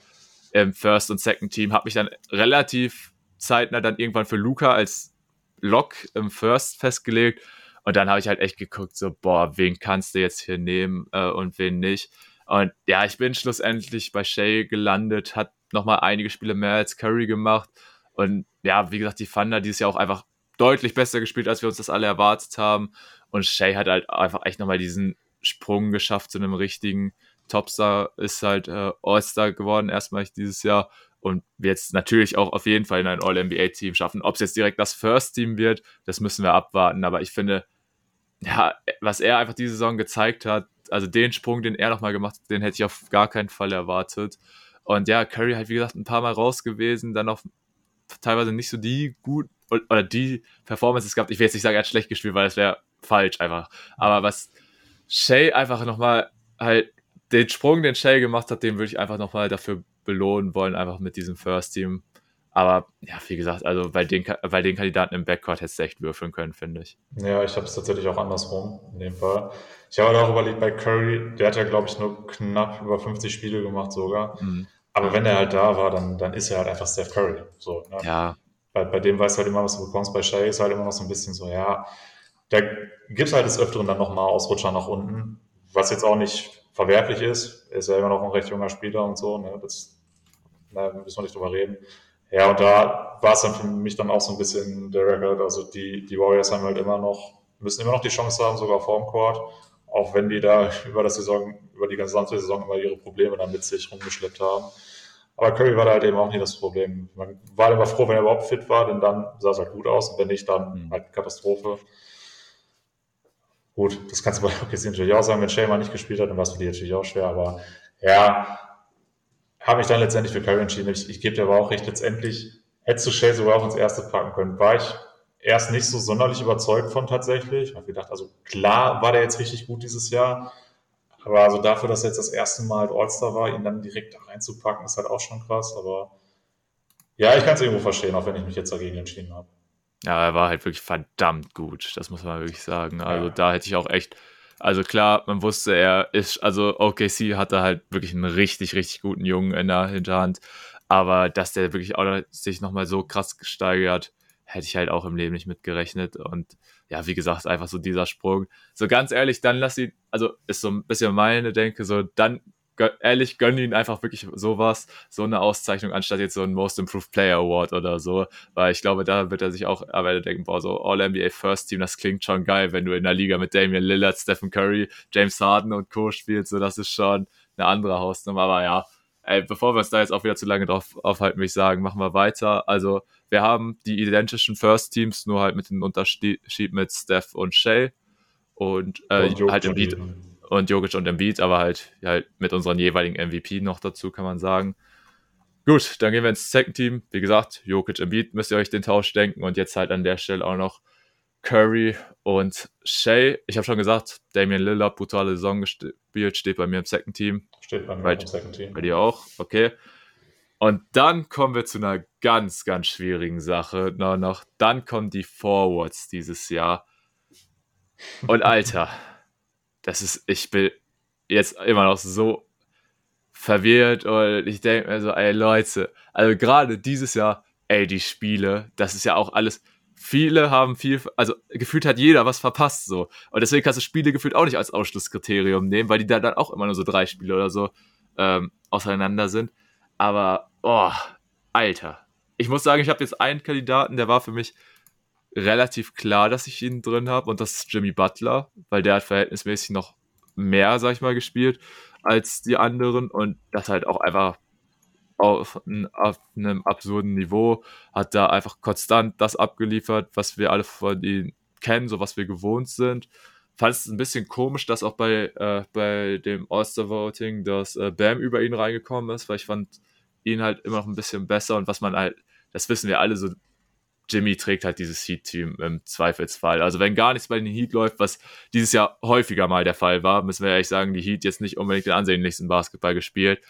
im First und Second Team, habe mich dann relativ zeitnah dann irgendwann für Luca als Lock im First festgelegt. Und dann habe ich halt echt geguckt, so, boah, wen kannst du jetzt hier nehmen äh, und wen nicht. Und ja, ich bin schlussendlich bei Shay gelandet, hat nochmal einige Spiele mehr als Curry gemacht. Und ja, wie gesagt, die Thunder dieses Jahr auch einfach deutlich besser gespielt, als wir uns das alle erwartet haben. Und Shay hat halt einfach echt nochmal diesen Sprung geschafft zu einem richtigen Topstar, ist halt äh, All-Star geworden, erstmal dieses Jahr und jetzt natürlich auch auf jeden Fall in ein All-NBA-Team schaffen. Ob es jetzt direkt das First-Team wird, das müssen wir abwarten. Aber ich finde, ja, was er einfach diese Saison gezeigt hat, also den Sprung, den er nochmal gemacht hat, den hätte ich auf gar keinen Fall erwartet. Und ja, Curry halt, wie gesagt, ein paar Mal raus gewesen, dann auch teilweise nicht so die gut oder die Performances gehabt. Ich will jetzt nicht sagen, er hat schlecht gespielt, weil das wäre falsch einfach. Aber was Shay einfach nochmal halt den Sprung, den Shay gemacht hat, den würde ich einfach nochmal dafür belohnen wollen, einfach mit diesem First Team. Aber ja, wie gesagt, also bei den, bei den Kandidaten im Backcourt hättest du echt würfeln können, finde ich. Ja, ich habe es tatsächlich auch andersrum in dem Fall. Ich habe halt auch überlegt, bei Curry, der hat ja, glaube ich, nur knapp über 50 Spiele gemacht sogar. Mhm. Aber wenn er halt da war, dann, dann ist er halt einfach Steph Curry. So, ne? Ja. Bei, bei dem weißt du halt immer, was du bekommst. Bei Shay ist halt immer noch so ein bisschen so, ja, da gibt es halt des Öfteren dann nochmal Ausrutscher nach unten, was jetzt auch nicht verwerflich ist. Er ist ja immer noch ein recht junger Spieler und so, ne? das da müssen wir nicht drüber reden. Ja, und da war es dann für mich dann auch so ein bisschen der Record. Also die, die Warriors haben halt immer noch, müssen immer noch die Chance haben, sogar vorm Court, auch wenn die da über das Saison, über die gesamte Saison immer ihre Probleme dann mit sich rumgeschleppt haben. Aber Curry war da halt eben auch nie das Problem. Man war immer froh, wenn er überhaupt fit war, denn dann sah es halt gut aus und wenn nicht, dann mhm. halt Katastrophe. Gut, das kannst du bei OKC natürlich auch sagen, wenn Shea mal nicht gespielt hat, dann war es für die natürlich auch schwer, aber ja, habe ich dann letztendlich für Curry entschieden. Ich, ich gebe dir aber auch recht, letztendlich hättest du Shea sogar auch ins erste packen können. War ich erst nicht so sonderlich überzeugt von tatsächlich. Ich habe gedacht, also klar war der jetzt richtig gut dieses Jahr, aber also dafür, dass er jetzt das erste Mal halt All-Star war, ihn dann direkt da reinzupacken, ist halt auch schon krass. Aber ja, ich kann es irgendwo verstehen, auch wenn ich mich jetzt dagegen entschieden habe. Ja, er war halt wirklich verdammt gut, das muss man wirklich sagen. Also ja. da hätte ich auch echt also klar, man wusste, er ist, also OKC hatte halt wirklich einen richtig, richtig guten Jungen in der Hinterhand. Aber dass der wirklich auch sich nochmal so krass gesteigert, hätte ich halt auch im Leben nicht mitgerechnet. Und ja, wie gesagt, einfach so dieser Sprung. So ganz ehrlich, dann lass ihn, also ist so ein bisschen meine Denke, so dann ehrlich, gönn ihn einfach wirklich sowas, so eine Auszeichnung, anstatt jetzt so ein Most Improved Player Award oder so. Weil ich glaube, da wird er sich auch aber denken, boah, so All-NBA First Team, das klingt schon geil, wenn du in der Liga mit Damian Lillard, Stephen Curry, James Harden und Co. spielst. So, das ist schon eine andere Hausnummer. Aber ja, ey, bevor wir uns da jetzt auch wieder zu lange drauf aufhalten, würde ich sagen, machen wir weiter. Also, wir haben die identischen First Teams, nur halt mit dem Unterschied mit Steph und Shay. Und, äh, und halt im Beat und Jokic und Embiid, aber halt, halt mit unseren jeweiligen MVP noch dazu, kann man sagen. Gut, dann gehen wir ins Second Team. Wie gesagt, Jokic, Embiid, müsst ihr euch den Tausch denken und jetzt halt an der Stelle auch noch Curry und Shea. Ich habe schon gesagt, Damian Lillard, brutale Saison gespielt, steht bei mir im Second Team. Steht bei mir bei, im Second Team. Bei dir auch, okay. Und dann kommen wir zu einer ganz, ganz schwierigen Sache. Noch, noch. Dann kommen die Forwards dieses Jahr. Und Alter, das ist, ich bin jetzt immer noch so verwirrt und ich denke mir so, ey Leute, also gerade dieses Jahr, ey, die Spiele, das ist ja auch alles, viele haben viel, also gefühlt hat jeder was verpasst so. Und deswegen kannst du Spiele gefühlt auch nicht als Ausschlusskriterium nehmen, weil die da dann auch immer nur so drei Spiele oder so ähm, auseinander sind. Aber, oh, Alter. Ich muss sagen, ich habe jetzt einen Kandidaten, der war für mich relativ klar, dass ich ihn drin habe und das ist Jimmy Butler, weil der hat verhältnismäßig noch mehr, sag ich mal, gespielt als die anderen und das halt auch einfach auf, auf einem absurden Niveau, hat da einfach konstant das abgeliefert, was wir alle von ihm kennen, so was wir gewohnt sind. Fand es ein bisschen komisch, dass auch bei, äh, bei dem All-Star-Voting, dass äh, Bam über ihn reingekommen ist, weil ich fand ihn halt immer noch ein bisschen besser und was man halt, das wissen wir alle, so Jimmy trägt halt dieses Heat-Team im Zweifelsfall. Also wenn gar nichts bei den Heat läuft, was dieses Jahr häufiger mal der Fall war, müssen wir ehrlich sagen, die Heat jetzt nicht unbedingt den ansehnlichsten Basketball gespielt.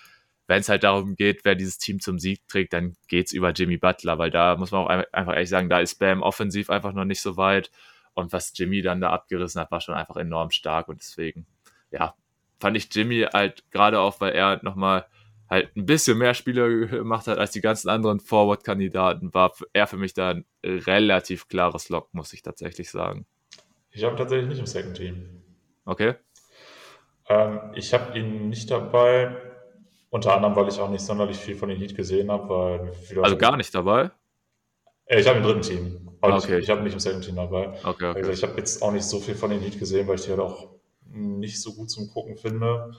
Wenn es halt darum geht, wer dieses Team zum Sieg trägt, dann geht's über Jimmy Butler, weil da muss man auch einfach ehrlich sagen, da ist Bam offensiv einfach noch nicht so weit. Und was Jimmy dann da abgerissen hat, war schon einfach enorm stark. Und deswegen, ja, fand ich Jimmy halt gerade auch, weil er nochmal halt ein bisschen mehr Spiele gemacht hat als die ganzen anderen Forward-Kandidaten, war er für mich da ein relativ klares Lock, muss ich tatsächlich sagen. Ich habe tatsächlich nicht im Second Team. Okay. Ähm, ich habe ihn nicht dabei, unter anderem, weil ich auch nicht sonderlich viel von den Heat gesehen habe. also gar nicht dabei? Äh, ich habe im dritten Team. Aber okay. ich, ich habe nicht im Second Team dabei. Okay, okay. Also ich habe jetzt auch nicht so viel von den Heat gesehen, weil ich die halt auch nicht so gut zum Gucken finde.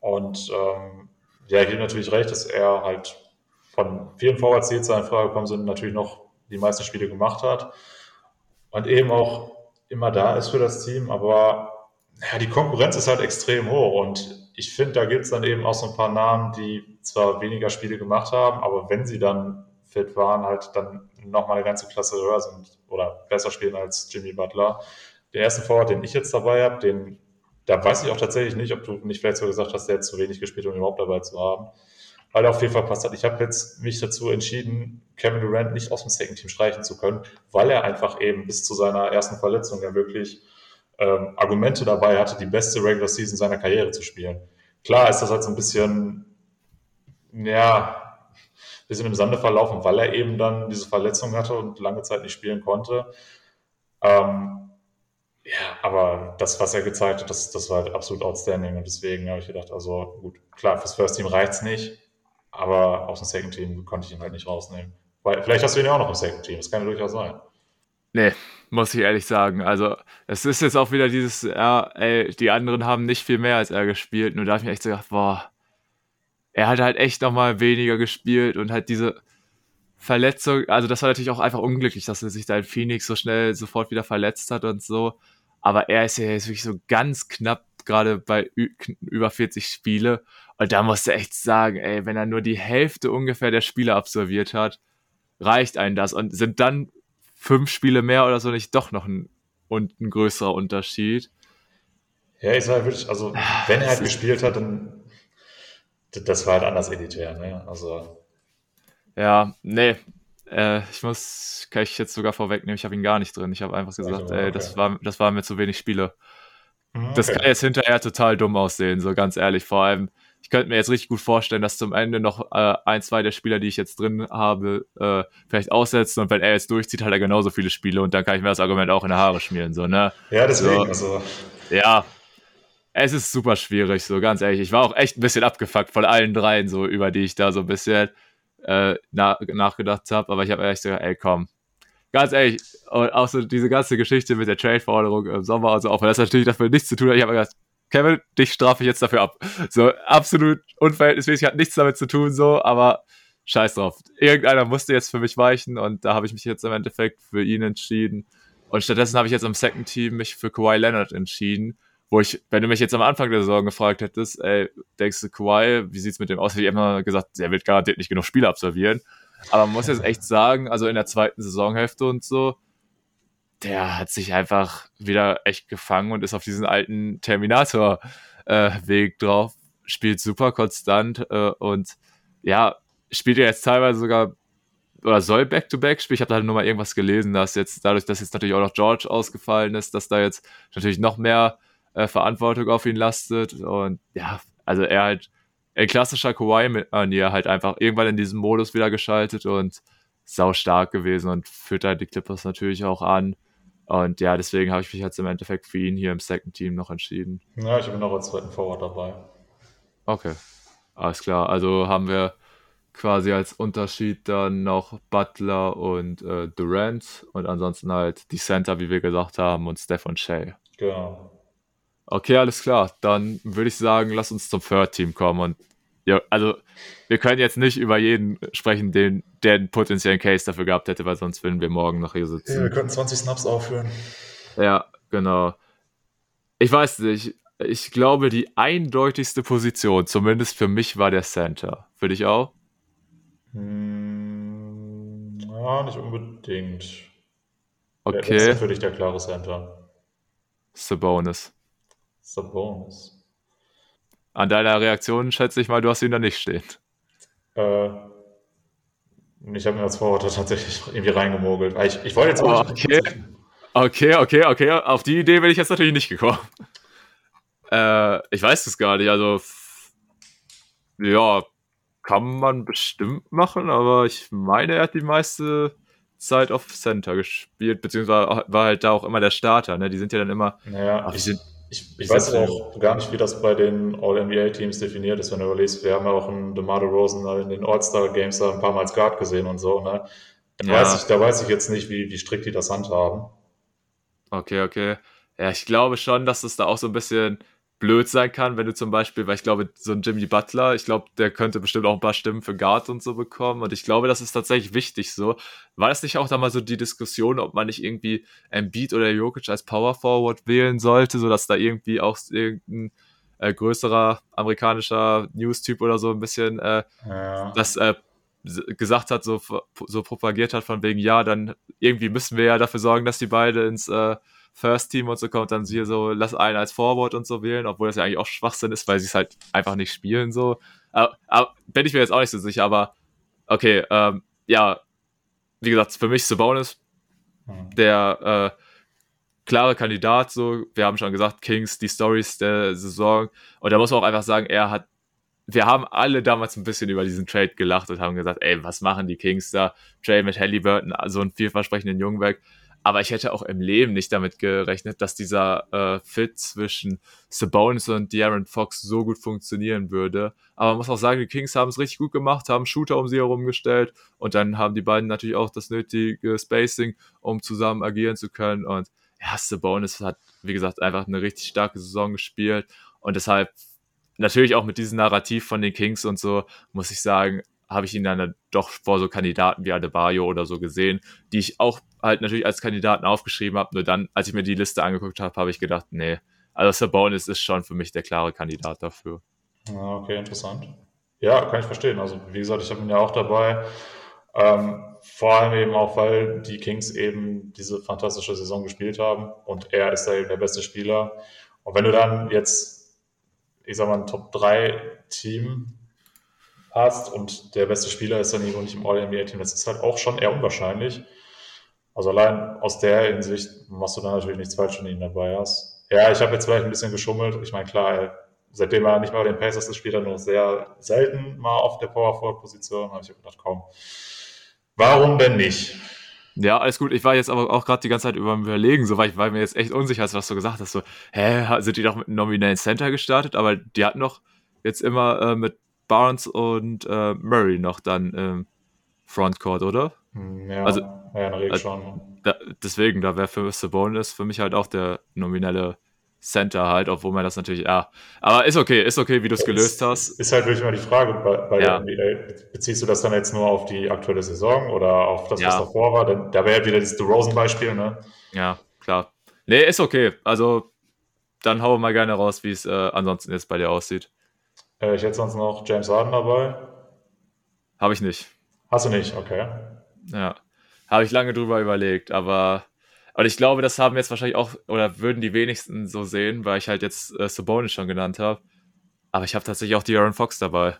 Und ähm, ja, ich gebe natürlich recht, dass er halt von vielen Forwards, die jetzt in Frage gekommen sind, natürlich noch die meisten Spiele gemacht hat und eben auch immer da ist für das Team. Aber ja, die Konkurrenz ist halt extrem hoch und ich finde, da gibt es dann eben auch so ein paar Namen, die zwar weniger Spiele gemacht haben, aber wenn sie dann fit waren, halt dann nochmal eine ganze Klasse höher sind oder besser spielen als Jimmy Butler. Den ersten Forward, den ich jetzt dabei habe, den da weiß ich auch tatsächlich nicht, ob du nicht vielleicht so gesagt hast, der hat zu wenig gespielt, um ihn überhaupt dabei zu haben. Weil er auf jeden Fall passt hat. Ich habe jetzt mich dazu entschieden, Kevin Durant nicht aus dem Second Team streichen zu können, weil er einfach eben bis zu seiner ersten Verletzung ja wirklich ähm, Argumente dabei hatte, die beste Regular Season seiner Karriere zu spielen. Klar ist das halt so ein bisschen, ja, bisschen im Sande verlaufen, weil er eben dann diese Verletzung hatte und lange Zeit nicht spielen konnte. Ähm, ja, aber das, was er gezeigt hat, das, das war halt absolut outstanding. Und deswegen habe ich gedacht, also gut, klar, fürs First Team reicht es nicht, aber aus dem Second Team konnte ich ihn halt nicht rausnehmen. Weil, vielleicht hast du ihn ja auch noch im Second Team, das kann ja durchaus sein. Nee, muss ich ehrlich sagen. Also, es ist jetzt auch wieder dieses, ja, ey, die anderen haben nicht viel mehr als er gespielt. Nur da habe ich mir echt so gedacht, boah, er hat halt echt nochmal weniger gespielt und halt diese Verletzung, also das war natürlich auch einfach unglücklich, dass er sich da in Phoenix so schnell sofort wieder verletzt hat und so. Aber er ist ja jetzt wirklich so ganz knapp gerade bei über 40 Spiele. Und da musst du echt sagen, ey, wenn er nur die Hälfte ungefähr der Spiele absolviert hat, reicht einem das. Und sind dann fünf Spiele mehr oder so nicht doch noch ein, und ein größerer Unterschied. Ja, ich sage wirklich, also ah, wenn er halt gespielt hat, dann das war halt anders editär, ne? Also. Ja, nee. Äh, ich muss, kann ich jetzt sogar vorwegnehmen, ich habe ihn gar nicht drin. Ich habe einfach gesagt, okay. ey, das, war, das waren mir zu wenig Spiele. Mhm, okay. Das kann jetzt hinterher total dumm aussehen, so ganz ehrlich. Vor allem, ich könnte mir jetzt richtig gut vorstellen, dass zum Ende noch äh, ein, zwei der Spieler, die ich jetzt drin habe, äh, vielleicht aussetzen und wenn er jetzt durchzieht, hat er genauso viele Spiele und dann kann ich mir das Argument auch in die Haare schmieren, so, ne? Ja, deswegen, so, also. Ja, es ist super schwierig, so ganz ehrlich. Ich war auch echt ein bisschen abgefuckt von allen dreien, so über die ich da so ein bisschen äh, na nachgedacht habe. Aber ich habe echt gesagt, ey, komm. Ganz ehrlich, auch so diese ganze Geschichte mit der Trade-Forderung im Sommer und so, auch wenn das natürlich dafür nichts zu tun hat. Ich habe gesagt, Kevin, dich strafe ich jetzt dafür ab. So, absolut unverhältnismäßig, hat nichts damit zu tun, so, aber scheiß drauf. Irgendeiner musste jetzt für mich weichen und da habe ich mich jetzt im Endeffekt für ihn entschieden. Und stattdessen habe ich jetzt im Second Team mich für Kawhi Leonard entschieden, wo ich, wenn du mich jetzt am Anfang der Saison gefragt hättest, ey, denkst du, Kawhi, wie sieht's mit dem aus? Hätte ich immer gesagt, er wird garantiert nicht genug Spiele absolvieren. Aber man muss jetzt echt sagen, also in der zweiten Saisonhälfte und so, der hat sich einfach wieder echt gefangen und ist auf diesen alten Terminator-Weg äh, drauf, spielt super konstant äh, und ja, spielt ja jetzt teilweise sogar oder soll Back-to-Back spielen. Ich habe da halt nur mal irgendwas gelesen, dass jetzt dadurch, dass jetzt natürlich auch noch George ausgefallen ist, dass da jetzt natürlich noch mehr äh, Verantwortung auf ihn lastet und ja, also er halt ein klassischer Kawhi-Manier halt einfach irgendwann in diesem Modus wieder geschaltet und sau stark gewesen und führt halt die Clippers natürlich auch an. Und ja, deswegen habe ich mich jetzt im Endeffekt für ihn hier im Second Team noch entschieden. Ja, ich bin noch als zweiten Forward dabei. Okay, alles klar. Also haben wir quasi als Unterschied dann noch Butler und äh, Durant und ansonsten halt die Center, wie wir gesagt haben, und Steph und Shay. Genau. Okay, alles klar. Dann würde ich sagen, lass uns zum Third Team kommen und ja, also wir können jetzt nicht über jeden sprechen, den, der einen potenziellen Case dafür gehabt hätte, weil sonst würden wir morgen noch hier sitzen. Ja, wir könnten 20 Snaps aufführen. Ja, genau. Ich weiß nicht. Ich glaube, die eindeutigste Position, zumindest für mich, war der Center. Für dich auch? Hm, ja, nicht unbedingt. Okay. Wer ist für dich der klare Center? Sabonis. Sabonis. An deiner Reaktion schätze ich mal, du hast ihn da nicht stehen. Äh, ich habe mir das Vorwort tatsächlich irgendwie reingemogelt. Ich, ich wollte jetzt auch oh, okay. okay, okay, okay. Auf die Idee bin ich jetzt natürlich nicht gekommen. Äh, ich weiß es gar nicht. Also, ja, kann man bestimmt machen, aber ich meine, er hat die meiste Zeit auf Center gespielt, beziehungsweise war halt da auch immer der Starter. Ne? Die sind ja dann immer. Naja, ach, sind, ich, ich weiß auch gar nicht, wie das bei den All-NBA-Teams definiert ist, wenn du überlegst. Wir haben ja auch einen DeMar DeRozan in den All-Star-Games da ein paar Mal als Guard gesehen und so. Ne? Da, ja. weiß ich, da weiß ich jetzt nicht, wie, wie strikt die das handhaben. Okay, okay. Ja, ich glaube schon, dass es da auch so ein bisschen blöd sein kann, wenn du zum Beispiel, weil ich glaube, so ein Jimmy Butler, ich glaube, der könnte bestimmt auch ein paar Stimmen für Guard und so bekommen. Und ich glaube, das ist tatsächlich wichtig so. War das nicht auch da mal so die Diskussion, ob man nicht irgendwie Embiid oder Jokic als Power Forward wählen sollte, sodass da irgendwie auch irgendein äh, größerer amerikanischer News-Typ oder so ein bisschen äh, ja. das äh, gesagt hat, so, so propagiert hat, von wegen, ja, dann irgendwie müssen wir ja dafür sorgen, dass die beide ins äh, First Team und so kommt, dann hier so, lass einen als Forward und so wählen, obwohl das ja eigentlich auch Schwachsinn ist, weil sie es halt einfach nicht spielen so. Aber, aber, bin ich mir jetzt auch nicht so sicher, aber okay, ähm, ja, wie gesagt, für mich Sabonis, mhm. der äh, klare Kandidat, so, wir haben schon gesagt, Kings, die Stories der Saison, und da muss man auch einfach sagen, er hat wir haben alle damals ein bisschen über diesen Trade gelacht und haben gesagt, ey, was machen die Kings da? Trade mit Halliburton, so einen vielversprechenden Jungen weg. Aber ich hätte auch im Leben nicht damit gerechnet, dass dieser äh, Fit zwischen Sabonis und De'Aaron Fox so gut funktionieren würde. Aber man muss auch sagen, die Kings haben es richtig gut gemacht, haben Shooter um sie herum gestellt und dann haben die beiden natürlich auch das nötige Spacing, um zusammen agieren zu können. Und ja, Sabonis hat, wie gesagt, einfach eine richtig starke Saison gespielt und deshalb natürlich auch mit diesem Narrativ von den Kings und so, muss ich sagen, habe ich ihn dann doch vor so Kandidaten wie Adebayo oder so gesehen, die ich auch halt natürlich als Kandidaten aufgeschrieben habe. Nur dann, als ich mir die Liste angeguckt habe, habe ich gedacht, nee, also Sabonis ist schon für mich der klare Kandidat dafür. Ja, okay, interessant. Ja, kann ich verstehen. Also wie gesagt, ich habe ihn ja auch dabei. Ähm, vor allem eben auch, weil die Kings eben diese fantastische Saison gespielt haben und er ist da eben der beste Spieler. Und wenn du dann jetzt, ich sag mal, ein Top-3-Team hast und der beste Spieler ist dann irgendwo nicht im All-NBA-Team, das ist halt auch schon eher unwahrscheinlich. Also allein aus der Hinsicht machst du dann natürlich nichts falsch, wenn du ihn dabei hast. Ja, ich habe jetzt vielleicht ein bisschen geschummelt. Ich meine, klar, seitdem er nicht mehr bei den Pacers ist, spielt er nur sehr selten mal auf der Power-Forward-Position. habe ich gedacht, komm, warum denn nicht? Ja, alles gut. Ich war jetzt aber auch gerade die ganze Zeit über Überlegen, so, weil ich war mir jetzt echt unsicher, als was du gesagt hast. So, hä, sind die doch mit einem nominellen Center gestartet? Aber die hatten doch jetzt immer äh, mit Barnes und äh, Murray noch dann im Frontcourt, oder? Hm, ja, also, ja in der Regel also, schon. Da, deswegen, da wäre für Sabonis für mich halt auch der nominelle Center halt, obwohl man das natürlich, ja. Aber ist okay, ist okay, wie du es gelöst hast. Ist halt wirklich immer die Frage, bei, bei ja. Beziehst du das dann jetzt nur auf die aktuelle Saison oder auf das, was ja. davor war? Denn da wäre halt wieder dieses DeRozan-Beispiel, ne? Ja, klar. Nee, ist okay. Also, dann hau mal gerne raus, wie es äh, ansonsten jetzt bei dir aussieht. Äh, ich hätte sonst noch James Harden dabei. Habe ich nicht. Hast du nicht, okay. Ja. Habe ich lange drüber überlegt, aber. Und ich glaube, das haben jetzt wahrscheinlich auch, oder würden die wenigsten so sehen, weil ich halt jetzt äh, Sabonis schon genannt habe. Aber ich habe tatsächlich auch die Aaron Fox dabei.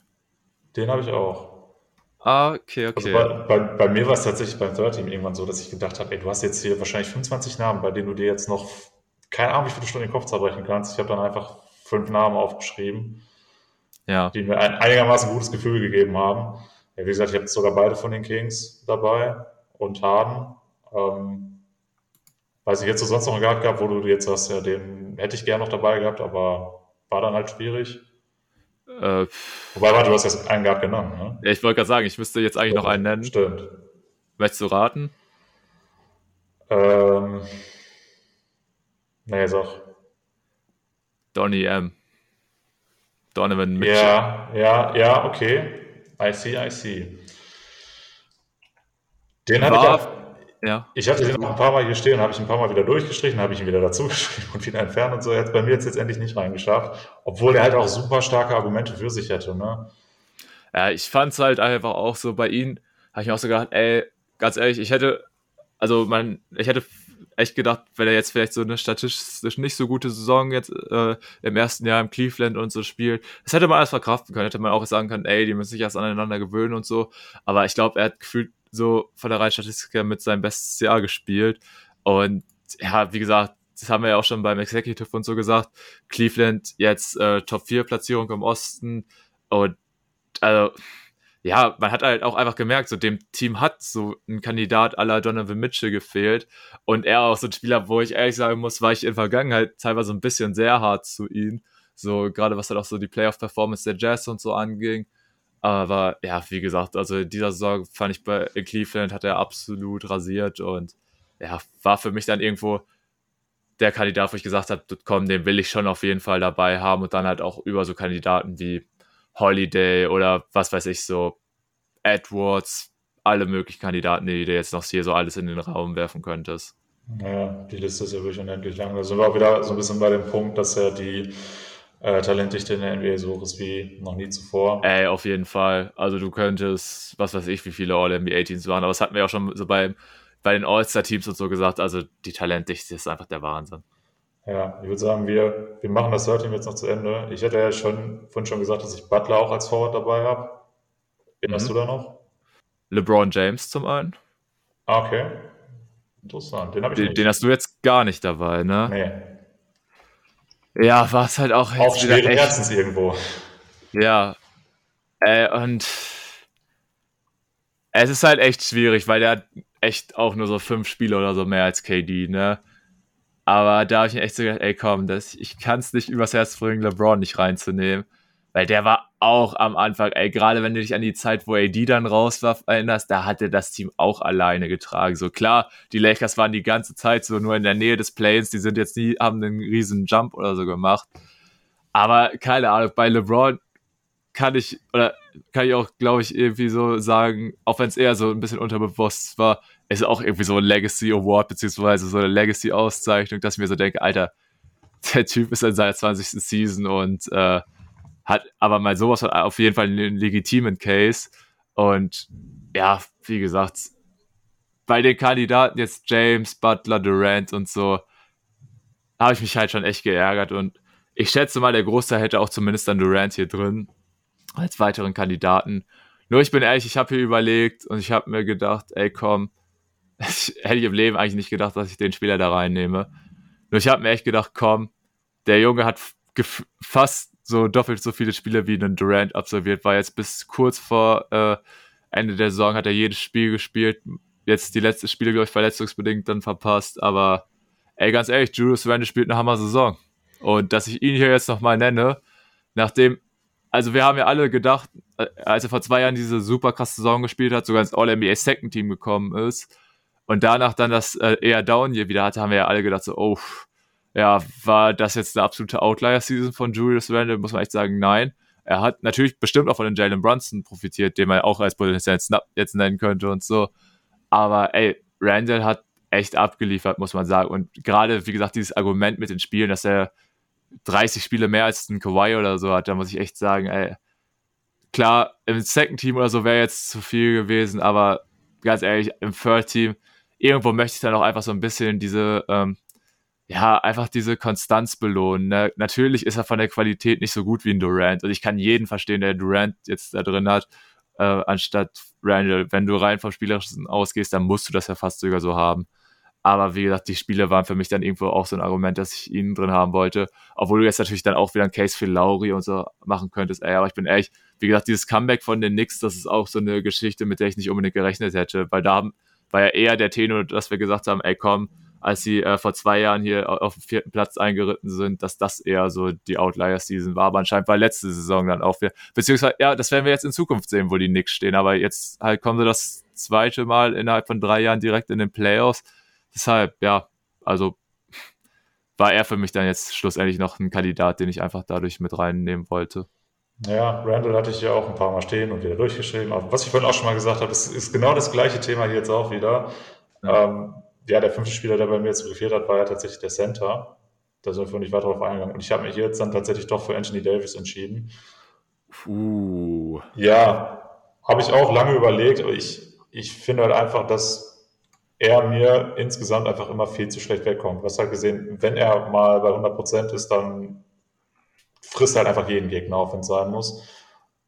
Den habe ich auch. Ah, okay, okay. Also bei, bei, bei, mir war es tatsächlich beim Third Team irgendwann so, dass ich gedacht habe, ey, du hast jetzt hier wahrscheinlich 25 Namen, bei denen du dir jetzt noch keine Ahnung, wie viele Stunden den Kopf zerbrechen kannst. Ich habe dann einfach fünf Namen aufgeschrieben ja. die mir ein einigermaßen gutes Gefühl gegeben haben. Ja, wie gesagt, ich habe sogar beide von den Kings dabei und Harden. Ähm, weiß ich jetzt so sonst noch einen Guard gehabt, wo du jetzt hast, ja, den hätte ich gerne noch dabei gehabt, aber war dann halt schwierig. Äh, Wobei, warte, du hast jetzt einen Guard genannt, ne? Ja, ich wollte gerade sagen, ich müsste jetzt eigentlich noch einen nennen. Stimmt. Möchtest du raten? Ähm, nee, sag. Donny M. Donovan Mitchell. Ja, ja, ja, okay. I see, I see. Den hatte ich auch, ja. Ich hatte den auch ein paar Mal hier stehen, habe ich ein paar Mal wieder durchgestrichen, habe ich ihn wieder dazu geschrieben und wieder entfernt und so. Er hat bei mir jetzt letztendlich nicht reingeschafft, obwohl er halt auch super starke Argumente für sich hätte, ne? Ja, ich fand es halt einfach auch so bei ihm, habe ich mir auch so gedacht, ey, ganz ehrlich, ich hätte, also man, ich hätte echt gedacht, wenn er jetzt vielleicht so eine statistisch nicht so gute Saison jetzt äh, im ersten Jahr im Cleveland und so spielt, das hätte man alles verkraften können. Hätte man auch sagen können, ey, die müssen sich erst aneinander gewöhnen und so. Aber ich glaube, er hat gefühlt so von der reinen Statistik her mit seinem bestes Jahr gespielt. Und ja, wie gesagt, das haben wir ja auch schon beim Executive und so gesagt. Cleveland jetzt äh, Top 4 Platzierung im Osten. Und also ja, man hat halt auch einfach gemerkt, so dem Team hat so ein Kandidat aller Donovan Mitchell gefehlt. Und er auch so ein Spieler, wo ich ehrlich sagen muss, war ich in Vergangenheit teilweise ein bisschen sehr hart zu ihm. So, gerade was halt auch so die Playoff-Performance der Jazz und so anging. Aber ja, wie gesagt, also in dieser Saison fand ich bei Cleveland hat er absolut rasiert und ja, war für mich dann irgendwo der Kandidat, wo ich gesagt habe, komm, den will ich schon auf jeden Fall dabei haben und dann halt auch über so Kandidaten wie Holiday oder was weiß ich so, Edwards, alle möglichen Kandidaten, die du jetzt noch hier so alles in den Raum werfen könntest. Naja, die Liste ist ja wirklich unendlich lang. Da sind wir auch wieder so ein bisschen bei dem Punkt, dass ja die äh, Talentdichte in der NBA so ist wie noch nie zuvor. Ey, auf jeden Fall. Also du könntest, was weiß ich, wie viele All-NBA-Teams waren, aber das hatten wir auch schon so bei, bei den All-Star-Teams und so gesagt. Also die Talentdichte ist einfach der Wahnsinn. Ja, ich würde sagen, wir, wir machen das Third Team jetzt noch zu Ende. Ich hätte ja schon vorhin schon gesagt, dass ich Butler auch als Forward dabei habe. Wen mhm. hast du da noch? LeBron James zum einen. Ah, okay. Interessant. Den habe ich den, nicht. Den hast du jetzt gar nicht dabei, ne? Nee. Ja, war es halt auch Auch schweren Herzens irgendwo. Ja, Äh, und es ist halt echt schwierig, weil der hat echt auch nur so fünf Spiele oder so mehr als KD, ne? Aber da habe ich mir echt so gedacht, ey komm, das, ich kann es nicht übers Herz bringen, LeBron nicht reinzunehmen. Weil der war auch am Anfang, ey, gerade wenn du dich an die Zeit, wo AD dann raus war, erinnerst, da hatte das Team auch alleine getragen. So klar, die Lakers waren die ganze Zeit so nur in der Nähe des Planes, die sind jetzt nie, haben einen riesen Jump oder so gemacht. Aber keine Ahnung, bei LeBron kann ich, oder kann ich auch, glaube ich, irgendwie so sagen, auch wenn es eher so ein bisschen unterbewusst war, ist auch irgendwie so ein Legacy Award, beziehungsweise so eine Legacy-Auszeichnung, dass ich mir so denke, Alter, der Typ ist in seiner 20. Season und äh, hat aber mal sowas auf jeden Fall einen legitimen Case. Und ja, wie gesagt, bei den Kandidaten jetzt James, Butler, Durant und so, habe ich mich halt schon echt geärgert. Und ich schätze mal, der Großteil hätte auch zumindest dann Durant hier drin als weiteren Kandidaten. Nur ich bin ehrlich, ich habe hier überlegt und ich habe mir gedacht, ey komm, ich hätte ich im Leben eigentlich nicht gedacht, dass ich den Spieler da reinnehme. Nur ich habe mir echt gedacht, komm, der Junge hat fast so doppelt so viele Spiele wie ein Durant absolviert, war jetzt bis kurz vor äh, Ende der Saison hat er jedes Spiel gespielt. Jetzt die letzten Spiele, glaube ich, verletzungsbedingt dann verpasst. Aber ey, ganz ehrlich, Julius Randle spielt eine Hammer-Saison. Und dass ich ihn hier jetzt nochmal nenne, nachdem, also wir haben ja alle gedacht, äh, als er vor zwei Jahren diese super krasse Saison gespielt hat, sogar ins All-NBA Second Team gekommen ist und danach dann das äh, eher Down hier wieder hatte, haben wir ja alle gedacht so, oh, ja, war das jetzt eine absolute Outlier-Season von Julius Randle? Muss man echt sagen, nein. Er hat natürlich bestimmt auch von den Jalen Brunson profitiert, den man auch als potenziellen Snap jetzt nennen könnte und so. Aber ey, Randall hat echt abgeliefert, muss man sagen. Und gerade, wie gesagt, dieses Argument mit den Spielen, dass er 30 Spiele mehr als ein Kawhi oder so hat, da muss ich echt sagen, ey, klar, im Second Team oder so wäre jetzt zu viel gewesen, aber ganz ehrlich, im Third Team, irgendwo möchte ich dann auch einfach so ein bisschen diese ähm, ja, einfach diese Konstanz belohnen. Ne? Natürlich ist er von der Qualität nicht so gut wie ein Durant. Und ich kann jeden verstehen, der Durant jetzt da drin hat, äh, anstatt Randall. Wenn du rein vom Spielerischen ausgehst, dann musst du das ja fast sogar so haben. Aber wie gesagt, die Spiele waren für mich dann irgendwo auch so ein Argument, dass ich ihn drin haben wollte. Obwohl du jetzt natürlich dann auch wieder ein Case für Lauri und so machen könntest. Ey, aber ich bin ehrlich, wie gesagt, dieses Comeback von den Knicks, das ist auch so eine Geschichte, mit der ich nicht unbedingt gerechnet hätte. Weil da war ja eher der Tenor, dass wir gesagt haben, ey komm, als sie äh, vor zwei Jahren hier auf dem vierten Platz eingeritten sind, dass das eher so die Outlier-Season war. Aber anscheinend war letzte Saison dann auch wieder. Beziehungsweise, ja, das werden wir jetzt in Zukunft sehen, wo die Knicks stehen. Aber jetzt halt kommen sie das zweite Mal innerhalb von drei Jahren direkt in den Playoffs. Deshalb, ja, also war er für mich dann jetzt schlussendlich noch ein Kandidat, den ich einfach dadurch mit reinnehmen wollte. Ja, Randall hatte ich ja auch ein paar Mal stehen und wieder durchgeschrieben. Aber was ich vorhin auch schon mal gesagt habe, ist, ist genau das gleiche Thema hier jetzt auch wieder. Ja. Ähm, ja, der fünfte Spieler, der bei mir jetzt gefehlt hat, war ja tatsächlich der Center. Da sind wir nicht weiter darauf eingegangen. Und ich habe mich jetzt dann tatsächlich doch für Anthony Davis entschieden. Puh. Ja, habe ich auch lange überlegt, aber ich, ich finde halt einfach, dass er mir insgesamt einfach immer viel zu schlecht wegkommt. Was halt gesehen, wenn er mal bei 100% ist, dann frisst halt einfach jeden Gegner auf, wenn es sein muss.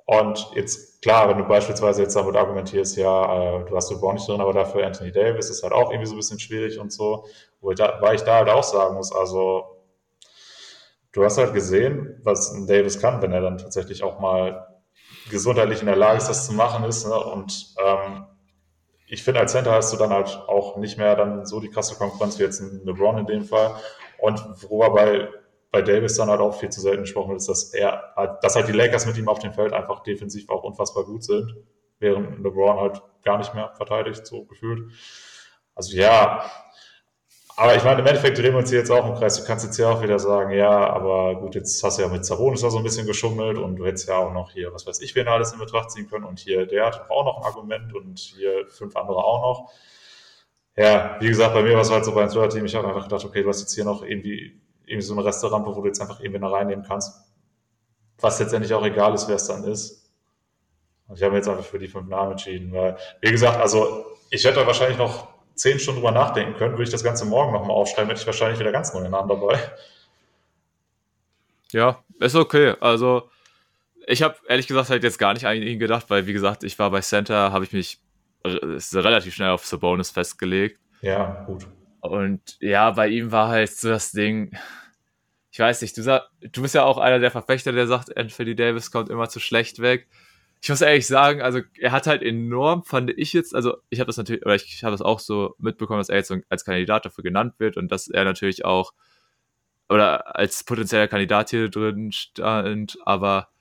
Und jetzt, klar, wenn du beispielsweise jetzt damit argumentierst, ja, äh, du hast LeBron nicht drin, aber dafür Anthony Davis ist halt auch irgendwie so ein bisschen schwierig und so, wo ich da, weil ich da halt auch sagen muss, also du hast halt gesehen, was ein Davis kann, wenn er dann tatsächlich auch mal gesundheitlich in der Lage ist, das zu machen ist. Ne? Und ähm, ich finde, als Center hast du dann halt auch nicht mehr dann so die krasse Konkurrenz wie jetzt ein LeBron in dem Fall. Und wo wir bei bei Davis dann halt auch viel zu selten gesprochen ist, dass er, dass halt die Lakers mit ihm auf dem Feld einfach defensiv auch unfassbar gut sind, während LeBron halt gar nicht mehr verteidigt, so gefühlt. Also ja, aber ich meine, im Endeffekt drehen wir uns hier jetzt auch im Kreis. Du kannst jetzt ja auch wieder sagen, ja, aber gut, jetzt hast du ja mit Sabonis da so ein bisschen geschummelt und du hättest ja auch noch hier, was weiß ich, wen alles in Betracht ziehen können und hier, der hat auch noch ein Argument und hier fünf andere auch noch. Ja, wie gesagt, bei mir war es halt so beim Twitter-Team, ich habe einfach gedacht, okay, du hast jetzt hier noch irgendwie irgendwie so eine Restaurant, wo du jetzt einfach irgendwie reinnehmen kannst. Was letztendlich auch egal ist, wer es dann ist. Und ich habe jetzt einfach für die fünf Namen entschieden, weil, wie gesagt, also ich hätte wahrscheinlich noch zehn Stunden drüber nachdenken können, würde ich das Ganze morgen nochmal aufschreiben, hätte ich wahrscheinlich wieder ganz neue Namen dabei. Ja, ist okay. Also, ich habe ehrlich gesagt halt jetzt gar nicht an ihn gedacht, weil, wie gesagt, ich war bei Center, habe ich mich relativ schnell auf Sabonis festgelegt. Ja, gut. Und ja, bei ihm war halt so das Ding, ich weiß nicht, du, sag, du bist ja auch einer der Verfechter, der sagt, Anthony Davis kommt immer zu schlecht weg. ich muss ehrlich sagen, also er hat halt enorm, fand ich jetzt, also ich habe das natürlich, oder ich habe das auch so mitbekommen, dass er jetzt als Kandidat dafür genannt wird und dass er natürlich auch, oder als potenzieller Kandidat hier drin stand, aber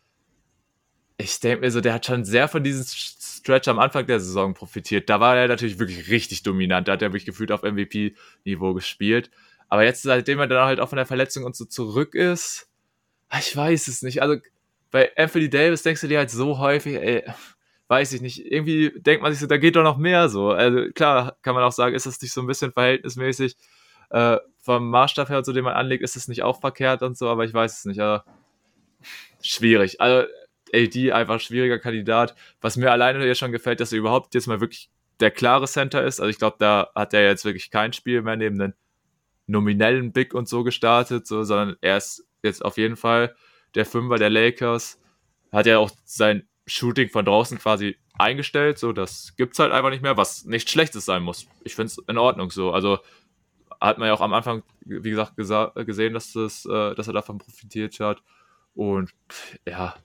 ich denke mir so, der hat schon sehr von diesem Stretch am Anfang der Saison profitiert. Da war er natürlich wirklich richtig dominant. Da hat er wirklich gefühlt auf MVP-Niveau gespielt. Aber jetzt, seitdem er dann halt auch von der Verletzung und so zurück ist, ich weiß es nicht. Also bei Anthony Davis denkst du dir halt so häufig, ey, weiß ich nicht, irgendwie denkt man sich so, da geht doch noch mehr so. Also klar kann man auch sagen, ist das nicht so ein bisschen verhältnismäßig äh, vom Maßstab her, zu dem man anlegt, ist das nicht auch verkehrt und so, aber ich weiß es nicht. Also, schwierig. Also AD einfach schwieriger Kandidat. Was mir alleine ja schon gefällt, dass er überhaupt jetzt mal wirklich der klare Center ist. Also ich glaube, da hat er jetzt wirklich kein Spiel mehr neben den nominellen Big und so gestartet, so, sondern er ist jetzt auf jeden Fall der Fünfer der Lakers. Hat ja auch sein Shooting von draußen quasi eingestellt, so das gibt's halt einfach nicht mehr, was nicht schlechtes sein muss. Ich finde es in Ordnung so. Also hat man ja auch am Anfang, wie gesagt, gesehen, dass, das, äh, dass er davon profitiert hat. Und ja,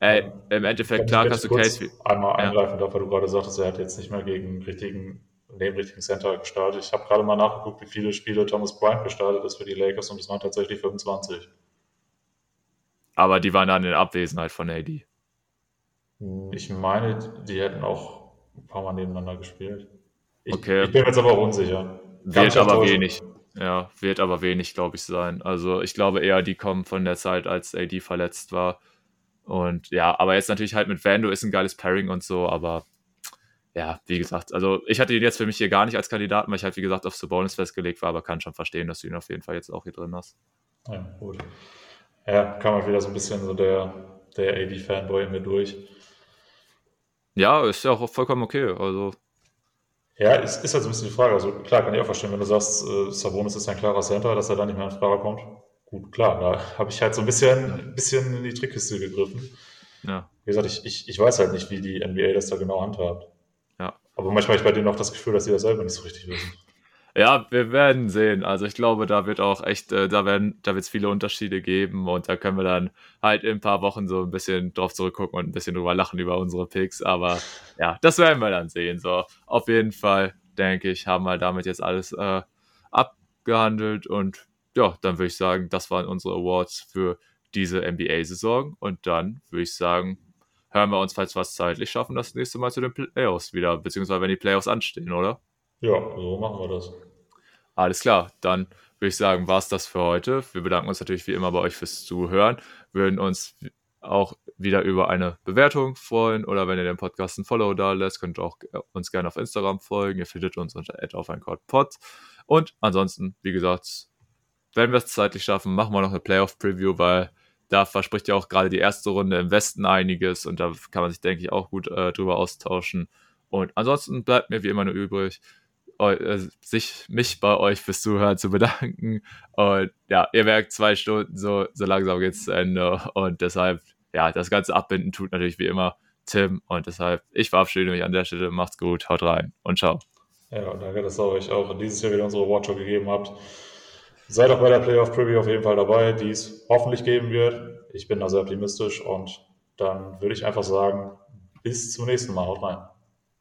Ey, im Endeffekt, klar kannst du Case. Einmal eingreifen darf, weil du gerade sagtest, er hat jetzt nicht mehr gegen richtigen, neben richtigen Center gestartet. Ich habe gerade mal nachgeguckt, wie viele Spiele Thomas Bryant gestartet ist für die Lakers und es waren tatsächlich 25. Aber die waren dann in Abwesenheit von AD. Ich meine, die hätten auch ein paar Mal nebeneinander gespielt. Ich, okay. ich bin jetzt aber unsicher. Wird aber wenig. Ja, wird aber wenig, glaube ich, sein. Also ich glaube eher, die kommen von der Zeit, als AD verletzt war. Und ja, aber jetzt natürlich halt mit Vando ist ein geiles Pairing und so, aber ja, wie gesagt, also ich hatte ihn jetzt für mich hier gar nicht als Kandidaten, weil ich halt, wie gesagt, auf Sabonis festgelegt war, aber kann schon verstehen, dass du ihn auf jeden Fall jetzt auch hier drin hast. Ja, gut. Ja, kam mal wieder so ein bisschen so der, der AD-Fanboy in mir durch. Ja, ist ja auch vollkommen okay, also. Ja, ist, ist halt so ein bisschen die Frage. Also klar, kann ich auch verstehen, wenn du sagst, äh, Sabonis ist ein klarer Center, dass er da nicht mehr in Frage kommt. Gut, klar, da habe ich halt so ein bisschen, ein bisschen in die Trickkiste gegriffen. Ja. Wie gesagt, ich, ich, ich weiß halt nicht, wie die NBA das da genau handhabt. Ja. Aber manchmal habe ich bei denen auch das Gefühl, dass sie das selber nicht so richtig wissen. Ja, wir werden sehen. Also ich glaube, da wird auch echt, äh, da werden, da wird es viele Unterschiede geben und da können wir dann halt in ein paar Wochen so ein bisschen drauf zurückgucken und ein bisschen drüber lachen über unsere Picks. Aber ja, das werden wir dann sehen. So, auf jeden Fall, denke ich, haben wir damit jetzt alles äh, abgehandelt und ja, dann würde ich sagen, das waren unsere Awards für diese NBA-Saison. Und dann würde ich sagen, hören wir uns, falls wir es zeitlich schaffen, das nächste Mal zu den Playoffs wieder, beziehungsweise wenn die Playoffs anstehen, oder? Ja, so machen wir das. Alles klar, dann würde ich sagen, war es das für heute. Wir bedanken uns natürlich wie immer bei euch fürs Zuhören. Würden uns auch wieder über eine Bewertung freuen oder wenn ihr den Podcast ein Follow da lässt, könnt ihr auch uns gerne auf Instagram folgen. Ihr findet uns unter auf ein Pod. Und ansonsten, wie gesagt, wenn wir es zeitlich schaffen, machen wir noch eine Playoff-Preview, weil da verspricht ja auch gerade die erste Runde im Westen einiges und da kann man sich, denke ich, auch gut äh, drüber austauschen. Und ansonsten bleibt mir wie immer nur übrig, äh, sich, mich bei euch fürs Zuhören zu bedanken. Und ja, ihr merkt, zwei Stunden, so, so langsam es zu Ende. Und deshalb, ja, das ganze Abbinden tut natürlich wie immer Tim. Und deshalb, ich verabschiede mich an der Stelle. Macht's gut, haut rein und ciao. Ja, danke, dass ihr euch auch dieses Jahr wieder unsere Watcher gegeben habt. Seid auch bei der Playoff Preview auf jeden Fall dabei, die es hoffentlich geben wird. Ich bin da sehr optimistisch und dann würde ich einfach sagen, bis zum nächsten Mal. Haut rein.